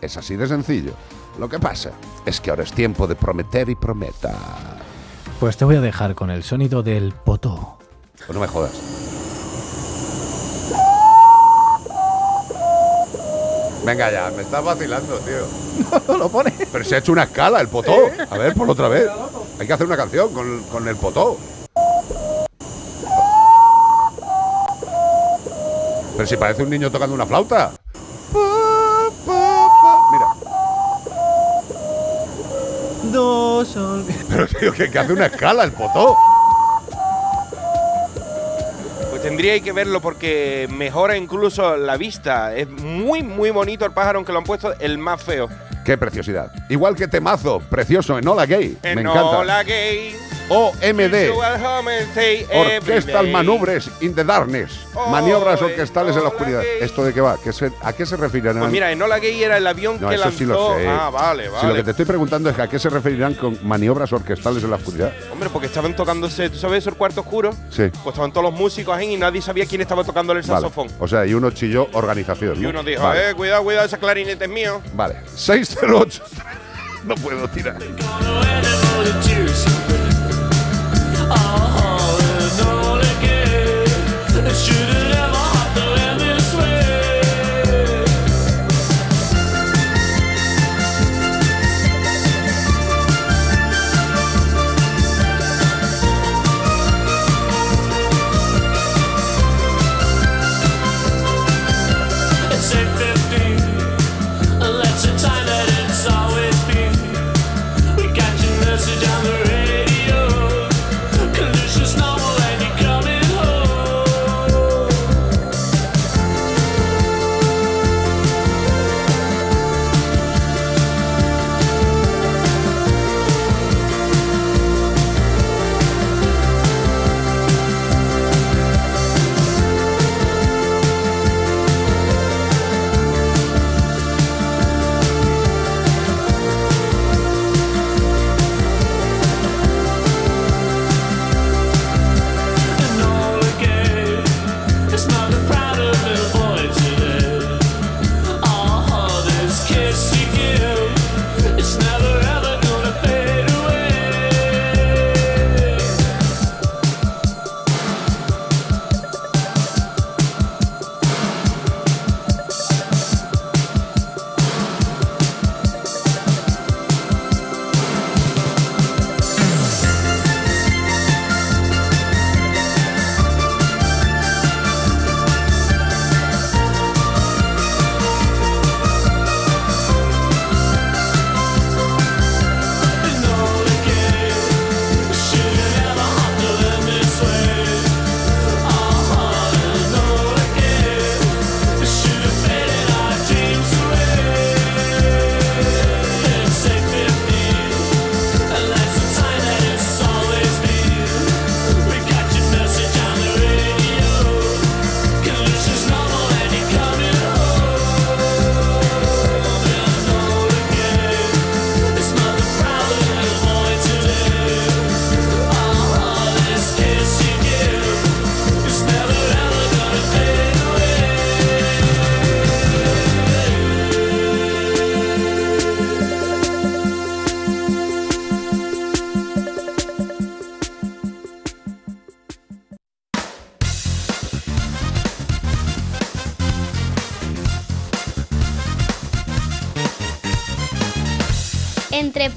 Es así de sencillo. Lo que pasa es que ahora es tiempo de prometer y prometa. Pues te voy a dejar con el sonido del potó. Pues no me jodas. Venga ya, me estás vacilando, tío. No lo pone. Pero se ha hecho una escala el potó. A ver, por otra vez. Hay que hacer una canción con, con el potó. Pero si parece un niño tocando una flauta. Mira. Dos Pero tío, que, que hace una escala el potó. Pues tendríais que verlo porque mejora incluso la vista. Es muy, muy bonito el pájaro, aunque lo han puesto el más feo. Qué preciosidad. Igual que temazo, precioso, Enola Gay. Me encanta. Enola Gay. OMD. Orquestal. Manubres in the Darkness. Maniobras orquestales en la oscuridad. ¿Esto de qué va? ¿Qué se- ¿A qué se referirán? Pues mira, Enola Gay era el avión no, que lanzó. sí lo sé. Ah, vale, Si vale. lo que te estoy preguntando es que a qué se referirán con maniobras orquestales en la oscuridad. Hombre, porque estaban tocándose, ¿tú sabes eso, el cuarto oscuro? Sí. Pues estaban todos los músicos ahí y nadie sabía quién estaba tocando el Vale. saxofón. O sea, y uno chilló organización. Y ¿no? uno dijo, Vale. eh, cuidado, cuidado, ese clarinete es mío. Vale. 608. no puedo tirar. all in all again. It should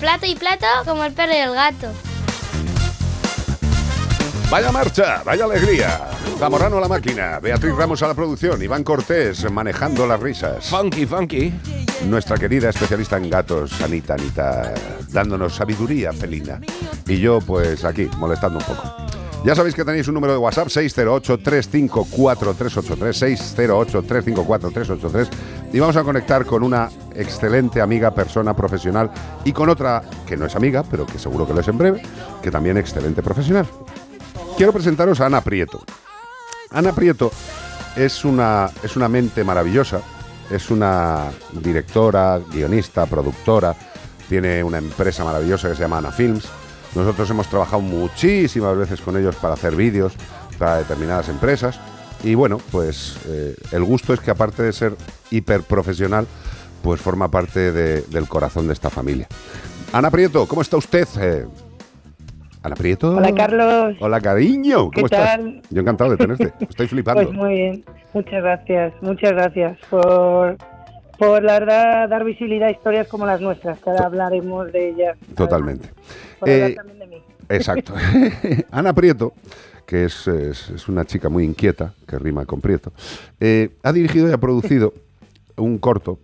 plato y plato, como el perro y el gato. Vaya marcha, vaya alegría. Zamorano a la máquina, Beatriz Ramos a la producción, Iván Cortés manejando las risas. Funky, funky. Nuestra querida especialista en gatos, Anita, Anita, dándonos sabiduría felina. Y yo, pues aquí, molestando un poco. Ya sabéis que tenéis un número de WhatsApp 608-354-383, 608-354-383 y vamos a conectar con una excelente amiga, persona profesional y con otra que no es amiga, pero que seguro que lo es en breve, que también excelente profesional. Quiero presentaros a Ana Prieto. Ana Prieto es una, es una mente maravillosa, es una directora, guionista, productora, tiene una empresa maravillosa que se llama Ana Films. Nosotros hemos trabajado muchísimas veces con ellos para hacer vídeos para determinadas empresas. Y bueno, pues eh, el gusto es que aparte de ser hiperprofesional, pues forma parte de- del corazón de esta familia. Ana Prieto, ¿cómo está usted? Eh, Ana Prieto. Hola, Carlos. Hola, cariño. ¿Cómo ¿Qué estás? tal? Yo encantado de tenerte. Estoy flipando. Pues muy bien. Muchas gracias. Muchas gracias por, por la verdad, dar visibilidad a historias como las nuestras, que ahora hablaremos de ellas. Totalmente. Por hablar Eh, también de mí. Exacto. Ana Prieto, que es, es- es una chica muy inquieta, que rima con Prieto, eh, ha dirigido y ha producido un corto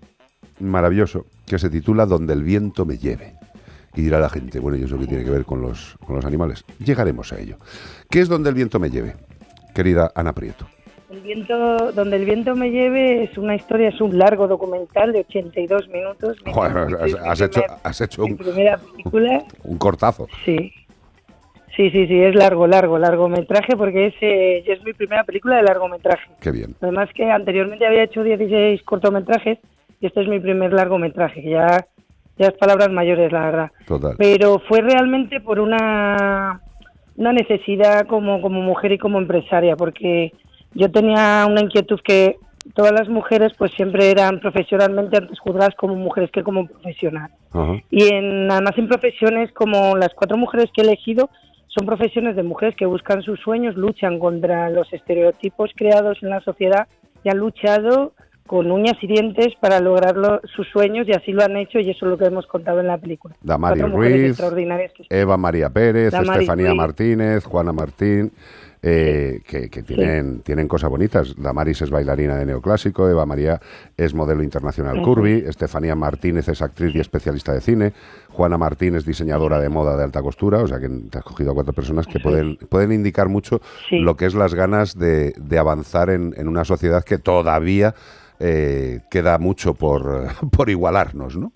maravilloso que se titula Donde el viento me lleve. Y dirá la gente, bueno, ¿y eso qué tiene que ver con los, con los animales? Llegaremos a ello. ¿Qué es Donde el viento me lleve, querida Ana Prieto? El viento, donde el viento me lleve es una historia, es un largo documental de 82 minutos. Mi- Joder, has, has hecho, has hecho un, primera película. un cortazo. Sí, Sí, sí, sí, es largo, largo, largometraje porque es, eh, es mi primera película de largometraje. Qué bien. Además que anteriormente había hecho 16 cortometrajes y este es mi primer largometraje, que ya, ya es palabras mayores, la verdad. Total. Pero fue realmente por una, una necesidad como, como mujer y como empresaria, porque yo tenía una inquietud que todas las mujeres pues siempre eran profesionalmente antes juzgadas como mujeres que como profesional. Y en, además en profesiones como las cuatro mujeres que he elegido, son profesiones de mujeres que buscan sus sueños, luchan contra los estereotipos creados en la sociedad y han luchado con uñas y dientes para lograr lo- sus sueños y así lo han hecho y eso es lo que hemos contado en la película. Damari Ruiz, Eva María Pérez, Damari Estefanía Ruiz. Martínez, Juana Martín, eh, que, que tienen, tienen cosas bonitas. Damaris es bailarina de neoclásico, Eva María es modelo internacional Ujú. curvy, Estefanía Martínez es actriz y especialista de cine, Juana Martín es diseñadora de moda de alta costura, o sea que te has cogido a cuatro personas que pueden, pueden indicar mucho Sí. lo que es las ganas de, de avanzar en, en una sociedad que todavía eh, queda mucho por, por igualarnos, ¿no?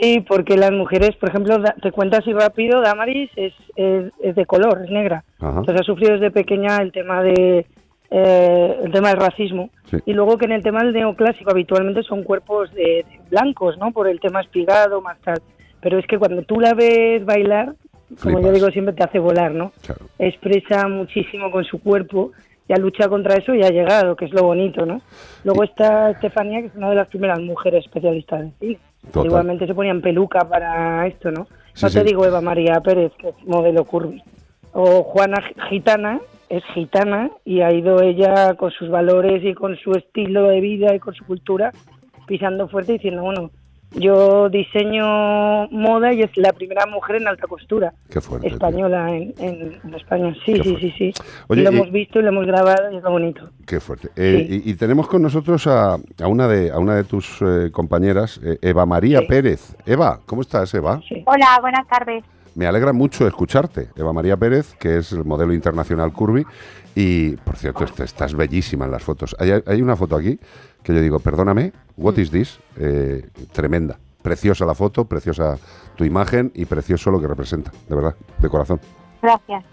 Sí, porque las mujeres, por ejemplo, te cuento así rápido, Damaris es, es, es de color, es negra. Ajá. Entonces ha sufrido desde pequeña el tema de eh, el tema del racismo. Sí. Y luego que en el tema del neoclásico habitualmente son cuerpos de, de blancos, ¿no? Por el tema espigado, más tal. Pero es que cuando tú la ves bailar, como yo digo, siempre te hace volar, ¿no? Expresa muchísimo con su cuerpo y ha luchado contra eso y ha llegado, que es lo bonito, ¿no? Luego está Estefanía, que es una de las primeras mujeres especialistas de cine. Total. Igualmente se ponían peluca para esto, ¿no? Sí, no te sí. digo Eva María Pérez, que es modelo curvy. O Juana Gitana, es gitana y ha ido ella con sus valores y con su estilo de vida y con su cultura pisando fuerte diciendo, bueno, yo diseño moda y es la primera mujer en alta costura Qué fuerte. española en, en- en España. Sí, Qué sí, sí, sí. Oye, y lo y- hemos visto y lo hemos grabado y es lo bonito. Qué fuerte. Eh, y, y tenemos con nosotros a, a una de a una de tus eh, compañeras, eh, Eva María Pérez. Eva, ¿cómo estás, Eva? Hola, buenas tardes. Me alegra mucho escucharte. Eva María Pérez, que es el modelo internacional Curvy. Y, por cierto, est- estás bellísima en las fotos. Hay, hay una foto aquí que yo digo, perdóname, what is this? Eh, tremenda. Preciosa la foto, preciosa tu imagen y precioso lo que representa, de verdad, de corazón. Gracias.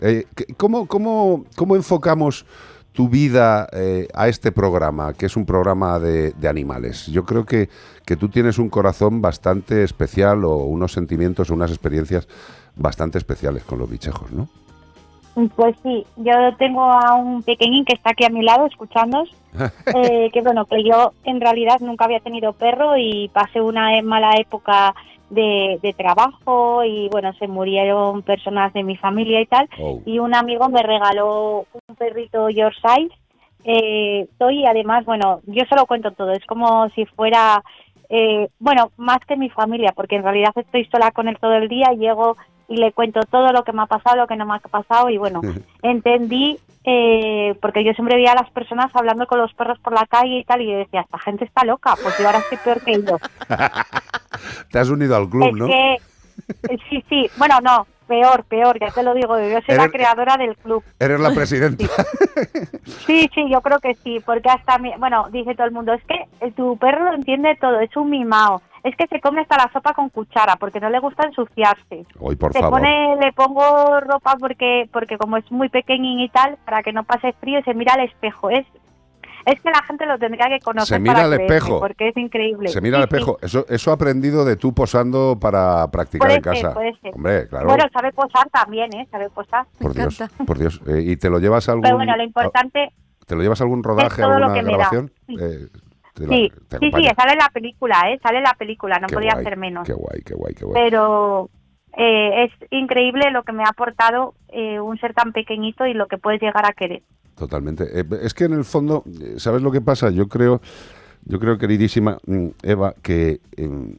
Eh, ¿qué- ¿cómo, cómo, cómo enfocamos tu vida eh, a este programa, que es un programa de, de animales? Yo creo que, que tú tienes un corazón bastante especial o unos sentimientos o unas experiencias bastante especiales con los bichejos, ¿no? Pues sí, yo tengo a un pequeñín que está aquí a mi lado escuchándonos, eh, que bueno, que yo en realidad nunca había tenido perro y pasé una e- mala época de, de trabajo y bueno, se murieron personas de mi familia y tal, Oh. y un amigo me regaló un perrito Yorkshire. Eh, soy además, bueno, yo se lo cuento todo, es como si fuera, eh, bueno, más que mi familia, porque en realidad estoy sola con él todo el día, llego y le cuento todo lo que me ha pasado, lo que no me ha pasado y bueno, entendí, eh, porque yo siempre veía a las personas hablando con los perros por la calle y tal, y yo decía, esta gente está loca, pues yo ahora estoy peor que ellos. Te has unido al club, es ¿no? que, sí, sí, bueno, no, peor, peor, ya te lo digo, yo soy la creadora del club. Eres la presidenta. Sí, sí, yo creo que sí, porque hasta, mi, bueno, dice todo el mundo, es que eh, tu perro lo entiende todo, es un mimao, es que se come hasta la sopa con cuchara porque no le gusta ensuciarse. Hoy, por se favor. pone, le pongo ropa porque, porque como es muy pequeñín y tal, para que no pase frío, y se mira al espejo. Es, es que la gente lo tendría que conocer. Se mira para al creerme, espejo. Porque es increíble. Se mira al Sí, sí. espejo. Eso, eso ha aprendido de tú posando para practicar Puede en casa. ser, puede ser. Hombre, claro. Bueno, sabe posar también, ¿eh? Sabe posar. por Dios, por Dios. Eh, ¿Y te lo llevas a algún, Pero bueno, lo importante... ¿te lo llevas a algún rodaje, lo alguna me grabación? Sí. Eh, la- Sí, sí, sí, sale en la película, ¿eh? Sale en la película, no Qué podía guay, ser menos. Qué guay, qué guay, qué guay. Pero eh, es increíble lo que me ha aportado eh, un ser tan pequeñito y lo que puedes llegar a querer. Totalmente. Eh, es que en el fondo, ¿sabes lo que pasa? Yo creo, yo creo, queridísima mm, Eva, que eh,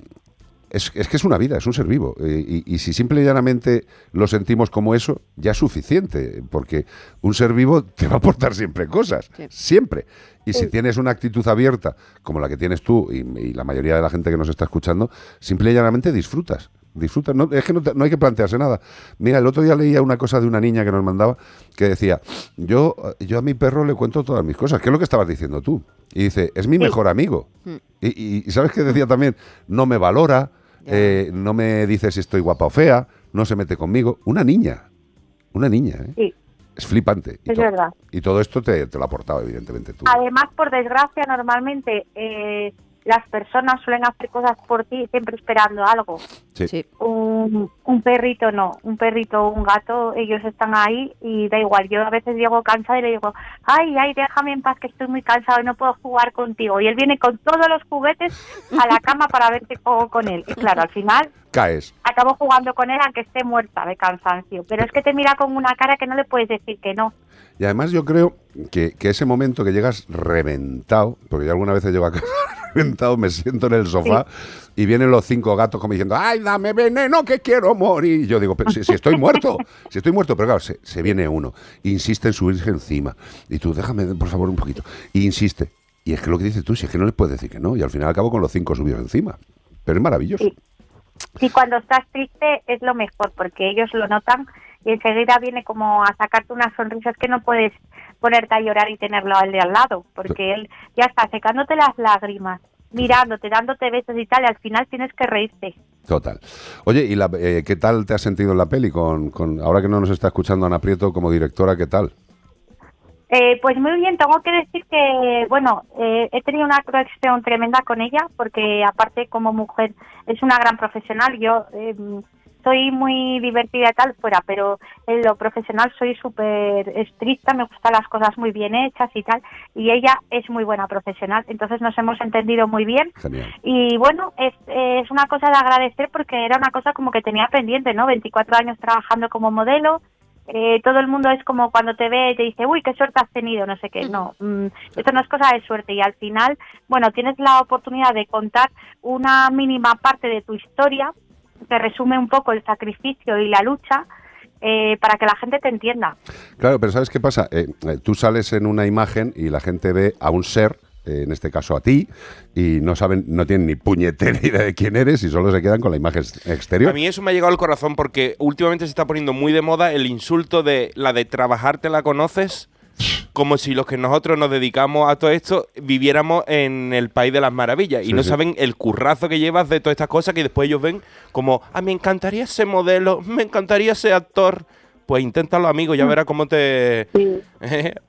es, es que es una vida, es un ser vivo. eh, y, y si simple y llanamente lo sentimos como eso, ya es suficiente. Porque un ser vivo te va a aportar siempre cosas. Siempre. Y si tienes una actitud abierta, como la que tienes tú y, y la mayoría de la gente que nos está escuchando, simple y llanamente disfrutas. Disfrutas. No, es que no, no hay que plantearse nada. Mira, el otro día leía una cosa de una niña que nos mandaba que decía, yo, yo a mi perro le cuento todas mis cosas. ¿Qué es lo que estabas diciendo tú? Y dice, es mi mejor amigo. Y, y- y ¿sabes qué decía también? No me valora, eh, no me dice si estoy guapa o fea, no se mete conmigo. Una niña. Una niña, ¿eh? Sí, Es flipante. Y, es to- verdad. y todo esto te, te lo ha aportado, evidentemente, tú. Además, por desgracia, normalmente eh, las personas suelen hacer cosas por ti siempre esperando algo. Sí. Un, un perrito no, un perrito o un gato, ellos están ahí y da igual. Yo a veces llego cansada y le digo, ay, ay, déjame en paz que estoy muy cansado y no puedo jugar contigo. Y él viene con todos los juguetes a la cama para ver si juego con él. Y claro, al final Caes. Acabo jugando con él aunque esté muerta de cansancio. Pero es que te mira con una cara que no le puedes decir que no. Y además yo creo que, que ese momento que llegas reventado, porque yo alguna vez llego a casa reventado, me siento en el sofá y vienen los cinco gatos como diciendo, ay, dame veneno que quiero morir. Y yo digo, pero si, si estoy muerto, si estoy muerto, pero claro, se, se viene uno, insiste en subirse encima. Y tú, déjame, por favor, un poquito. Y insiste. Y es que lo que dices tú, si es que no le puedes decir que no. Y al final acabo con los cinco subidos encima. Pero es maravilloso. Y cuando estás triste es lo mejor porque ellos lo notan y enseguida viene como a sacarte unas sonrisas que no puedes ponerte a llorar y tenerlo al de al lado porque él ya está secándote las lágrimas, mirándote, dándote besos y tal y al final tienes que reírte. Total. Oye, ¿y la- eh, qué tal te has sentido en la peli? Con, con, ahora que no nos está escuchando Ana Prieto como directora, ¿qué tal? Eh, pues muy bien, tengo que decir que, bueno, eh, he tenido una conexión tremenda con ella porque aparte como mujer es una gran profesional. Yo eh, soy muy divertida y tal fuera, pero en lo profesional soy súper estricta, me gustan las cosas muy bien hechas y tal, y ella es muy buena profesional, entonces nos hemos entendido muy bien. Genial. Y bueno, es, es una cosa de agradecer porque era una cosa como que tenía pendiente, ¿no? 24 años trabajando como modelo, eh, todo el mundo es como cuando te ve y te dice, uy, qué suerte has tenido, no sé qué. No, mm, esto no es cosa de suerte y al final, bueno, tienes la oportunidad de contar una mínima parte de tu historia que resume un poco el sacrificio y la lucha eh, para que la gente te entienda. Claro, pero ¿sabes qué pasa? Eh, eh, tú sales en una imagen y la gente ve a un ser, en este caso a ti, y no saben, no tienen ni puñetera idea de quién eres y solo se quedan con la imagen ex- exterior. A mí eso me ha llegado al corazón porque últimamente se está poniendo muy de moda el insulto de la de trabajar te la conoces, como si los que nosotros nos dedicamos a todo esto viviéramos en el país de las maravillas y no sí. saben el currazo que llevas de todas estas cosas que después ellos ven como, ah, me encantaría ser modelo, me encantaría ser actor. Pues inténtalo, amigo, ya verás cómo te...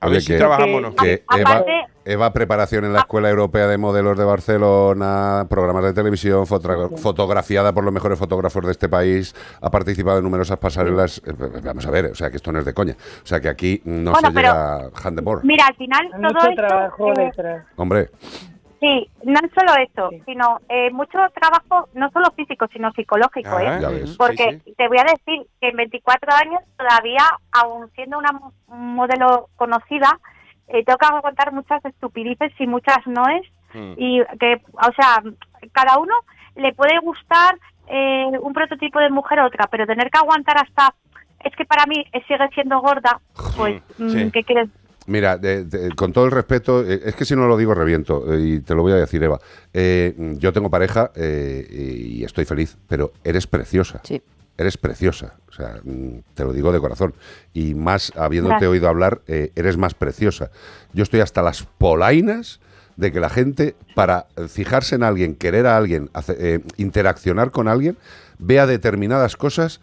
a Oye, ver si que- trabajamos no. que Eva, Eva Preparación en la Escuela Europea de Modelos de Barcelona, programas de televisión, fotografiada por los mejores fotógrafos de este país, ha participado en numerosas pasarelas. Eh, Vamos a ver, o sea, que esto no es de coña. O sea, que aquí no Bueno, se pero- llega handebor. Mira, al final Hay todo mucho esto... trabajo eh, detrás. Hombre, Sí, no es solo eso, sino eh, mucho trabajo, no solo físico, sino psicológico, Ah, ¿eh? Porque te voy a decir que en 24 años todavía, aún siendo una mo- modelo conocida, eh, tengo que aguantar muchas estupideces y muchas noes Hmm. y que, o sea, cada uno le puede gustar eh, un prototipo de mujer u otra, pero tener que aguantar hasta es que para mí eh, sigue siendo gorda, pues, Sí. mm, ¿qué quieres? Mira, de- de- con todo el respeto, eh, es que si no lo digo reviento, eh, y te lo voy a decir, Eva. Eh, yo tengo pareja y estoy feliz, pero eres preciosa. Sí. Eres preciosa, o sea, mm, te lo digo de corazón. Y más, habiéndote Gracias. oído hablar, eres más preciosa. Yo estoy hasta las polainas de que la gente, para fijarse en alguien, querer a alguien, hace- interaccionar con alguien, vea determinadas cosas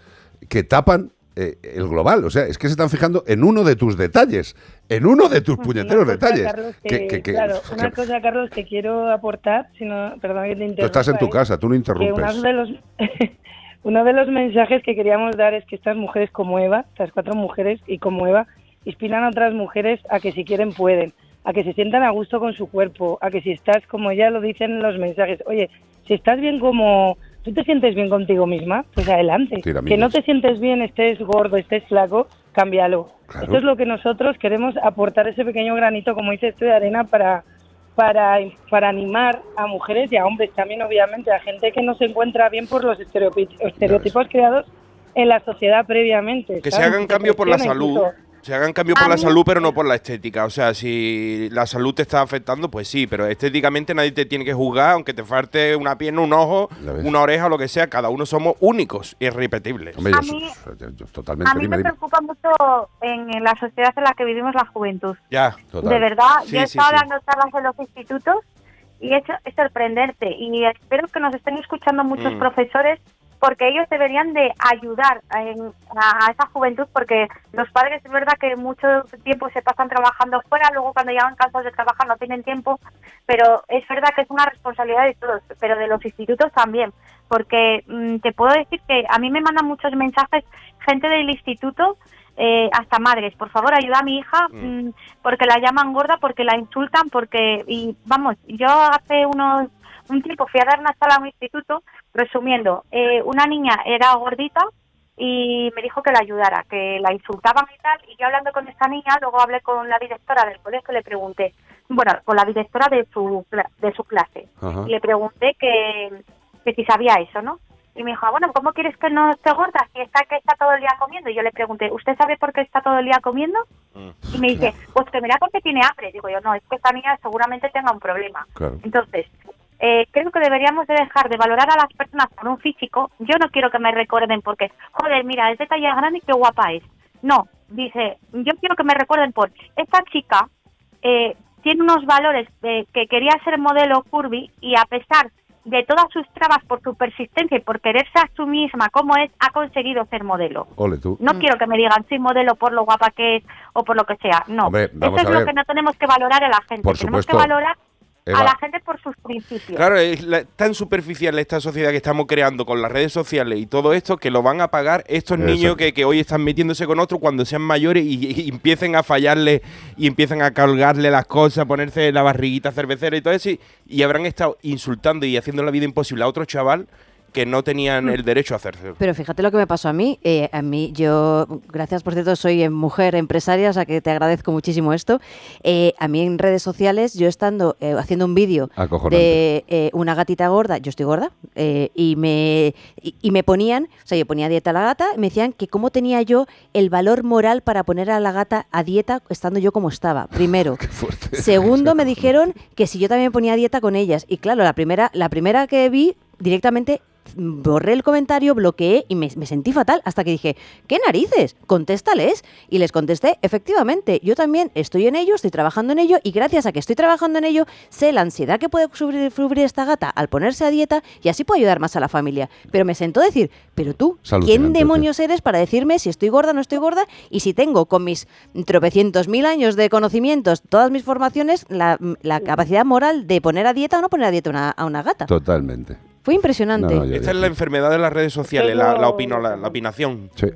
que tapan eh, el global. O sea, es que se están fijando en uno de tus detalles, en uno de tus puñeteros cosa, detalles. Carlos, Que- que- que- que- claro, que- una cosa, Carlos, que quiero aportar, si no, perdón que te interrumpa. tú estás en tu es casa, tú no interrumpes. uno de los uno de los mensajes que queríamos dar es que estas mujeres como Eva, estas cuatro mujeres y como Eva, inspiran a otras mujeres a que si quieren pueden, a que se sientan a gusto con su cuerpo, a que si estás, como ya lo dicen en los mensajes, oye, si estás bien como tú te sientes bien contigo misma, pues adelante. Que no te sientes bien, estés gordo, estés flaco, cámbialo. Esto es lo que nosotros queremos aportar ese pequeño granito, como dices tú, de arena para para, para animar a mujeres y a hombres también, obviamente, a gente que no se encuentra bien por los estereotipos creados en la sociedad previamente. Que se ¿sabes? hagan Que cambio por la salud. incluso. Se hagan cambio por la mí- salud, pero no por la estética. O sea, si la salud te está afectando, pues sí, pero estéticamente nadie te tiene que juzgar, aunque te falte una pierna, un ojo, una oreja, lo que sea. Cada uno somos únicos y irrepetibles. Hombre, A yo- mí- yo- yo totalmente. A mí dime, me dime. preocupa mucho en, en la sociedad en la que vivimos la juventud. Ya. De verdad, Sí, yo he sí, estado sí. dando charlas en los institutos y es, es sorprenderte. Y espero que nos estén escuchando muchos Mm. profesores porque ellos deberían de ayudar en- a, esa juventud, porque los padres es verdad que mucho tiempo se pasan trabajando fuera, luego cuando llegan cansados de trabajar no tienen tiempo, pero es verdad que es una responsabilidad de todos, pero de los institutos también, porque mm, te puedo decir que a mí me mandan muchos mensajes gente del instituto eh, hasta madres, por favor ayuda a mi hija mm, porque la llaman gorda, porque la insultan, porque y vamos, yo hace unos un tiempo fui a dar una sala a un instituto, resumiendo, eh, una niña era gordita y me dijo que la ayudara, que la insultaban y tal, y yo hablando con esta niña, luego hablé con la directora del colegio y le pregunté, bueno, con la directora de su, de su clase, Ajá. y le pregunté que, que si sabía eso, ¿no? Y me dijo, "Ah, bueno, ¿cómo quieres que no esté gorda si está que está todo el día comiendo? Y yo le pregunté, ¿usted sabe por qué está todo el día comiendo? Y me dice, pues que mira porque tiene hambre. Digo yo, no, es que esta niña seguramente tenga un problema. Claro. Entonces, eh, creo que deberíamos de dejar de valorar a las personas por un físico. Yo no quiero que me recuerden porque, joder, mira, es de talla grande y qué guapa es. No, dice, yo quiero que me recuerden por, esta chica eh, tiene unos valores de que quería ser modelo curvy y a pesar de todas sus trabas por su persistencia y por quererse a sí misma como es, ha conseguido ser modelo. Ole tú. No quiero que me digan soy modelo por lo guapa que es o por lo que sea. No, Hombre, eso es lo que no tenemos que valorar a la gente. Por tenemos supuesto. que valorar Eva. a la gente por sus principios. Claro, es la- tan superficial esta sociedad que estamos creando con las redes sociales y todo esto que lo van a pagar estos niños que, que hoy están metiéndose con otros cuando sean mayores y, y empiecen a fallarle y empiezan a colgarle las cosas, ponerse la barriguita cervecera y todo eso y, y habrán estado insultando y haciendo la vida imposible a otro chaval que no tenían el derecho a hacerse. Pero fíjate lo que me pasó a mí. Eh, a mí, yo, gracias por cierto, soy eh, mujer empresaria, o sea que te agradezco muchísimo esto. Eh, a mí en redes sociales, yo estando eh, haciendo un vídeo de eh, una gatita gorda, yo estoy gorda, eh, y, me, y, y me ponían, o sea, yo ponía dieta a la gata, y me decían que cómo tenía yo el valor moral para poner a la gata a dieta estando yo como estaba, primero. Segundo, me dijeron que si yo también ponía dieta con ellas. Y claro, la primera, la primera que vi directamente mm, borré el comentario, bloqueé y me, me sentí fatal hasta que dije, ¿qué narices? Contéstales. Y les contesté, efectivamente, yo también estoy en ello, estoy trabajando en ello y gracias a que estoy trabajando en ello, sé la ansiedad que puede sufrir, sufrir esta gata al ponerse a dieta y así puedo ayudar más a la familia. Pero me sentó decir, pero tú, ¿quién demonios eres para decirme si estoy gorda o no estoy gorda? Y si tengo con mis tropecientos mil años de conocimientos, todas mis formaciones, la, la capacidad moral de poner a dieta o no poner a dieta una- a una gata. Totalmente. Fue impresionante. No, no, Esta es la enfermedad de las redes sociales, la, la, opino- la- la opinación. Sí.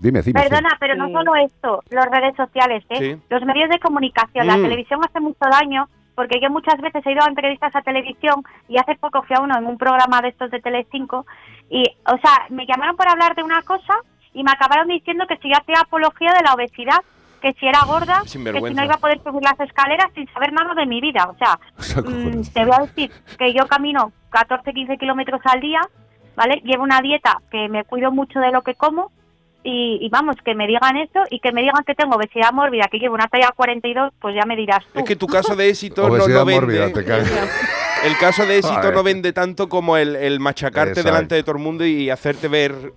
Dime, dime. Perdona, pero no solo esto, las redes sociales, ¿eh? Sí. los medios de comunicación, la Mm. televisión hace mucho daño, porque yo muchas veces he ido a entrevistas a televisión y hace poco fui a uno en un programa de estos de Telecinco y, o sea, me llamaron para hablar de una cosa y me acabaron diciendo que si yo hacía apología de la obesidad, que si era gorda, que si no iba a poder subir las escaleras sin saber nada de mi vida. O sea, mm, te voy a decir que yo camino 14, 15 kilómetros al día, ¿vale? Llevo una dieta que me cuido mucho de lo que como y, y vamos, que me digan eso y que me digan que tengo obesidad mórbida, que llevo una talla 42, pues ya me dirás tú. Es que tu caso de éxito no, Obesidad no vende. mórbida, te cae. El caso de éxito no vende tanto como el, el machacarte Exacto. delante de todo el mundo y hacerte ver,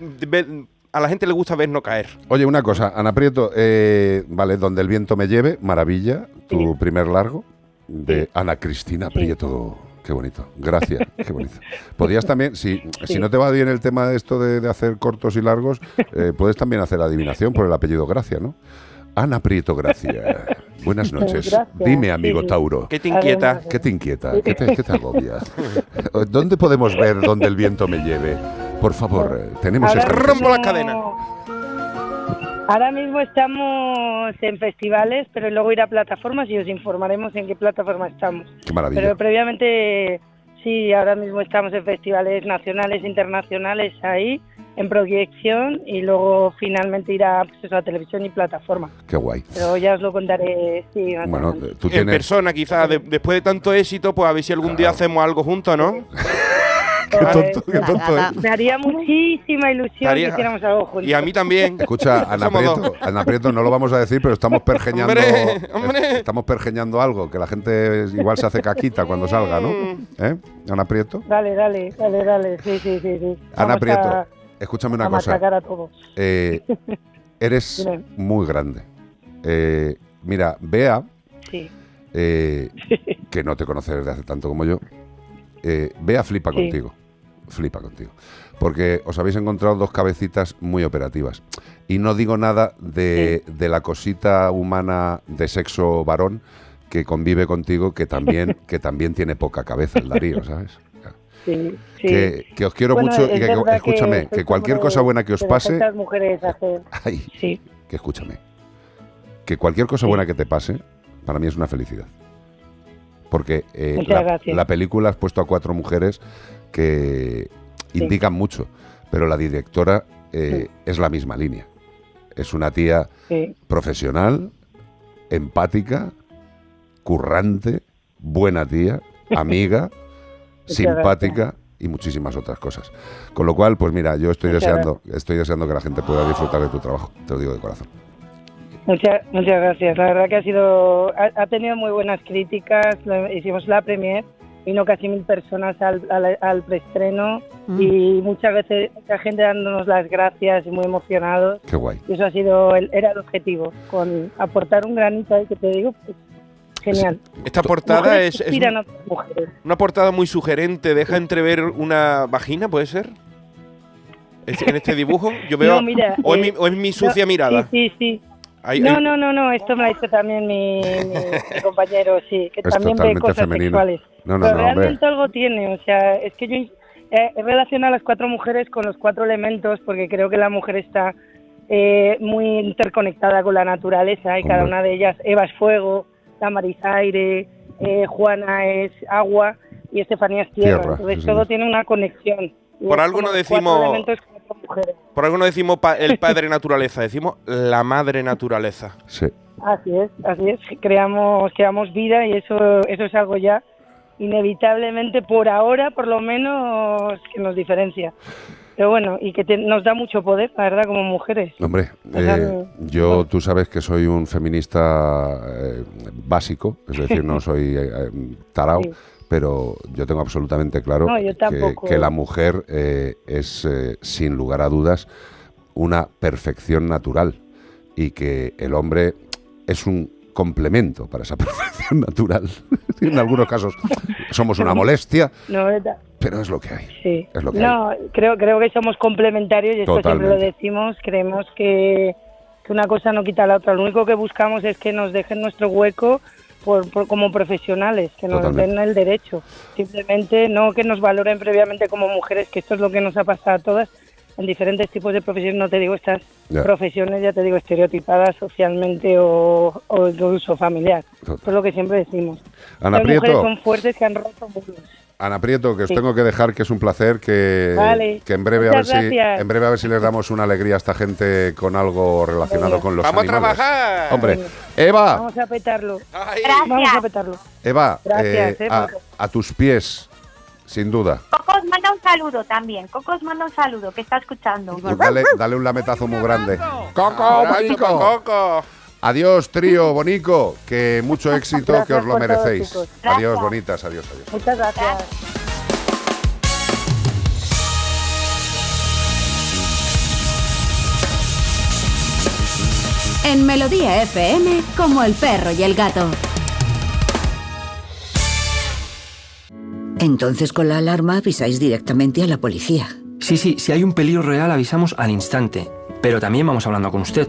ver- A la gente le gusta ver no caer. Oye, una cosa, Ana Prieto, eh, vale, donde el viento me lleve, maravilla, tu primer largo, de Ana Cristina Prieto. Qué bonito, gracias, qué bonito. Podrías también, si, si no te va bien el tema de esto de, de hacer cortos y largos, eh, puedes también hacer adivinación por el apellido Gracia, ¿no? Ana Prieto Gracia. Buenas noches. Gracias, Dime, amigo sí. Tauro. ¿Qué te inquieta? ¿Qué te inquieta? ¿Qué te, qué te agobia? ¿Dónde podemos ver donde el viento me lleve? Por favor, eh, tenemos Ahora esta mismo- necesidad. Ahora mismo estamos en festivales, pero luego ir a plataformas y os informaremos en qué plataforma estamos. Qué maravilla. Pero previamente, sí, ahora mismo estamos en festivales nacionales, internacionales ahí, en proyección, y luego finalmente irá pues, eso, a televisión y plataforma. Qué guay. Pero ya os lo contaré, sí, Bueno, tú en tienes... persona, quizás, de- después de tanto éxito, pues a ver si algún día hacemos algo juntos, ¿no? Qué tonto, qué tonto. Me haría muchísima ilusión Haría- que hiciéramos algo juntos. Y a mí también. Escucha, Ana. Prieto, Ana Prieto, no lo vamos a decir, pero estamos pergeñando, Hombre, hombre. estamos pergeñando algo, que la gente igual se hace caquita cuando salga, ¿no? Mm. ¿Eh? Ana Prieto. Dale, dale, dale, dale, sí, sí, sí. sí. Ana Vamos Prieto, a- escúchame a una cosa. machacar a todos. Eh, eres muy grande. Eh, mira, Bea, Sí. eh, que no te conoce desde hace tanto como yo, eh, Bea flipa Sí. contigo. flipa contigo. Porque os habéis encontrado dos cabecitas muy operativas. Y no digo nada de, de la cosita humana de sexo varón que convive contigo, que también, que también tiene poca cabeza el Darío, ¿sabes? Sí, sí. Que, que os quiero Bueno, mucho y que, escúchame, que, cualquier cosa buena que os pase, Estas mujeres hacen. Ay, Sí. que escúchame, que cualquier cosa buena que te pase, para mí es una felicidad. Porque eh, la, película has puesto a cuatro mujeres que indican mucho, pero la directora eh, es la misma línea. Es una tía Sí. profesional, empática, currante, buena tía, amiga, simpática y muchísimas otras cosas. Con lo cual, pues mira, yo estoy Muchas deseando, estoy deseando que la gente pueda disfrutar de tu trabajo, te lo digo de corazón. Muchas, muchas gracias. La verdad que ha sido, ha, ha tenido muy buenas críticas. Hicimos la premier, vino casi mil personas al, al, al preestreno Mm. y muchas veces mucha gente dándonos las gracias y muy emocionados. Qué guay. Y eso ha sido, el, era el objetivo, con aportar un granito ahí que te digo, pues, genial. Esta portada Mujeres es, es un- una portada muy sugerente. Deja entrever una vagina, ¿puede ser? En este dibujo yo veo... No, mira, o, es eh, mi, o es mi sucia no, mirada. Sí, sí, sí. Ahí- no, ahí- no, no, no, esto me lo ha dicho también mi, mi- compañero, sí, que Es también ve cosas femenino. sexuales. No, no, Pero no, hombre. realmente algo tiene, o sea, es que yo eh, he relacionado a las cuatro mujeres con los cuatro elementos porque creo que la mujer está eh, muy interconectada con la naturaleza y cada Hombre. una de ellas, Eva es fuego, Tamara es aire, eh, Juana es agua y Estefanía es tierra. Tierra, Entonces sí, todo señor. tiene una conexión. Por algo no decimos-. Por algo no decimos pa- el padre naturaleza, decimos la madre naturaleza. Sí. Así es, así es. Creamos, creamos vida y eso, eso es algo ya inevitablemente por ahora, por lo menos, que nos diferencia. Pero bueno, y que te- nos da mucho poder, la verdad, como mujeres. Hombre, eh, yo tú sabes que soy un feminista eh, básico, es decir, no soy eh, eh, tarao, Sí. Pero yo tengo absolutamente claro No, que, la mujer eh, es, eh, sin lugar a dudas, una perfección natural y que el hombre es un complemento para esa perfección natural. en algunos casos somos una molestia, pero es lo que hay. Sí. Es lo que no, creo, creo que somos complementarios y esto siempre lo Totalmente. decimos. Creemos que, que una cosa no quita la otra. Lo único que buscamos es que nos dejen nuestro hueco por, por- como profesionales, que nos Totalmente. den el derecho. Simplemente no que nos valoren previamente como mujeres, que esto es lo que nos ha pasado a todas en diferentes tipos de profesiones. No te digo estas Ya. profesiones, ya te digo, estereotipadas socialmente o, o incluso familiar. Es lo que siempre decimos. Ana Las mujeres son fuertes que han roto muros. Ana Prieto, que os Sí. tengo que dejar, que es un placer, que, Vale. que en breve a ver si gracias. en breve a ver si les damos una alegría a esta gente con algo relacionado con los ¡Vamos a animales. trabajar! Hombre, Eva, Vamos a petarlo. Gracias. Vamos a petarlo. Eva, Gracias, eh, eh, a, a tus pies, sin duda. Coco os manda un saludo también. Coco os manda un saludo, que está escuchando. Pues dale, dale un lametazo muy grande. ¡Coco! Coco. Adiós, trío, bonico. Que mucho éxito, que os lo todo, merecéis. Adiós, bonitas, adiós, adiós. Muchas gracias. En Melodía FM, como el perro y el gato. Entonces con la alarma avisáis directamente a la policía. Sí, sí, si hay un peligro real avisamos al instante, pero también vamos hablando con usted,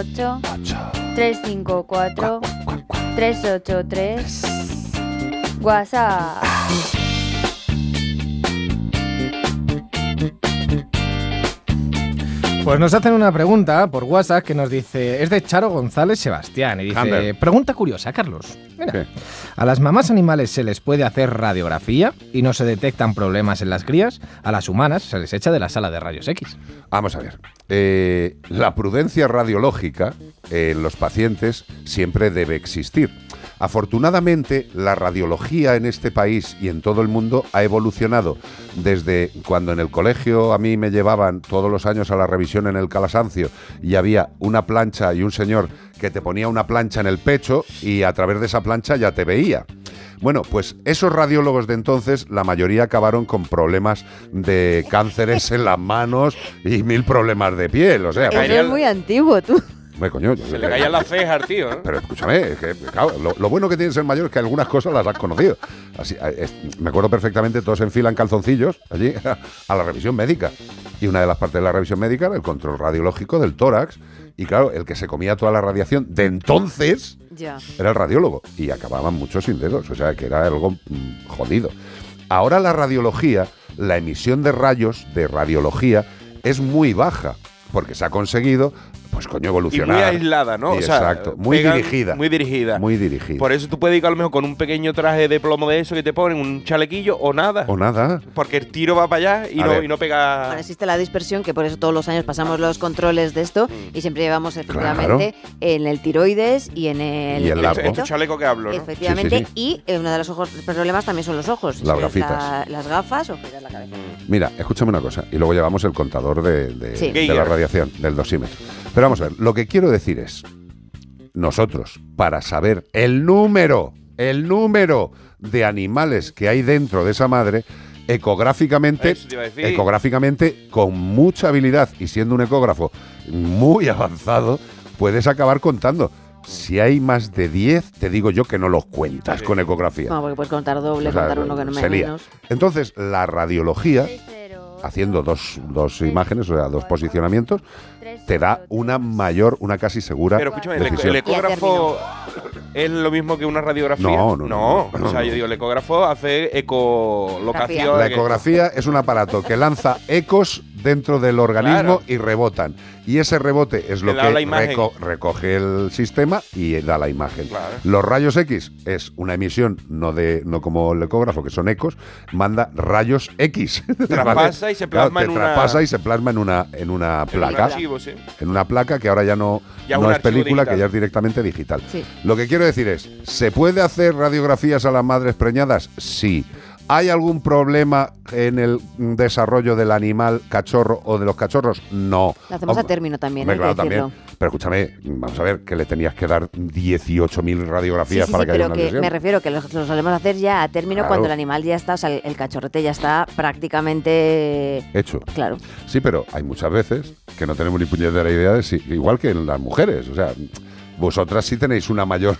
8 354 383 WhatsApp. Pues nos hacen una pregunta por WhatsApp que nos dice, es de Charo González Sebastián, y dice, pregunta curiosa, Carlos. Mira, ¿A las mamás animales se les puede hacer radiografía y no se detectan problemas en las crías? A las humanas se les echa de la sala de rayos X. Vamos a ver. Eh, la prudencia radiológica en los pacientes siempre debe existir. Afortunadamente, la radiología en este país y en todo el mundo ha evolucionado desde cuando en el colegio a mí me llevaban todos los años a la revisión en el Calasancio y había una plancha y un señor que te ponía una plancha en el pecho y a través de esa plancha ya te veía. Bueno, pues esos radiólogos de entonces, la mayoría acabaron con problemas de cánceres en las manos y mil problemas de piel. O sea, Eso es muy antiguo, tú. Hombre, coño, yo- Se le caían las cejas tío, ¿eh? pero escúchame, es que, claro, lo, lo bueno que tiene ser mayor es que algunas cosas las has conocido. Así, eh, es- me acuerdo perfectamente, todos enfilan calzoncillos allí a la revisión médica. Y una de las partes de la revisión médica era el control radiológico del tórax. Y claro, el que se comía toda la radiación de entonces Ya. era el radiólogo. Y acababan muchos sin dedos, o sea que era algo mm, jodido. Ahora la radiología, la emisión de rayos de radiología es muy baja, porque se ha conseguido, pues coño, Y evolucionar. muy aislada, ¿no? Y O sea, exacto, muy pegan- dirigida. Muy dirigida. Muy dirigida. Por eso tú puedes ir a lo mejor con un pequeño traje de plomo de eso que te ponen, un chalequillo o nada. O nada. Porque el tiro va para allá y, no, y no pega. Bueno, existe la dispersión, que por eso todos los años pasamos los controles de esto y siempre llevamos efectivamente en el tiroides y en el. Y el. Este chaleco que hablo, ¿no? Efectivamente, Sí, sí, y eh, uno de los ojos problemas también son los ojos. Las Es gafitas. la- las gafas o girar la cabeza. Mira, escúchame una cosa, y luego llevamos el contador de, de- Sí. de la radiación, del dosímetro. Pero vamos a ver, lo que quiero decir es, nosotros, para saber el número, el número de animales que hay dentro de esa madre, ecográficamente, ecográficamente, con mucha habilidad y siendo un ecógrafo muy avanzado, puedes acabar contando. Si hay más de 10, te digo yo que no los cuentas con ecografía. No, porque puedes contar doble, O sea, contar uno que no me menos. Entonces, la radiología, haciendo dos, dos imágenes, o sea, dos posicionamientos, te da una mayor, una casi segura Pero escúchame, el, decisión. el ecógrafo es lo mismo que una radiografía. No, no, no, no, o sea, yo digo, el ecógrafo hace ecolocación. La ecografía es un aparato que lanza ecos dentro del organismo Claro. y rebotan. Y ese rebote es lo que reco- recoge el sistema y da la imagen. Claro. Los rayos X es una emisión, no de no como el ecógrafo, que son ecos, manda rayos X. Traspasa y se Claro, plasma te en una- traspasa y se plasma en una, en una En un placa. archivo, sí. En una placa que ahora ya no, Ya no es película, digital. que ya es directamente digital. Sí. Lo que quiero decir es, ¿se puede hacer radiografías a las madres preñadas? Sí. ¿Hay algún problema en el desarrollo del animal cachorro o de los cachorros? No. Lo hacemos a Hombre, término también, claro, también. Pero escúchame, vamos a ver, que le tenías que dar 18.000 Sí, radiografías sí, para sí, que haya pero una que me refiero que los, los solemos hacer ya a término Claro. cuando el animal ya está, o sea, el, el cachorrete ya está prácticamente... Hecho. Claro. Sí, pero hay muchas veces que no tenemos ni puñetera idea de si, igual que en las mujeres. O sea, vosotras sí tenéis una mayor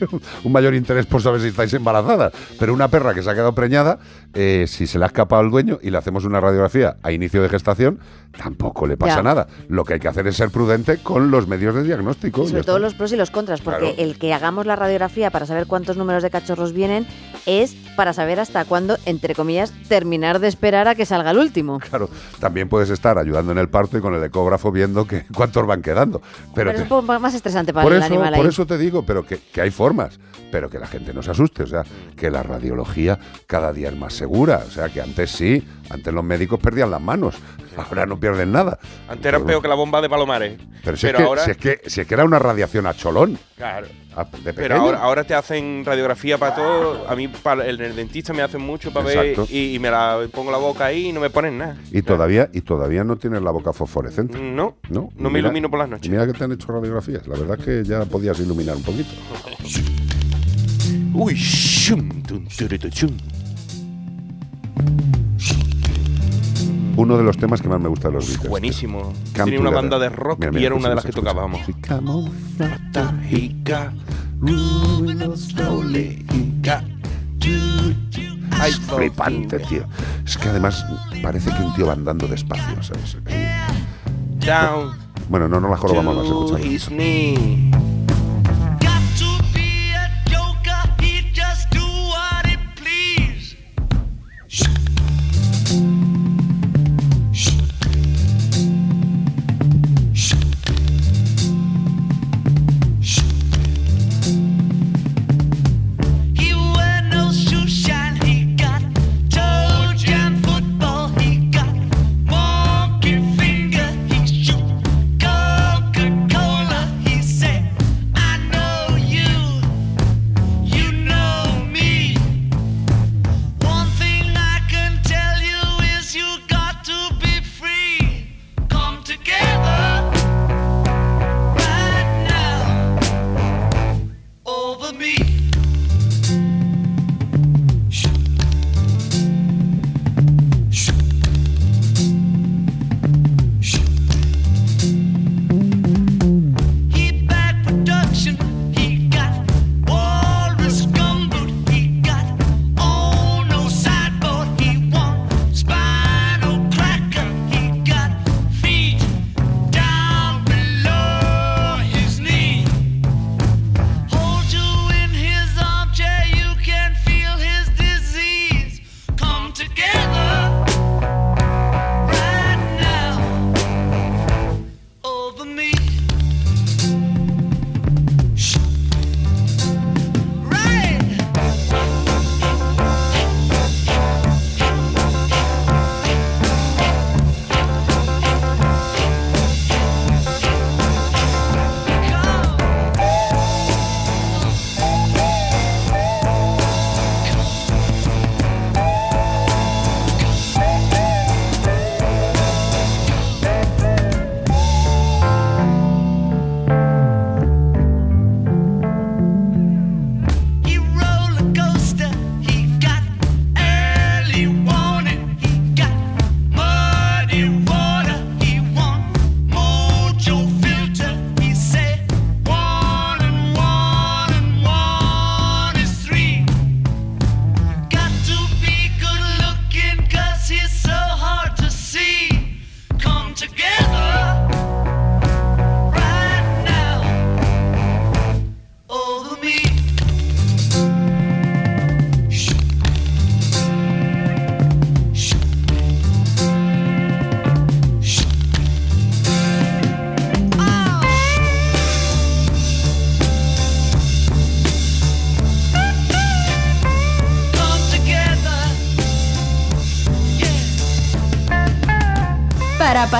un mayor interés por saber si estáis embarazadas. Pero una perra que se ha quedado preñada, eh, si se le ha escapado al dueño y le hacemos una radiografía a inicio de gestación, tampoco le pasa Ya. nada. Lo que hay que hacer es ser prudente con los medios de diagnóstico. Y sobre todo los pros y los contras, porque Claro. el que hagamos la radiografía para saber cuántos números de cachorros vienen es para saber hasta cuándo, entre comillas, terminar de esperar a que salga el último. Claro, también puedes estar ayudando en el parto y con el ecógrafo viendo que, cuántos van quedando. Pero Pero te- es un poco más estresante para por el eso, animal por ahí. eso te digo, pero que, que hay formas, pero que la gente no se asuste, o sea, que la radiología cada día es más segura, o sea, que antes sí, antes los médicos perdían las manos, ahora no pierden nada. Antes era peor que la bomba de Palomares. Pero si, Pero es, que, ahora- si, es que, si es que era una radiación a cholón. Claro. ah, de Pero ahora, ahora te hacen radiografía para todo. A mí, para el, el dentista me hacen mucho para ver y me la pongo la boca ahí y no me ponen nada. Y todavía, y todavía no tienes la boca fosforescente. No, no, no me ilumino por las noches. Mira que te han hecho radiografías. La verdad es que ya podías iluminar un poquito. Uy, shum. Uno de los temas que más me gusta de los Beatles. Buenísimo. Come Tenía una Together. banda de rock Mira, y era una de las que escucha, tocábamos. Flipante, tío. Es que además parece que un tío va andando despacio, ¿sabes? Down Bueno, no, no la jorobamos más, to escucha. his knee.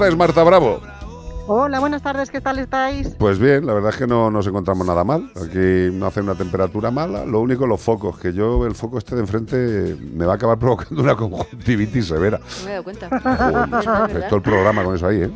Tardes, Marta Bravo. Hola, buenas tardes, ¿qué tal estáis? Pues bien, la verdad es que no nos encontramos nada mal. Aquí no hace una temperatura mala. Lo único, los focos, que yo el foco este de enfrente me va a acabar provocando una conjuntivitis severa. No me he dado cuenta. Joder, todo el programa con eso ahí, ¿eh?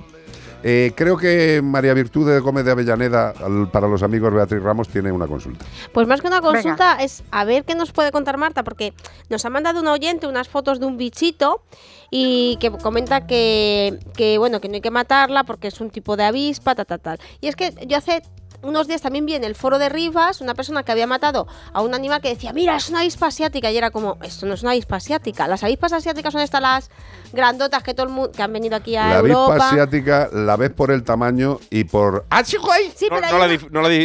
Eh, creo que María Virtud de Gómez de Avellaneda, al- para los amigos Beatriz Ramos, tiene una consulta. Pues más que una consulta es a ver qué nos puede contar Marta, porque nos ha mandado un oyente unas fotos de un bichito y que comenta que, que, bueno que no hay que matarla porque es un tipo de avispa, tal, tal, tal. Y es que yo hace unos días también vi en el foro de Rivas una persona que había matado a un animal que decía, mira, es una avispa asiática. Y era como, esto no es una avispa asiática. Las avispas asiáticas son estas las grandotas que todo el mundo que han venido aquí a La Europa. avispa asiática la ves por el tamaño y por... ¡Ah, chico, ahí! Sí, no, la, la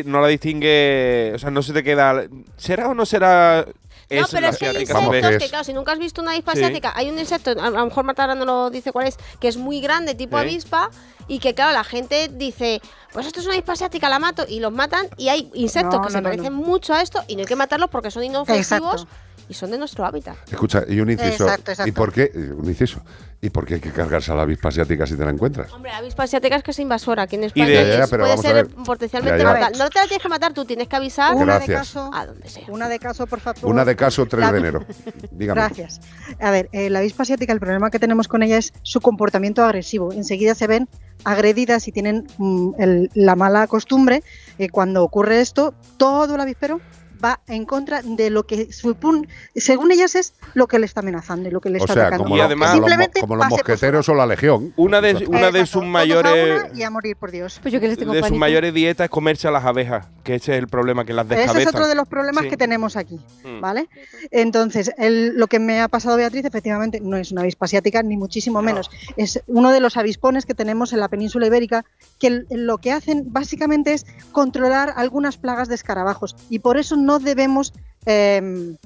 no la distingue, o sea, no se te queda. ¿Será o no será? No, pero es que hay insectos que claro, si nunca has visto una avispa Sí. asiática, hay un insecto, a a lo mejor Marta ahora no lo dice cuál es, que es muy grande, tipo avispa, y que claro, la gente dice, pues esto es una avispa asiática, la mato, y los matan, y hay insectos No, que no, se no, parecen mucho a esto, y no hay que matarlos porque son inofensivos Exacto. Y son de nuestro hábitat. Escucha, y un inciso. Exacto, exacto. ¿Y por qué? Un inciso. ¿Y por qué hay que cargarse a la avispa asiática si te la encuentras? Hombre, la avispa asiática es que es invasora aquí en de- España. Ya, ya, y es- pero puede vamos a ser ver. potencialmente Ya, ya. mortal. No te la tienes que matar tú, tienes que avisar Una de caso, a donde sea. una de caso, por favor. Una de caso 3 La- de enero. Dígame. Gracias. A ver, eh, la avispa asiática, el problema que tenemos con ella es su comportamiento agresivo. Enseguida se ven agredidas y tienen mm, el- la mala costumbre, eh, cuando ocurre esto, todo el avispero va en contra de lo que según ellas es lo que le está amenazando y lo que le O está sea, atacando. como, Y además- como los, como mosqueteros o la legión. Una de, una de sus a mayores. y a morir por Dios. Pues yo que les tengo De sus mayores dietas es comerse a las abejas, que ese es el problema, que las Ese descabezan. es otro de los problemas Sí. que tenemos aquí, Mm. ¿vale? Entonces, el- lo que me ha pasado Beatriz, efectivamente, no es una avispa asiática, ni muchísimo menos. Es uno de los avispones que tenemos en la península ibérica, que lo que hacen básicamente es controlar algunas plagas de escarabajos. Y por eso no debemos... em,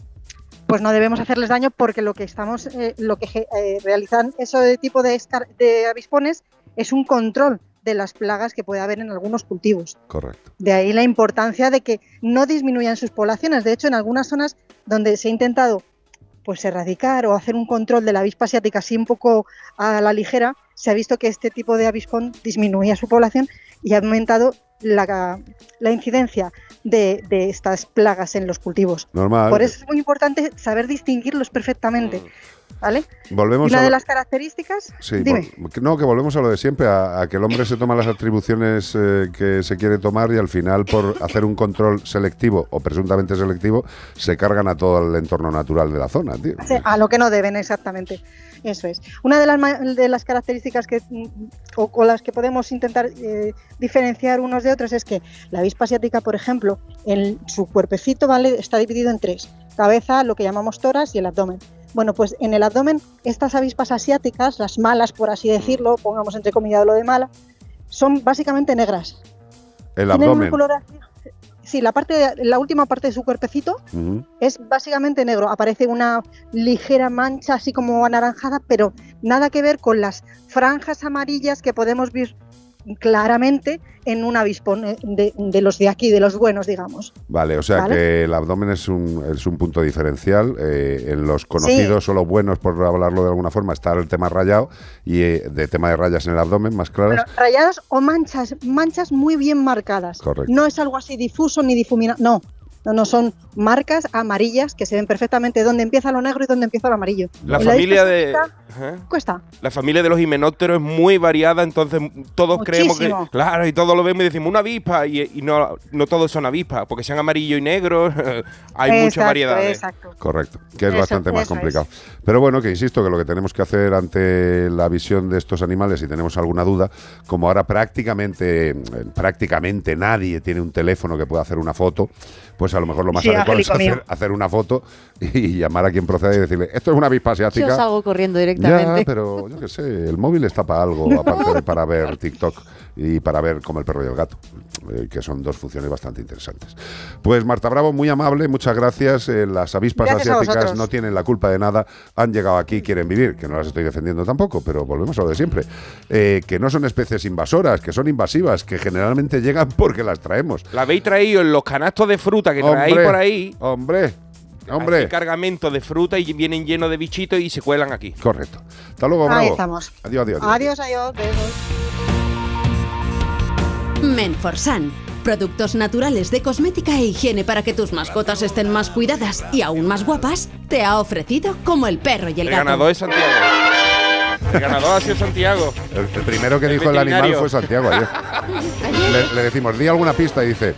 pues no debemos hacerles daño porque lo que estamos, eh, lo que eh, realizan ese tipo de avispones es un control de las plagas que puede haber en algunos cultivos. Correcto. De ahí la importancia de que no disminuyan sus poblaciones. De hecho, en algunas zonas donde se ha intentado pues erradicar o hacer un control de la avispa asiática así un poco a la ligera, se ha visto que este tipo de avispón disminuía su población y ha aumentado la, la incidencia de, de estas plagas en los cultivos. Normal. Por eso es muy importante saber distinguirlos perfectamente. ¿Vale? Volvemos y una a de lo- las características, Sí, dime. no, que volvemos a lo de siempre, a, a que el hombre se toma las atribuciones eh, que se quiere tomar y al final por hacer un control selectivo o presuntamente selectivo se cargan a todo el entorno natural de la zona, tío. A lo que no deben, exactamente. Eso es. Una de las, de las características que, mm, o con las que podemos intentar eh, diferenciar unos de otros es que la avispa asiática, por ejemplo, en su cuerpecito ¿vale? está dividido en tres. Cabeza, lo que llamamos toras y el abdomen. Bueno, pues en el abdomen, estas avispas asiáticas, las malas, por así decirlo, pongamos entre comillas lo de mala, son básicamente negras. El Tienen un color azul- Sí, la, parte, la última parte de su cuerpecito es básicamente negro. Aparece una ligera mancha así como anaranjada, pero nada que ver con las franjas amarillas que podemos ver claramente en un avispón eh, de, de los de aquí, de los buenos, digamos. Vale, o sea ¿Vale? que el abdomen es un, es un punto diferencial. eh, en los conocidos o los buenos, por hablarlo de alguna forma, está el tema rayado y eh, de tema de rayas en el abdomen más claras. Bueno, rayados o manchas, manchas muy bien marcadas. Correcto. No es algo así difuso ni difuminado, no. No, no, son marcas amarillas que se ven perfectamente dónde empieza lo negro y dónde empieza lo amarillo. La Y familia de. Cuesta. La familia de los himenópteros es muy variada, entonces todos creemos que. Claro, y todos lo vemos y decimos una avispa, y, y no, no todos son avispas, porque sean amarillo y negro, hay muchas Exacto, variedades. Exacto. Correcto, que es Eso- bastante más es. complicado. Pero bueno, que insisto que lo que tenemos que hacer ante la visión de estos animales, si tenemos alguna duda, como ahora prácticamente, eh, prácticamente nadie tiene un teléfono que pueda hacer una foto, pues a lo mejor lo más Sí, adecuado es hacer, hacer una foto y llamar a quien proceda y decirle, esto es una avispa asiática. Yo salgo corriendo directamente. Ya, pero yo qué sé, el móvil está para algo, aparte de para ver TikTok y para ver como el perro y el gato, eh, que son dos funciones bastante interesantes. Pues Marta Bravo, muy amable, muchas gracias. Eh, las avispas Gracias asiáticas no tienen la culpa de nada, han llegado aquí y quieren vivir, que no las estoy defendiendo tampoco, pero volvemos a lo de siempre. Eh, que no son especies invasoras, que son invasivas, que generalmente llegan porque las traemos. La habéis traído en los canastos de fruta que traéis Hombre, por ahí. Hombre, Hombre. Hacen cargamento de fruta y vienen llenos de bichitos y se cuelan aquí. Correcto. Hasta luego, Ahí bravo. estamos. Adiós, adiós. adiós. Adiós, adiós. besos. Menforsan. Productos naturales de cosmética e higiene para que tus mascotas estén más cuidadas y aún más guapas, te ha ofrecido como el perro y el El gato. ganador es Santiago. El ganador ha sido Santiago. El, el primero que El dijo el animal fue Santiago ayer. le, le decimos, di alguna pista y dice,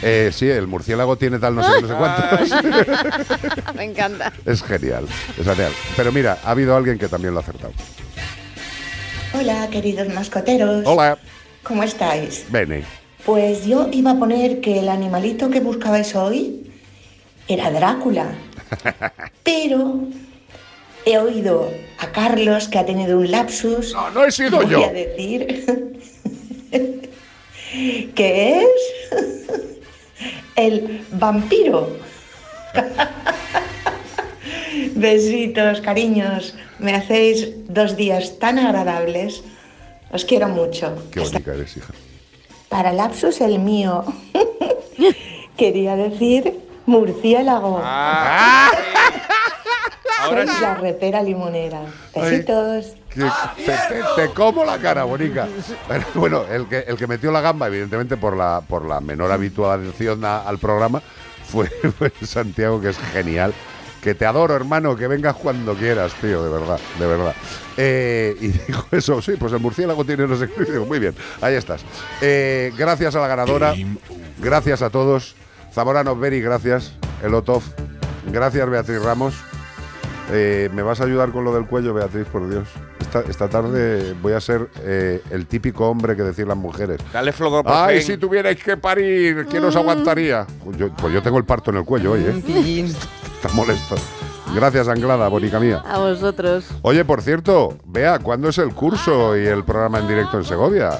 eh, sí, el murciélago tiene tal no sé qué, no sé cuánto. Me encanta. es genial, es genial. Pero mira, ha habido alguien que también lo ha acertado. Hola, queridos mascoteros. Hola, ¿Cómo estáis? Bene. Pues yo iba a poner que el animalito que buscabais hoy era Drácula. Pero he oído a Carlos que ha tenido un lapsus. No, no he sido Voy yo. a decir que es el vampiro. Besitos, cariños. Me hacéis dos días tan agradables. Os quiero mucho. Qué bonita eres, hija. Para lapsus el mío. Quería decir murciélago. Ah. Ahora Soy sí. la repera limonera. Besitos. Que te, te- te como la cara, bonica. Pero Bueno, el que, el que metió la gamba, evidentemente por la, por la menor habituación a- al programa, fue, fue Santiago, que es genial. Que te adoro, hermano, que vengas cuando quieras, tío, de verdad, de verdad. Eh, y dijo eso, sí, pues el murciélago tiene qué. Digo, Muy bien, ahí estás. Eh, gracias a la ganadora, gracias a todos. Zamorano Beri, gracias. Elotov, gracias Beatriz Ramos. Eh, ¿Me vas a ayudar con lo del cuello, Beatriz, por Dios? Esta, esta tarde voy a ser eh, el típico hombre que decir las mujeres. Dale. Ay, si tuvierais que parir, ¿quién os aguantaría? Pues yo, pues yo tengo el parto en el cuello hoy, ¿eh? Está molesto. Gracias, Anglada, bonica mía. A vosotros. Oye, por cierto, vea, ¿cuándo es el curso y el programa en directo en Segovia?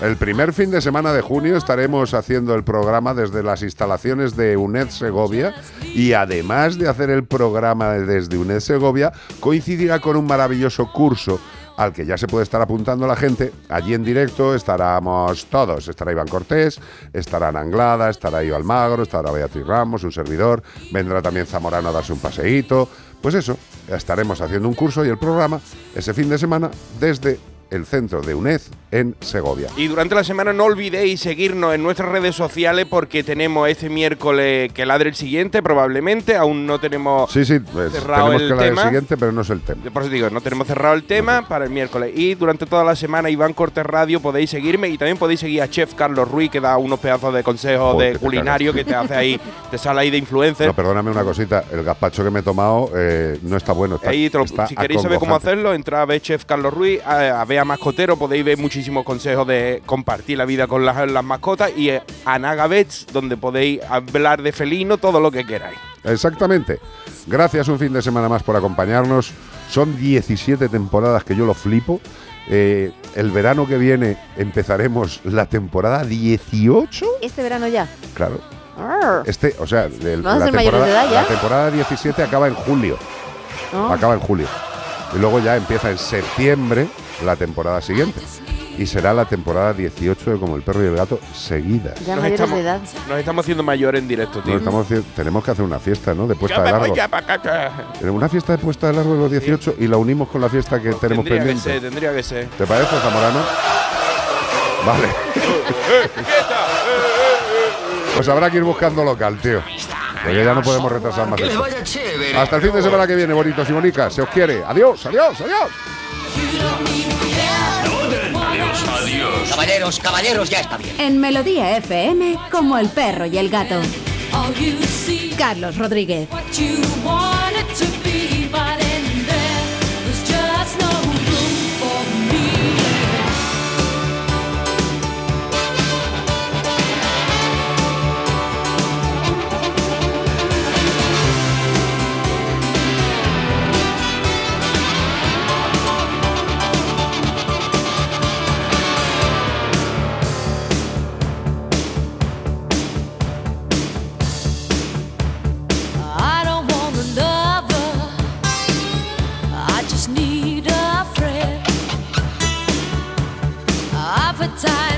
El primer fin de semana de junio estaremos haciendo el programa desde las instalaciones de UNED Segovia y además de hacer el programa desde UNED Segovia, coincidirá con un maravilloso curso al que ya se puede estar apuntando la gente. Allí en directo estaremos todos. Estará Iván Cortés, estará Anglada, estará Io Almagro, estará Beatriz Ramos, un servidor. Vendrá también Zamorano a darse un paseíto. Pues eso, estaremos haciendo un curso y el programa ese fin de semana desde el centro de UNED en Segovia. Y durante la semana no olvidéis seguirnos en nuestras redes sociales porque tenemos este miércoles que ladre el siguiente, probablemente. Aún no tenemos Sí, sí, pues, cerrado tenemos el que tema. siguiente, pero no es el tema. Por eso digo, no tenemos cerrado el tema para el miércoles. Y durante toda la semana, Iván Cortés Radio, podéis seguirme y también podéis seguir a Chef Carlos Ruiz, que da unos pedazos de consejos Joder, de culinario que te hace ahí, te sale ahí de influencer. No, perdóname una cosita, el gazpacho que me he tomado eh, no está bueno. Está, Ahí te lo- está si queréis saber cómo hacerlo, entrad a ver Chef Carlos Ruiz, a, a ver a Mascotero, podéis ver muchísimos consejos de compartir la vida con las, las mascotas y eh, a Naga Vets, donde podéis hablar de felino, todo lo que queráis. Exactamente. Gracias un fin de semana más por acompañarnos. Son 17 temporadas que yo lo flipo. Eh, el verano que viene empezaremos la temporada 18. Este verano ya. Claro. Arr. Este, o sea, el- ¿Vamos a la, temporada, de edad ya? la temporada 17 acaba en julio. Acaba en julio. Y luego ya empieza en septiembre la temporada siguiente. Y será la temporada 18 de Como el perro y el gato seguidas. Ya Nos mayores estamos- de edad. Nos estamos haciendo mayores en directo, tío. Nos estamos haci- tenemos que hacer una fiesta, ¿no? De puesta Ya de largo. Una fiesta de puesta de largo de los 18 y la unimos con la fiesta que tenemos Tendría que pendiente. ser, tendría que ser. ¿Te parece, Zamorano? Vale. Pues habrá que ir buscando local, tío. Porque ya no podemos retrasar más Que les esto. vaya chévere. Hasta el fin de semana que viene, bonitos y bonicas. Se os quiere. Adiós, adiós, adiós. Adiós, adiós. Caballeros, caballeros, ya está bien. En Melodía FM, como el perro y el gato. Carlos Rodríguez. Time to recover.